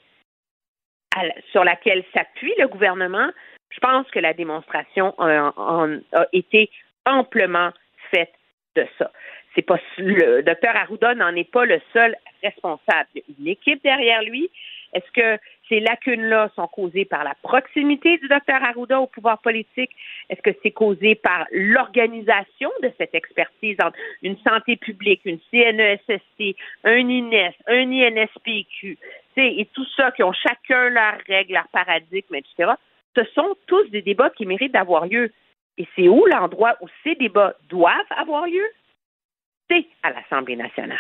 sur laquelle s'appuie le gouvernement? Je pense que la démonstration en- a été amplement faite de ça. C'est pas le docteur Arruda n'en est pas le seul responsable. Il y a une équipe derrière lui. Est-ce que ces lacunes-là sont causées par la proximité du docteur Arruda au pouvoir politique? Est-ce que c'est causé par l'organisation de cette expertise entre une santé publique, une CNESST, un INES, un INSPQ, et tout ça qui ont chacun leurs règles, leurs paradigmes, etc. Ce sont tous des débats qui méritent d'avoir lieu. Et c'est où l'endroit où ces débats doivent avoir lieu? C'est à l'Assemblée nationale.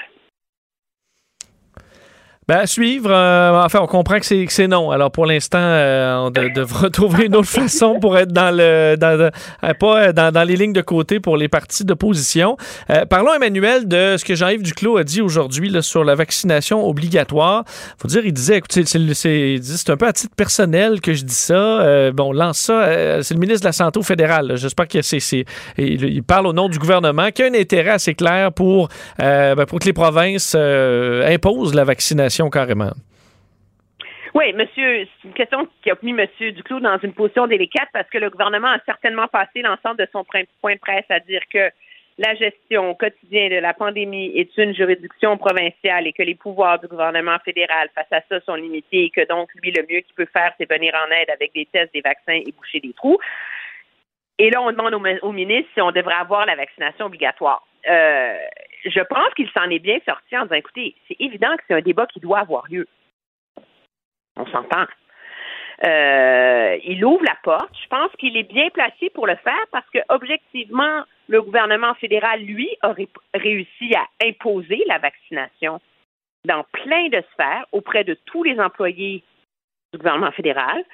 Ben, à suivre. euh, enfin, on comprend que c'est, non. Alors, pour l'instant, euh, on de- devra trouver une autre façon pour être dans le, euh, pas dans, dans les lignes de côté pour les partis d'opposition. Parlons, Emmanuel, de ce que Jean-Yves Duclos a dit aujourd'hui sur la vaccination obligatoire. Faut dire, il disait, écoutez, c'est, un peu à titre personnel que je dis ça. Bon, on lance ça. c'est le ministre de la Santé au fédéral. J'espère que c'est, il, il parle au nom du gouvernement, qui a un intérêt assez clair pour, ben, pour que les provinces imposent la vaccination Oui, monsieur, c'est une question qui a mis monsieur Duclos dans une position délicate parce que le gouvernement a certainement passé l'ensemble de son point de presse à dire que la gestion au quotidien de la pandémie est une juridiction provinciale et que les pouvoirs du gouvernement fédéral face à ça sont limités et que donc lui, le mieux qu'il peut faire, c'est venir en aide avec des tests, des vaccins et boucher des trous. Et là, on demande au, au ministre si on devrait avoir la vaccination obligatoire. Euh, je pense qu'il s'en est bien sorti en disant, écoutez, c'est évident que c'est un débat qui doit avoir lieu. On s'entend. Euh, il ouvre la porte. Je pense qu'il est bien placé pour le faire parce que, objectivement, le gouvernement fédéral, lui, a ré- réussi à imposer la vaccination dans plein de sphères auprès de tous les employés du gouvernement fédéral.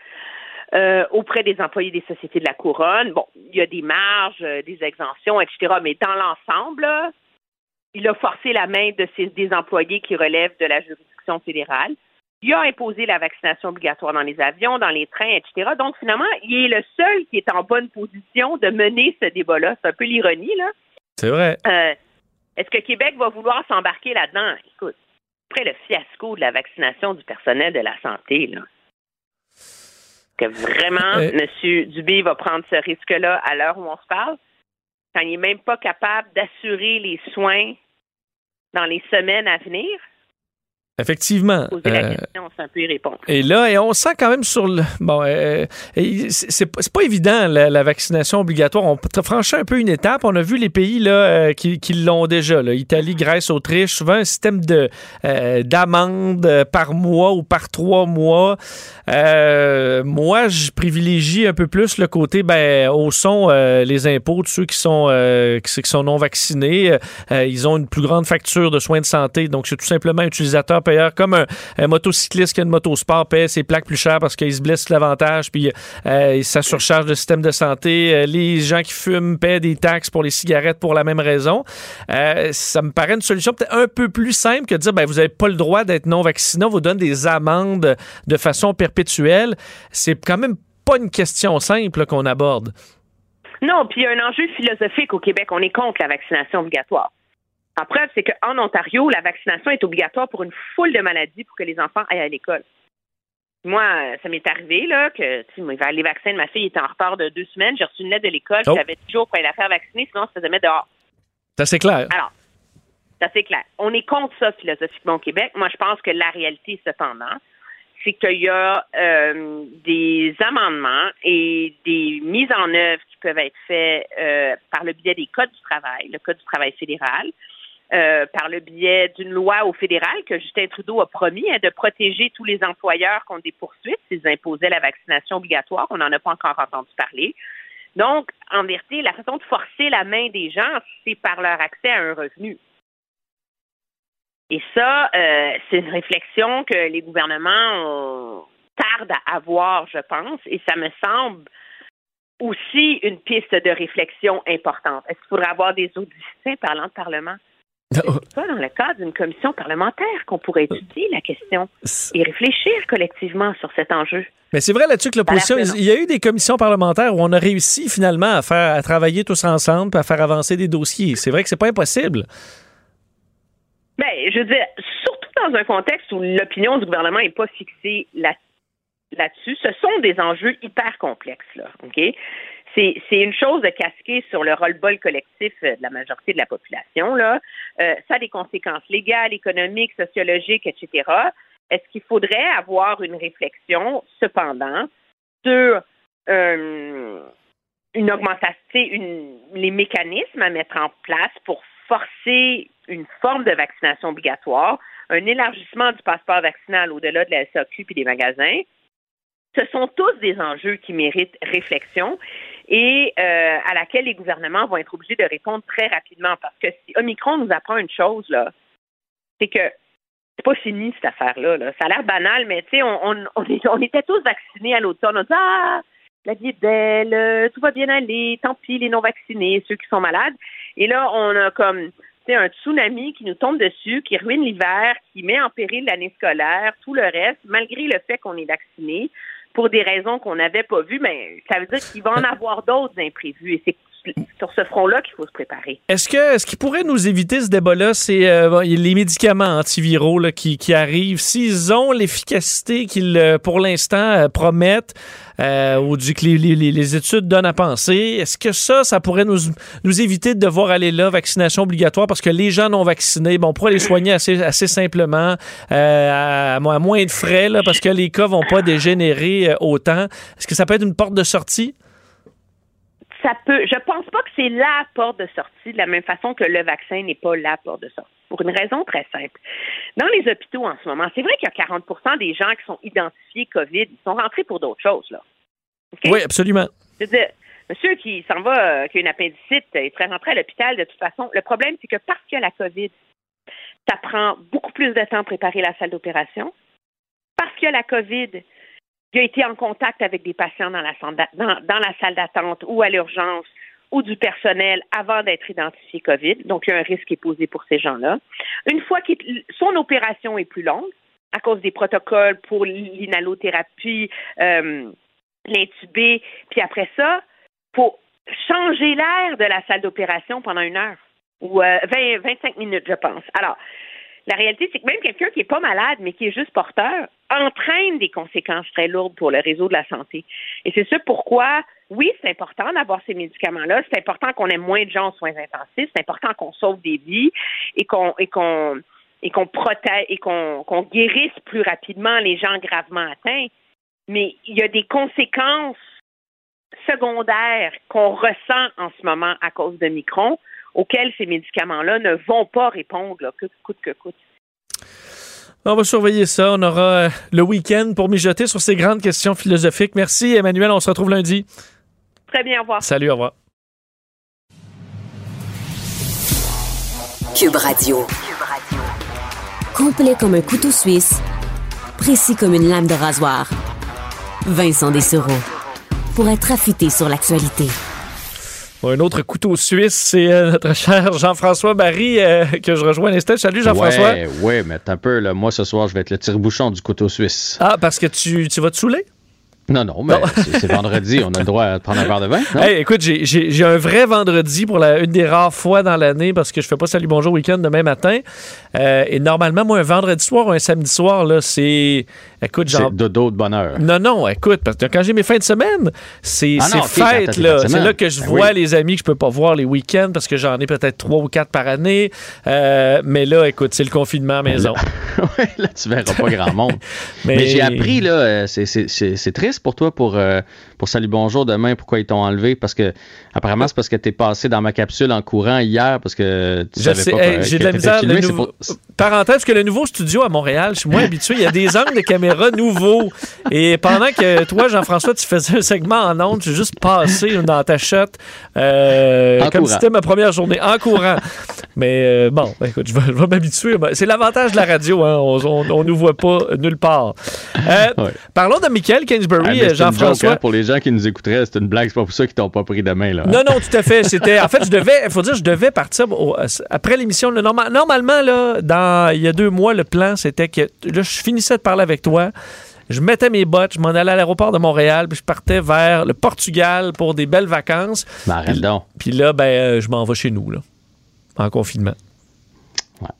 euh, auprès des employés des sociétés de la couronne. Bon, il y a des marges, euh, des exemptions, etc. Mais dans l'ensemble, il a forcé la main de ces, des employés qui relèvent de la juridiction fédérale. Il a imposé la vaccination obligatoire dans les avions, dans les trains, etc. Donc, finalement, il est le seul qui est en bonne position de mener ce débat-là. C'est un peu l'ironie, là. C'est vrai. Euh, Est-ce que Québec va vouloir s'embarquer là-dedans? Écoute, après le fiasco de la vaccination du personnel de la santé, là, que vraiment Euh. M. Dubé va prendre ce risque-là à l'heure où on se parle, quand il n'est même pas capable d'assurer les soins dans les semaines à venir, Effectivement. poser la Euh, question, c'est un peu y répondre. Et là, et on sent quand même sur le. Bon, euh, c'est pas évident, la, la vaccination obligatoire. On peut franchir un peu une étape. On a vu les pays là, euh, qui, qui l'ont déjà. Là. Italie, Grèce, Autriche. Souvent, un système de euh, d'amende par mois ou par trois mois. Euh, moi, je privilégie un peu plus le côté, ben, au son, les impôts de ceux qui sont, qui, qui sont non vaccinés. Ils ont une plus grande facture de soins de santé. Donc, c'est tout simplement utilisateur comme un, motocycliste qui a une moto sport paie ses plaques plus chères parce qu'il se blesse l'avantage, puis euh, ça surcharge le système de santé. Euh, les gens qui fument paient des taxes pour les cigarettes pour la même raison. Euh, ça me paraît une solution peut-être un peu plus simple que de dire, ben, vous n'avez pas le droit d'être non vacciné, on vous donne des amendes de façon perpétuelle. C'est quand même pas une question simple qu'on aborde. Non, puis il y a un enjeu philosophique au Québec. On est contre la vaccination obligatoire. En preuve, c'est qu'en Ontario, la vaccination est obligatoire pour une foule de maladies pour que les enfants aillent à l'école. Moi, ça m'est arrivé, là, que, les vaccins de ma fille étaient en retard de deux semaines. J'ai reçu une lettre de l'école Oh. qui avait toujours pour aller la faire vacciner, sinon on se faisait mettre dehors. C'est assez clair. Alors, c'est assez clair. On est contre ça philosophiquement au Québec. Moi, je pense que la réalité, cependant, c'est qu'il y a euh, des amendements et des mises en œuvre qui peuvent être faits euh, par le biais des codes du travail, le code du travail fédéral, euh, par le biais d'une loi au fédéral que Justin Trudeau a promis hein, de protéger tous les employeurs contre des poursuites s'ils imposaient la vaccination obligatoire. On n'en a pas encore entendu parler. Donc, en vérité, la façon de forcer la main des gens, c'est par leur accès à un revenu. Et ça, euh, c'est une réflexion que les gouvernements tardent à avoir, je pense, et ça me semble aussi une piste de réflexion importante. Est-ce qu'il faudrait avoir des auditeurs parlant de Parlement? C'est pas dans le cadre d'une commission parlementaire qu'on pourrait étudier la question et réfléchir collectivement sur cet enjeu. Mais c'est vrai là-dessus que l'opposition, il y a eu des commissions parlementaires où on a réussi finalement à faire à travailler tous ensemble, à faire avancer des dossiers. C'est vrai que c'est pas impossible. Ben, je veux dire, surtout dans un contexte où l'opinion du gouvernement n'est pas fixée là- là-dessus, ce sont des enjeux hyper complexes, là, OK? C'est, une chose de casquer sur le roll-ball collectif euh, de la majorité de la population, là. Euh, ça a des conséquences légales, économiques, sociologiques, etc. Est-ce qu'il faudrait avoir une réflexion, cependant, sur euh, une augmentation, une- les mécanismes à mettre en place pour forcer une forme de vaccination obligatoire, un élargissement du passeport vaccinal au-delà de la SAQ et des magasins? Ce sont tous des enjeux qui méritent réflexion et euh, à laquelle les gouvernements vont être obligés de répondre très rapidement parce que si Omicron nous apprend une chose, là, c'est que c'est pas fini cette affaire-là. là. Ça a l'air banal, mais tu sais, on, était tous vaccinés à l'automne. On dit Ah, la vie est belle, euh, tout va bien aller, tant pis les non-vaccinés, ceux qui sont malades. Et là, on a comme un tsunami qui nous tombe dessus, qui ruine l'hiver, qui met en péril l'année scolaire, tout le reste, malgré le fait qu'on est vacciné, pour des raisons qu'on n'avait pas vues, mais ça veut dire qu'il va en avoir d'autres imprévus. Sur ce front-là qu'il faut se préparer. Est-ce que ce qui pourrait nous éviter ce débat-là, c'est euh, les médicaments antiviraux qui, arrivent, s'ils ont l'efficacité qu'ils, euh, pour l'instant, euh, promettent, ou du, que les, études donnent à penser, est-ce que ça, ça pourrait nous, nous éviter de devoir aller là, vaccination obligatoire, parce que les gens non vaccinés, bon, on pourrait les soigner assez, assez simplement, à, moins de frais, parce que les cas vont pas dégénérer autant. Est-ce que ça peut être une porte de sortie? Ça peut. Je pense pas que c'est la porte de sortie de la même façon que le vaccin n'est pas la porte de sortie. Pour une raison très simple. Dans les hôpitaux en ce moment, c'est vrai qu'il y a 40% des gens qui sont identifiés COVID, ils sont rentrés pour d'autres choses, là. Oui, absolument. Je veux dire, monsieur qui s'en va, euh, qui a une appendicite, euh, il serait rentré à l'hôpital de toute façon. Le problème, c'est que parce qu'il y a la COVID, ça prend beaucoup plus de temps à préparer la salle d'opération. Parce qu'il y a la COVID, il a été en contact avec des patients dans la, dans, la salle d'attente ou à l'urgence ou du personnel avant d'être identifié COVID. Donc, il y a un risque qui est posé pour ces gens-là. Une fois que son opération est plus longue, à cause des protocoles pour l'inhalothérapie, euh, l'intubé, puis après ça, faut changer l'air de la salle d'opération pendant une heure ou euh, 20, 25 minutes, je pense. Alors, la réalité, c'est que même quelqu'un qui n'est pas malade, mais qui est juste porteur, entraîne des conséquences très lourdes pour le réseau de la santé. Et c'est ça pourquoi, oui, c'est important d'avoir ces médicaments-là. C'est important qu'on ait moins de gens aux soins intensifs. C'est important qu'on sauve des vies et qu'on et qu'on protège et qu'on qu'on guérisse plus rapidement les gens gravement atteints. Mais il y a des conséquences secondaires qu'on ressent en ce moment à cause de Micron auxquelles ces médicaments-là ne vont pas répondre, là, que coûte que coûte. On va surveiller ça. On aura euh, le week-end pour mijoter sur ces grandes questions philosophiques. Merci, Emmanuel. On se retrouve lundi. Très bien, au revoir. Salut, au revoir. Cube Radio. Complet comme un couteau suisse, précis comme une lame de rasoir. Vincent Dessereau. Pour être affûté sur l'actualité. Bon, un autre couteau suisse, c'est euh, notre cher Jean-François Barry euh, que je rejoins à l'instant. Salut, Jean-François. Ouais, ouais, mais un peu, là, moi, ce soir, je vais être le tire-bouchon du couteau suisse. Ah, parce que tu, tu vas te saouler? Non, non, mais c'est vendredi, on a le droit de prendre un verre de vin. Hey, écoute, j'ai un vrai vendredi pour la, une des rares fois dans l'année parce que je fais pas Salut Bonjour Week-end demain matin. Euh, et normalement, moi, un vendredi soir ou un samedi soir, là, c'est. Écoute, genre. Dodo de bonheur. Non, non, écoute, parce que quand j'ai mes fins de semaine, c'est Ah fête, là. C'est là que je Ben vois oui. les amis que je peux pas voir les week-ends parce que j'en ai peut-être trois ou quatre par année. Euh, mais là, écoute, c'est le confinement à maison. là, tu verras pas grand monde. Mais- mais j'ai appris, là, euh, c'est- c'est c'est- c'est triste pour toi pour, euh, pour Salut Bonjour demain, pourquoi ils t'ont enlevé? Parce que, apparemment, c'est parce que t'es passé dans ma capsule en courant hier parce que tu Je savais sais, pas hey, j'ai de la misère. filmé, nouveau- pour- Parenthèse, parce que le nouveau studio à Montréal, je suis moins habitué. Il y a des angles de caméra nouveaux. Et pendant que toi, Jean-François, tu faisais un segment en ondes, j'ai juste passé dans ta shot euh, comme courant. si c'était ma première journée en courant. Mais euh, bon, écoute, je vais, m'habituer. C'est l'avantage de la radio. Hein. On, on nous voit pas nulle part. Euh, Parlons de Michael Ah, Kingsbury, joke, Jean-François. hein, pour les gens qui nous écouteraient, c'est une blague, c'est pas pour ça qu'ils t'ont pas pris demain. Là. Non, non, tout à fait. C'était, en fait, je devais, il faut dire, je devais partir au- après l'émission. normalement, là, dans, il y a deux mois, le plan, c'était que là, je finissais de parler avec toi. Je mettais mes bottes, je m'en allais à l'aéroport de Montréal, puis je partais vers le Portugal pour des belles vacances. Arrête donc. Puis là, ben, euh, je m'en vais chez nous, là, en confinement.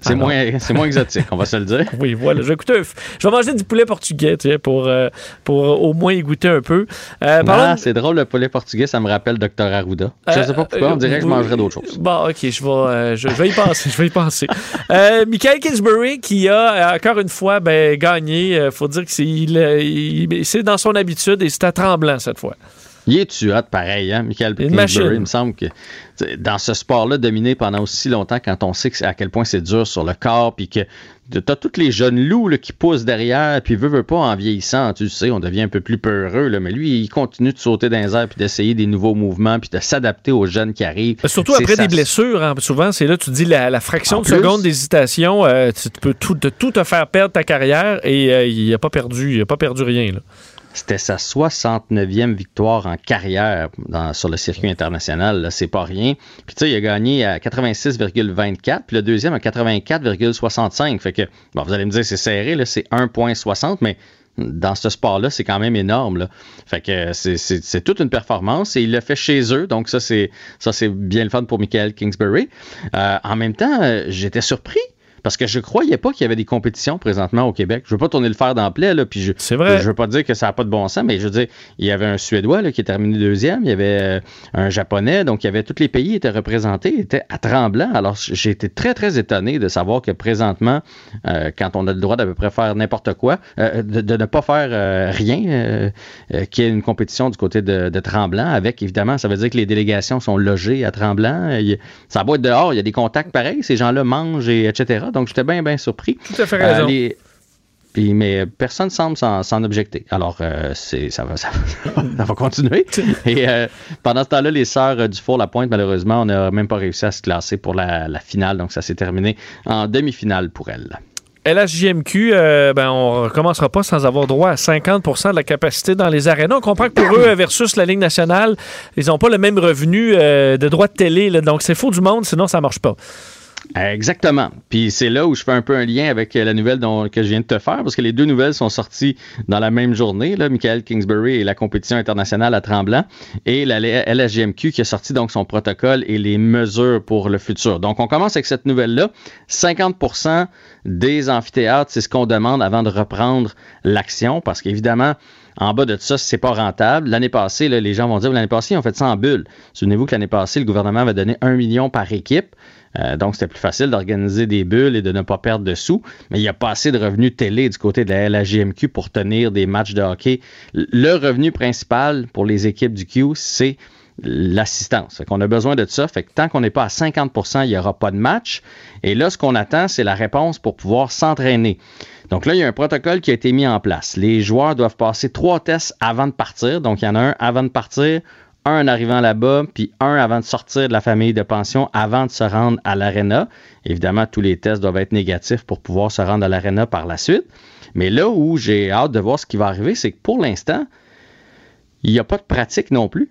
C'est Ah moins, moins exotique, on va se le dire. Oui, voilà. Je vais, goûter je vais manger du poulet portugais, tu sais, pour, euh, pour euh, au moins y goûter un peu. Euh, Ah, de- c'est drôle, le poulet portugais, ça me rappelle Dr. Arruda. Je Euh, sais pas pourquoi, on dirait que je euh, mangerais d'autres choses. Bon, OK, je vais, euh, je, je vais y penser. Je vais y penser. Euh, Michael Kingsbury, qui a euh, encore une fois ben, gagné, il faut dire que c'est il, euh, il- c'est dans son habitude et c'est à tremblant cette fois. Il est-tu hot pareil, hein, Michael. Kingsbury? Il me semble que dans ce sport-là, dominé pendant aussi longtemps, quand on sait à quel point c'est dur sur le corps, puis que t'as tous les jeunes loups là, qui poussent derrière, puis veut, veut pas en vieillissant, tu sais, on devient un peu plus peureux, là, mais lui, il continue de sauter dans les airs, puis d'essayer des nouveaux mouvements, puis de s'adapter aux jeunes qui arrivent. Euh, Surtout après ça- des blessures, hein, souvent, c'est là, tu dis la, la fraction En de plus. seconde d'hésitation, euh, tu peux tout, te faire perdre ta carrière et euh, il n'a pas perdu, il a pas perdu rien. là. C'était sa 69e victoire en carrière sur le circuit international. C'est pas rien. Puis tu sais, il a gagné à 86,24, puis le deuxième à 84,65. Fait que, bon, vous allez me dire, c'est serré, c'est 1,60, mais dans ce sport-là, c'est quand même énorme. Là. Fait que c'est- toute une performance et il l'a fait chez eux. Donc, ça, c'est ça c'est bien le fun pour Michael Kingsbury. Euh, en même temps, euh, j'étais surpris. Parce que je croyais pas qu'il y avait des compétitions présentement au Québec. Je veux pas tourner le fer dans le plaid, là, puis je, C'est vrai. je veux pas dire que ça n'a pas de bon sens, mais je veux dire, il y avait un Suédois là, qui est terminé deuxième, il y avait euh, un Japonais, donc il y avait tous les pays étaient représentés, étaient à tremblant. Alors j'ai été très très étonné de savoir que présentement, euh, quand on a le droit d'à peu près faire n'importe quoi, euh, de, de ne pas faire euh, rien, qu'il y ait une compétition du côté de, de Tremblant, avec évidemment, ça veut dire que les délégations sont logées à Tremblant. Il- ça va être dehors, il y a des contacts pareils, ces gens-là mangent et etc. Donc j'étais bien bien surpris. Tout à fait raison. Euh, les- puis, mais personne semble s'en, objecter. Alors, euh, c'est, ça, va, ça, va- ça va continuer. Et euh, pendant ce temps-là, les sœurs du Four-la-Pointe, malheureusement, on n'a même pas réussi à se classer pour la, la finale. Donc, ça s'est terminé en demi-finale pour elles. LHJMQ, euh, ben, on recommencera pas sans avoir droit à 50% de la capacité dans les arénas. On comprend que pour eux, versus la Ligue nationale, ils n'ont pas le même revenu de droits de télé. là. donc, c'est faux du monde, sinon ça marche pas. Exactement. Puis c'est là où je fais un peu un lien avec la nouvelle que je viens de te faire, parce que les deux nouvelles sont sorties dans la même journée. Là, Michael Kingsbury et la compétition internationale à Tremblant, et la LSGMQ qui a sorti donc son protocole et les mesures pour le futur. Donc on commence avec cette nouvelle-là. 50% des amphithéâtres, c'est ce qu'on demande avant de reprendre l'action, parce qu'évidemment, en bas de ça, c'est pas rentable. L'année passée, là, les gens vont dire l'année passée, ont fait ça en bulle. Souvenez-vous que l'année passée, le gouvernement avait donné un million par équipe. Euh, donc, c'était plus facile d'organiser des bulles et de ne pas perdre de sous. Mais il n'y a pas assez de revenus télé du côté de la LAGMQ pour tenir des matchs de hockey. Le revenu principal pour les équipes du Q, c'est l'assistance. Qu'on a besoin de ça. Fait que tant qu'on n'est pas à 50% il n'y aura pas de match. Et là, ce qu'on attend, c'est la réponse pour pouvoir s'entraîner. Donc là, il y a un protocole qui a été mis en place. Les joueurs doivent passer trois tests avant de partir. Donc, il y en a un avant de partir, un en arrivant là-bas, puis un avant de sortir de la famille de pension, avant de se rendre à l'aréna. Évidemment, tous les tests doivent être négatifs pour pouvoir se rendre à l'aréna par la suite. Mais là où j'ai hâte de voir ce qui va arriver, c'est que pour l'instant, il n'y a pas de pratique non plus,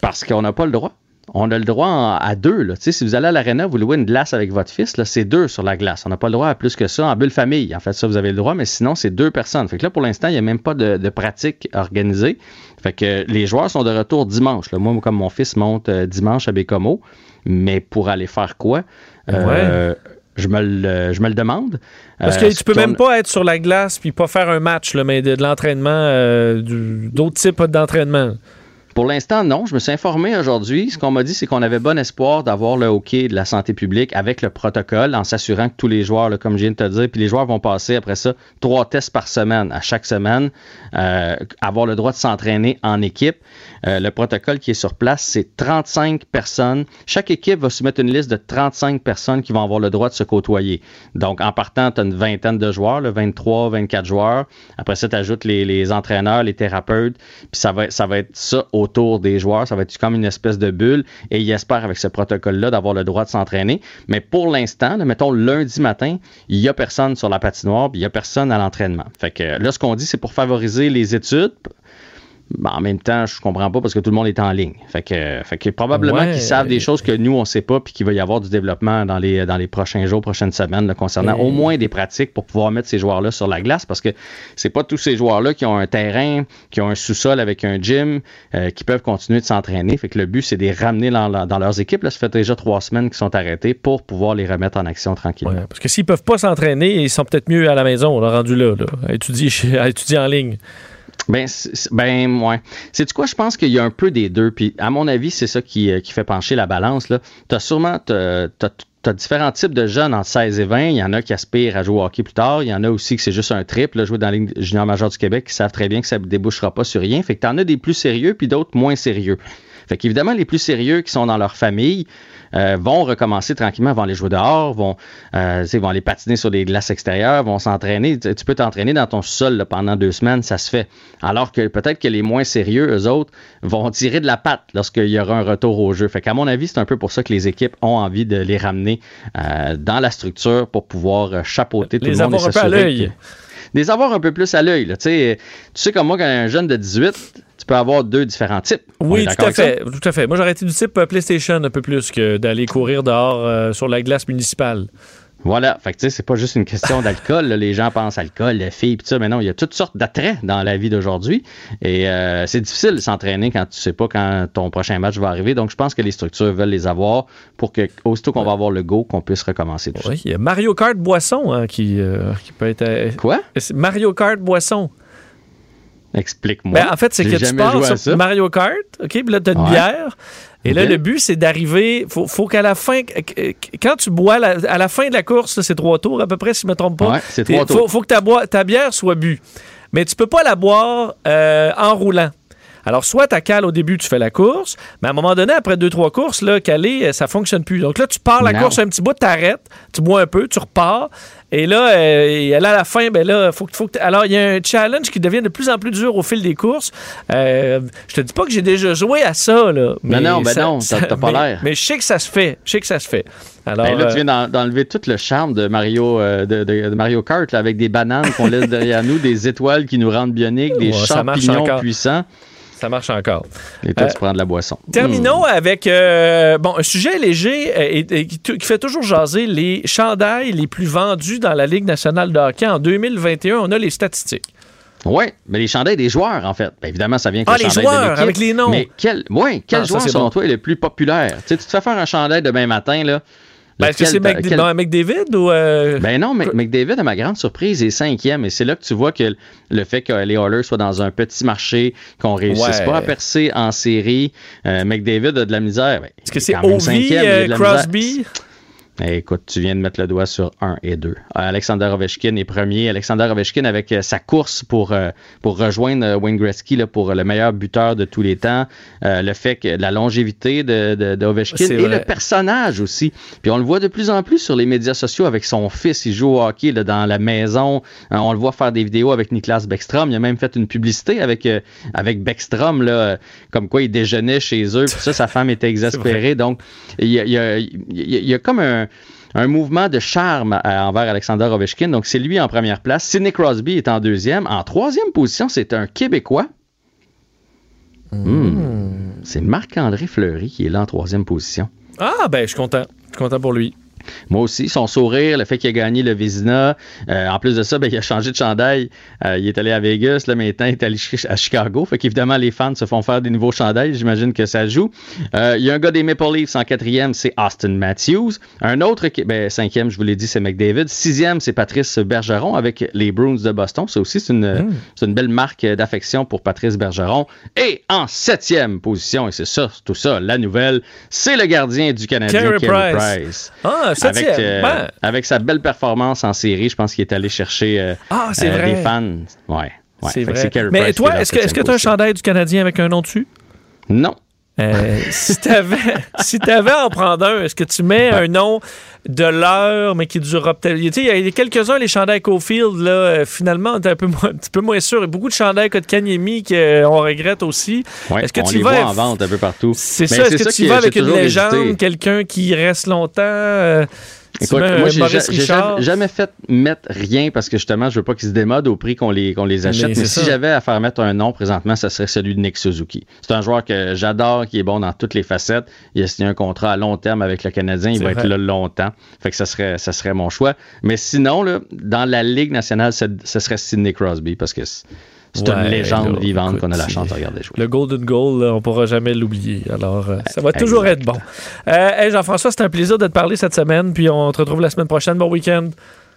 parce qu'on n'a pas le droit on a le droit à deux. Là. Si vous allez à l'aréna, vous louez une glace avec votre fils, c'est deux sur la glace. On n'a pas le droit à plus que ça en bulle famille. En fait, ça, vous avez le droit, mais sinon, c'est deux personnes. Fait que là, pour l'instant, il n'y a même pas de, pratique organisée. Fait que les joueurs sont de retour dimanche. Moi, comme mon fils monte euh, dimanche à Bécomo, mais pour aller faire quoi? Euh, je me, le, je me le demande. Parce que euh, tu peux même pas être sur la glace puis pas faire un match, là, mais de, de l'entraînement, d'autres types d'entraînement. Pour l'instant, non. Je me suis informé aujourd'hui. Ce qu'on m'a dit, c'est qu'on avait bon espoir d'avoir le hockey de la santé publique avec le protocole en s'assurant que tous les joueurs, comme je viens de te dire, puis les joueurs vont passer après ça trois tests par semaine, à chaque semaine, euh, avoir le droit de s'entraîner en équipe. Euh, le protocole qui est sur place, c'est 35 personnes. Chaque équipe va soumettre une liste de 35 personnes qui vont avoir le droit de se côtoyer. Donc, en partant, tu as une vingtaine de joueurs, le 23, 24 joueurs. Après ça, tu ajoutes les, entraîneurs, les thérapeutes. Puis ça va, ça va être ça autour des joueurs. Ça va être comme une espèce de bulle. Et ils espèrent, avec ce protocole-là, d'avoir le droit de s'entraîner. Mais pour l'instant, mettons lundi matin, il n'y a personne sur la patinoire, puis il n'y a personne à l'entraînement. Fait que là, ce qu'on dit, c'est pour favoriser les études, ben, en même temps, je comprends pas parce que tout le monde est en ligne. Fait que, fait que probablement qu'ils savent des choses que nous, on sait pas, puis qu'il va y avoir du développement dans les, dans les prochains jours, prochaines semaines, concernant au moins des pratiques pour pouvoir mettre ces joueurs-là sur la glace, parce que c'est pas tous ces joueurs-là qui ont un terrain, qui ont un sous-sol avec un gym, euh, qui peuvent continuer de s'entraîner. Fait que le but, c'est de les ramener dans, dans leurs équipes. Là, ça fait déjà trois semaines qu'ils sont arrêtés pour pouvoir les remettre en action tranquillement. parce que s'ils peuvent pas s'entraîner, ils sont peut-être mieux à la maison, là, rendu là, à, étudier, à étudier en ligne. Ben, ben, ouais. C'est quoi? Je pense qu'il y a un peu des deux. Puis, à mon avis, c'est ça qui, euh, fait pencher la balance. Tu as sûrement as, différents types de jeunes entre 16 et 20. Il y en a qui aspirent à jouer au hockey plus tard. Il y en a aussi que c'est juste un trip, là, jouer dans la Ligue junior majeure du Québec, qui savent très bien que ça ne débouchera pas sur rien. Fait que tu en as des plus sérieux, puis d'autres moins sérieux. Fait qu'évidemment, les plus sérieux qui sont dans leur famille, euh, vont recommencer tranquillement, vont aller jouer dehors, vont, euh, vont aller patiner sur des glaces extérieures, vont s'entraîner. Tu peux t'entraîner dans ton sol pendant deux semaines, ça se fait. Alors que peut-être que les moins sérieux, eux autres, vont tirer de la patte lorsqu'il y aura un retour au jeu. Fait qu'à mon avis, c'est un peu pour ça que les équipes ont envie de les ramener euh, dans la structure pour pouvoir chapeauter tout les le monde. Avoir un peu à l'œil. les avoir un peu plus à l'œil. Tu sais, tu sais comme moi, quand un jeune de 18, tu peux avoir deux différents types. Oui, tout à fait. Tout à fait. Moi, j'aurais été du type euh, PlayStation un peu plus que d'aller courir dehors euh, sur la glace municipale. Voilà. Fait que tu sais, c'est pas juste une question d'alcool. les gens pensent alcool, les filles, pis ça. Mais non, il y a toutes sortes d'attraits dans la vie d'aujourd'hui. Et euh, c'est difficile de s'entraîner quand tu sais pas quand ton prochain match va arriver. Donc, je pense que les structures veulent les avoir pour que, aussitôt qu'on va avoir le go, qu'on puisse recommencer tout oui, Il y a Mario Kart Boisson hein, qui, qui peut être. Quoi? Mario Kart Boisson? Explique-moi. Ben, en fait, c'est que tu pars sur Mario Kart, OK, puis là, tu as une bière. Et là, le but, c'est d'arriver. Faut, faut qu'à la fin, quand tu bois, à la fin de la course, c'est trois tours à peu près, si je ne me trompe pas. Ouais, c'est trois tours. Faut, faut que ta, ta, bière soit bue. Mais tu peux pas la boire euh, en roulant. Alors, soit tu cales au début, tu fais la course, mais à un moment donné, après deux, trois courses, là, caler, euh, ça fonctionne plus. Donc là, tu pars la Non. course un petit bout, t'arrêtes, tu bois un peu, tu repars. Et là, euh, là, à la fin, ben là, faut, que- faut que alors il y a un challenge qui devient de plus en plus dur au fil des courses. Euh, je te dis pas que j'ai déjà joué à ça là. Non, non, ben ça- non, t'as- ça- t'as pas mais- l'air. Mais je sais que ça se fait. Je sais que ça se fait. Alors, Ben là, tu viens d'en- d'enlever tout le charme de Mario, euh, de, de- de Mario Kart là, avec des bananes qu'on laisse derrière nous, des étoiles qui nous rendent bioniques, des Ouais, champignons puissants. Ça marche encore. Et toi, Euh, tu prends de la boisson. Terminons avec euh, bon, un sujet léger euh, et, et qui, qui fait toujours jaser les chandails les plus vendus dans la Ligue nationale de hockey. En 2021, on a les statistiques. Oui, mais les chandails des joueurs, en fait. Ben, évidemment, ça vient avec Ah, le les de joueurs, avec les noms. Mais quel, ouais, quel Ah, joueur, selon bon. toi, est le plus populaire? Tu sais, tu te fais faire un chandail demain matin, là. Ben, Est-ce que c'est quel- McDavid ou. euh, Ben non, Mc- McDavid, à ma grande surprise, est cinquième. Et c'est là que tu vois que le fait que les Oilers soient dans un petit marché, qu'on réussisse Ouais. pas à percer en série, euh, McDavid a de la misère. Ben, Est-ce que c'est Ovi, euh. Crosby? Eh, écoute, tu viens de mettre le doigt sur 1 et 2. Alexander Ovechkin est premier. Alexander Ovechkin avec euh, sa course pour, euh, pour rejoindre euh, Wayne Gretzky là, pour le meilleur buteur de tous les temps. Euh, le fait que la longévité de, de, de Ovechkin et vrai. le personnage aussi. Puis on le voit de plus en plus sur les médias sociaux avec son fils. Il joue au hockey là, dans la maison. Euh, on le voit faire des vidéos avec Niklas Beckstrom. Il a même fait une publicité avec, euh, avec Beckstrom, là, euh, comme quoi il déjeunait chez eux. Puis ça, sa femme était exaspérée. Donc, il y a, il y a- il y a- il y a comme un, un mouvement de charme à- envers Alexander Ovechkin. Donc, c'est lui en première place. Sidney Crosby est en deuxième. En troisième position, c'est un Québécois. Hmm. C'est Marc-André Fleury qui est là en troisième position. Ah, ben, je suis content. Je suis content pour lui. Moi aussi, son sourire, le fait qu'il a gagné le Vézina. Euh, en plus de ça, ben, il a changé de chandail. Euh, il est allé à Vegas, là maintenant il est allé à Chicago. Fait qu'évidemment, les fans se font faire des nouveaux chandails. J'imagine que ça joue. Euh, il y a un gars des Maple Leafs en quatrième, c'est Austin Matthews. Un autre, qui, ben, cinquième, je vous l'ai dit, c'est McDavid. Sixième, c'est Patrice Bergeron avec les Bruins de Boston. Ça aussi, c'est une, c'est une belle marque d'affection pour Patrice Bergeron. Et en septième position, et c'est ça, tout ça, la nouvelle, c'est le gardien du Canadien, Carey Price. Price. Ah, septième. Avec, euh, Ben. avec sa belle performance en série, je pense qu'il est allé chercher euh, Ah, c'est euh, vrai. des fans. Ouais. ouais. c'est vrai. Mais Price toi, est-ce que tu as un chandail du Canadien avec un nom dessus? Non. Euh, si t'avais si à en prendre un, est-ce que tu mets un nom de l'heure, mais qui durera peut-être. Tu sais, il y a quelques-uns, les chandails Cofield, là, euh, finalement, est un, peu moins, un petit peu moins sûr. Il y a beaucoup de chandails Kotkaniemi qu'on regrette aussi. Ouais, est-ce que on tu les vas voit en vente un peu partout. C'est ça, est-ce que tu qui- vas avec une légende, quelqu'un qui reste longtemps? euh, tu Écoute, mets moi, j'ai ja- j'ai jamais, jamais fait mettre rien parce que justement, je veux pas qu'ils se démodent au prix qu'on les, qu'on les achète. Mais si j'avais à faire mettre un nom présentement, ça serait celui de Nick Suzuki. C'est un joueur que j'adore, qui est bon dans toutes les facettes. Il a signé un contrat à long terme avec le Canadien. Il va vrai. être là longtemps. Fait que ça serait, ça serait mon choix. Mais sinon, là, dans la Ligue nationale, ce serait Sidney Crosby parce que c'est c'est Ouais, une légende là, vivante qu'on a la c'est- chance de regarder jouer. Le Golden Goal, là, on pourra jamais l'oublier. Alors, euh, ça va Exact. toujours être bon. Euh, hey, Jean-François, c'était un plaisir de te parler cette semaine. Puis on te retrouve la semaine prochaine. Bon week-end.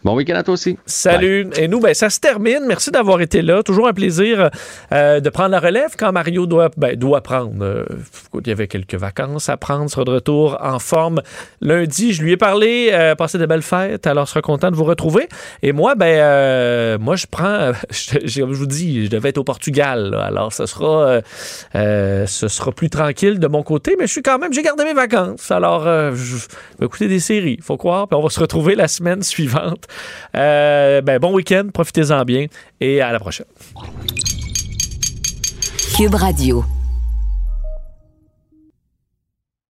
Bon week-end à toi aussi. Salut. Et nous, ben, ça se termine. Merci d'avoir été là. Toujours un plaisir euh, de prendre la relève quand Mario doit, ben, doit prendre. euh, il y avait quelques vacances à prendre. Il sera de retour en forme lundi. Je lui ai parlé, euh, passé de belles fêtes. Alors, je serai content de vous retrouver. Et moi, ben, euh, moi, je prends, je, vous dis, je devais être au Portugal. là. Alors, ce sera, ce sera plus tranquille de mon côté. Mais je suis quand même, j'ai gardé mes vacances. Alors, je vais écouter des séries, faut croire. Puis on va se retrouver la semaine suivante. Euh, ben, bon week-end, profitez-en bien et à la prochaine. Cube Radio.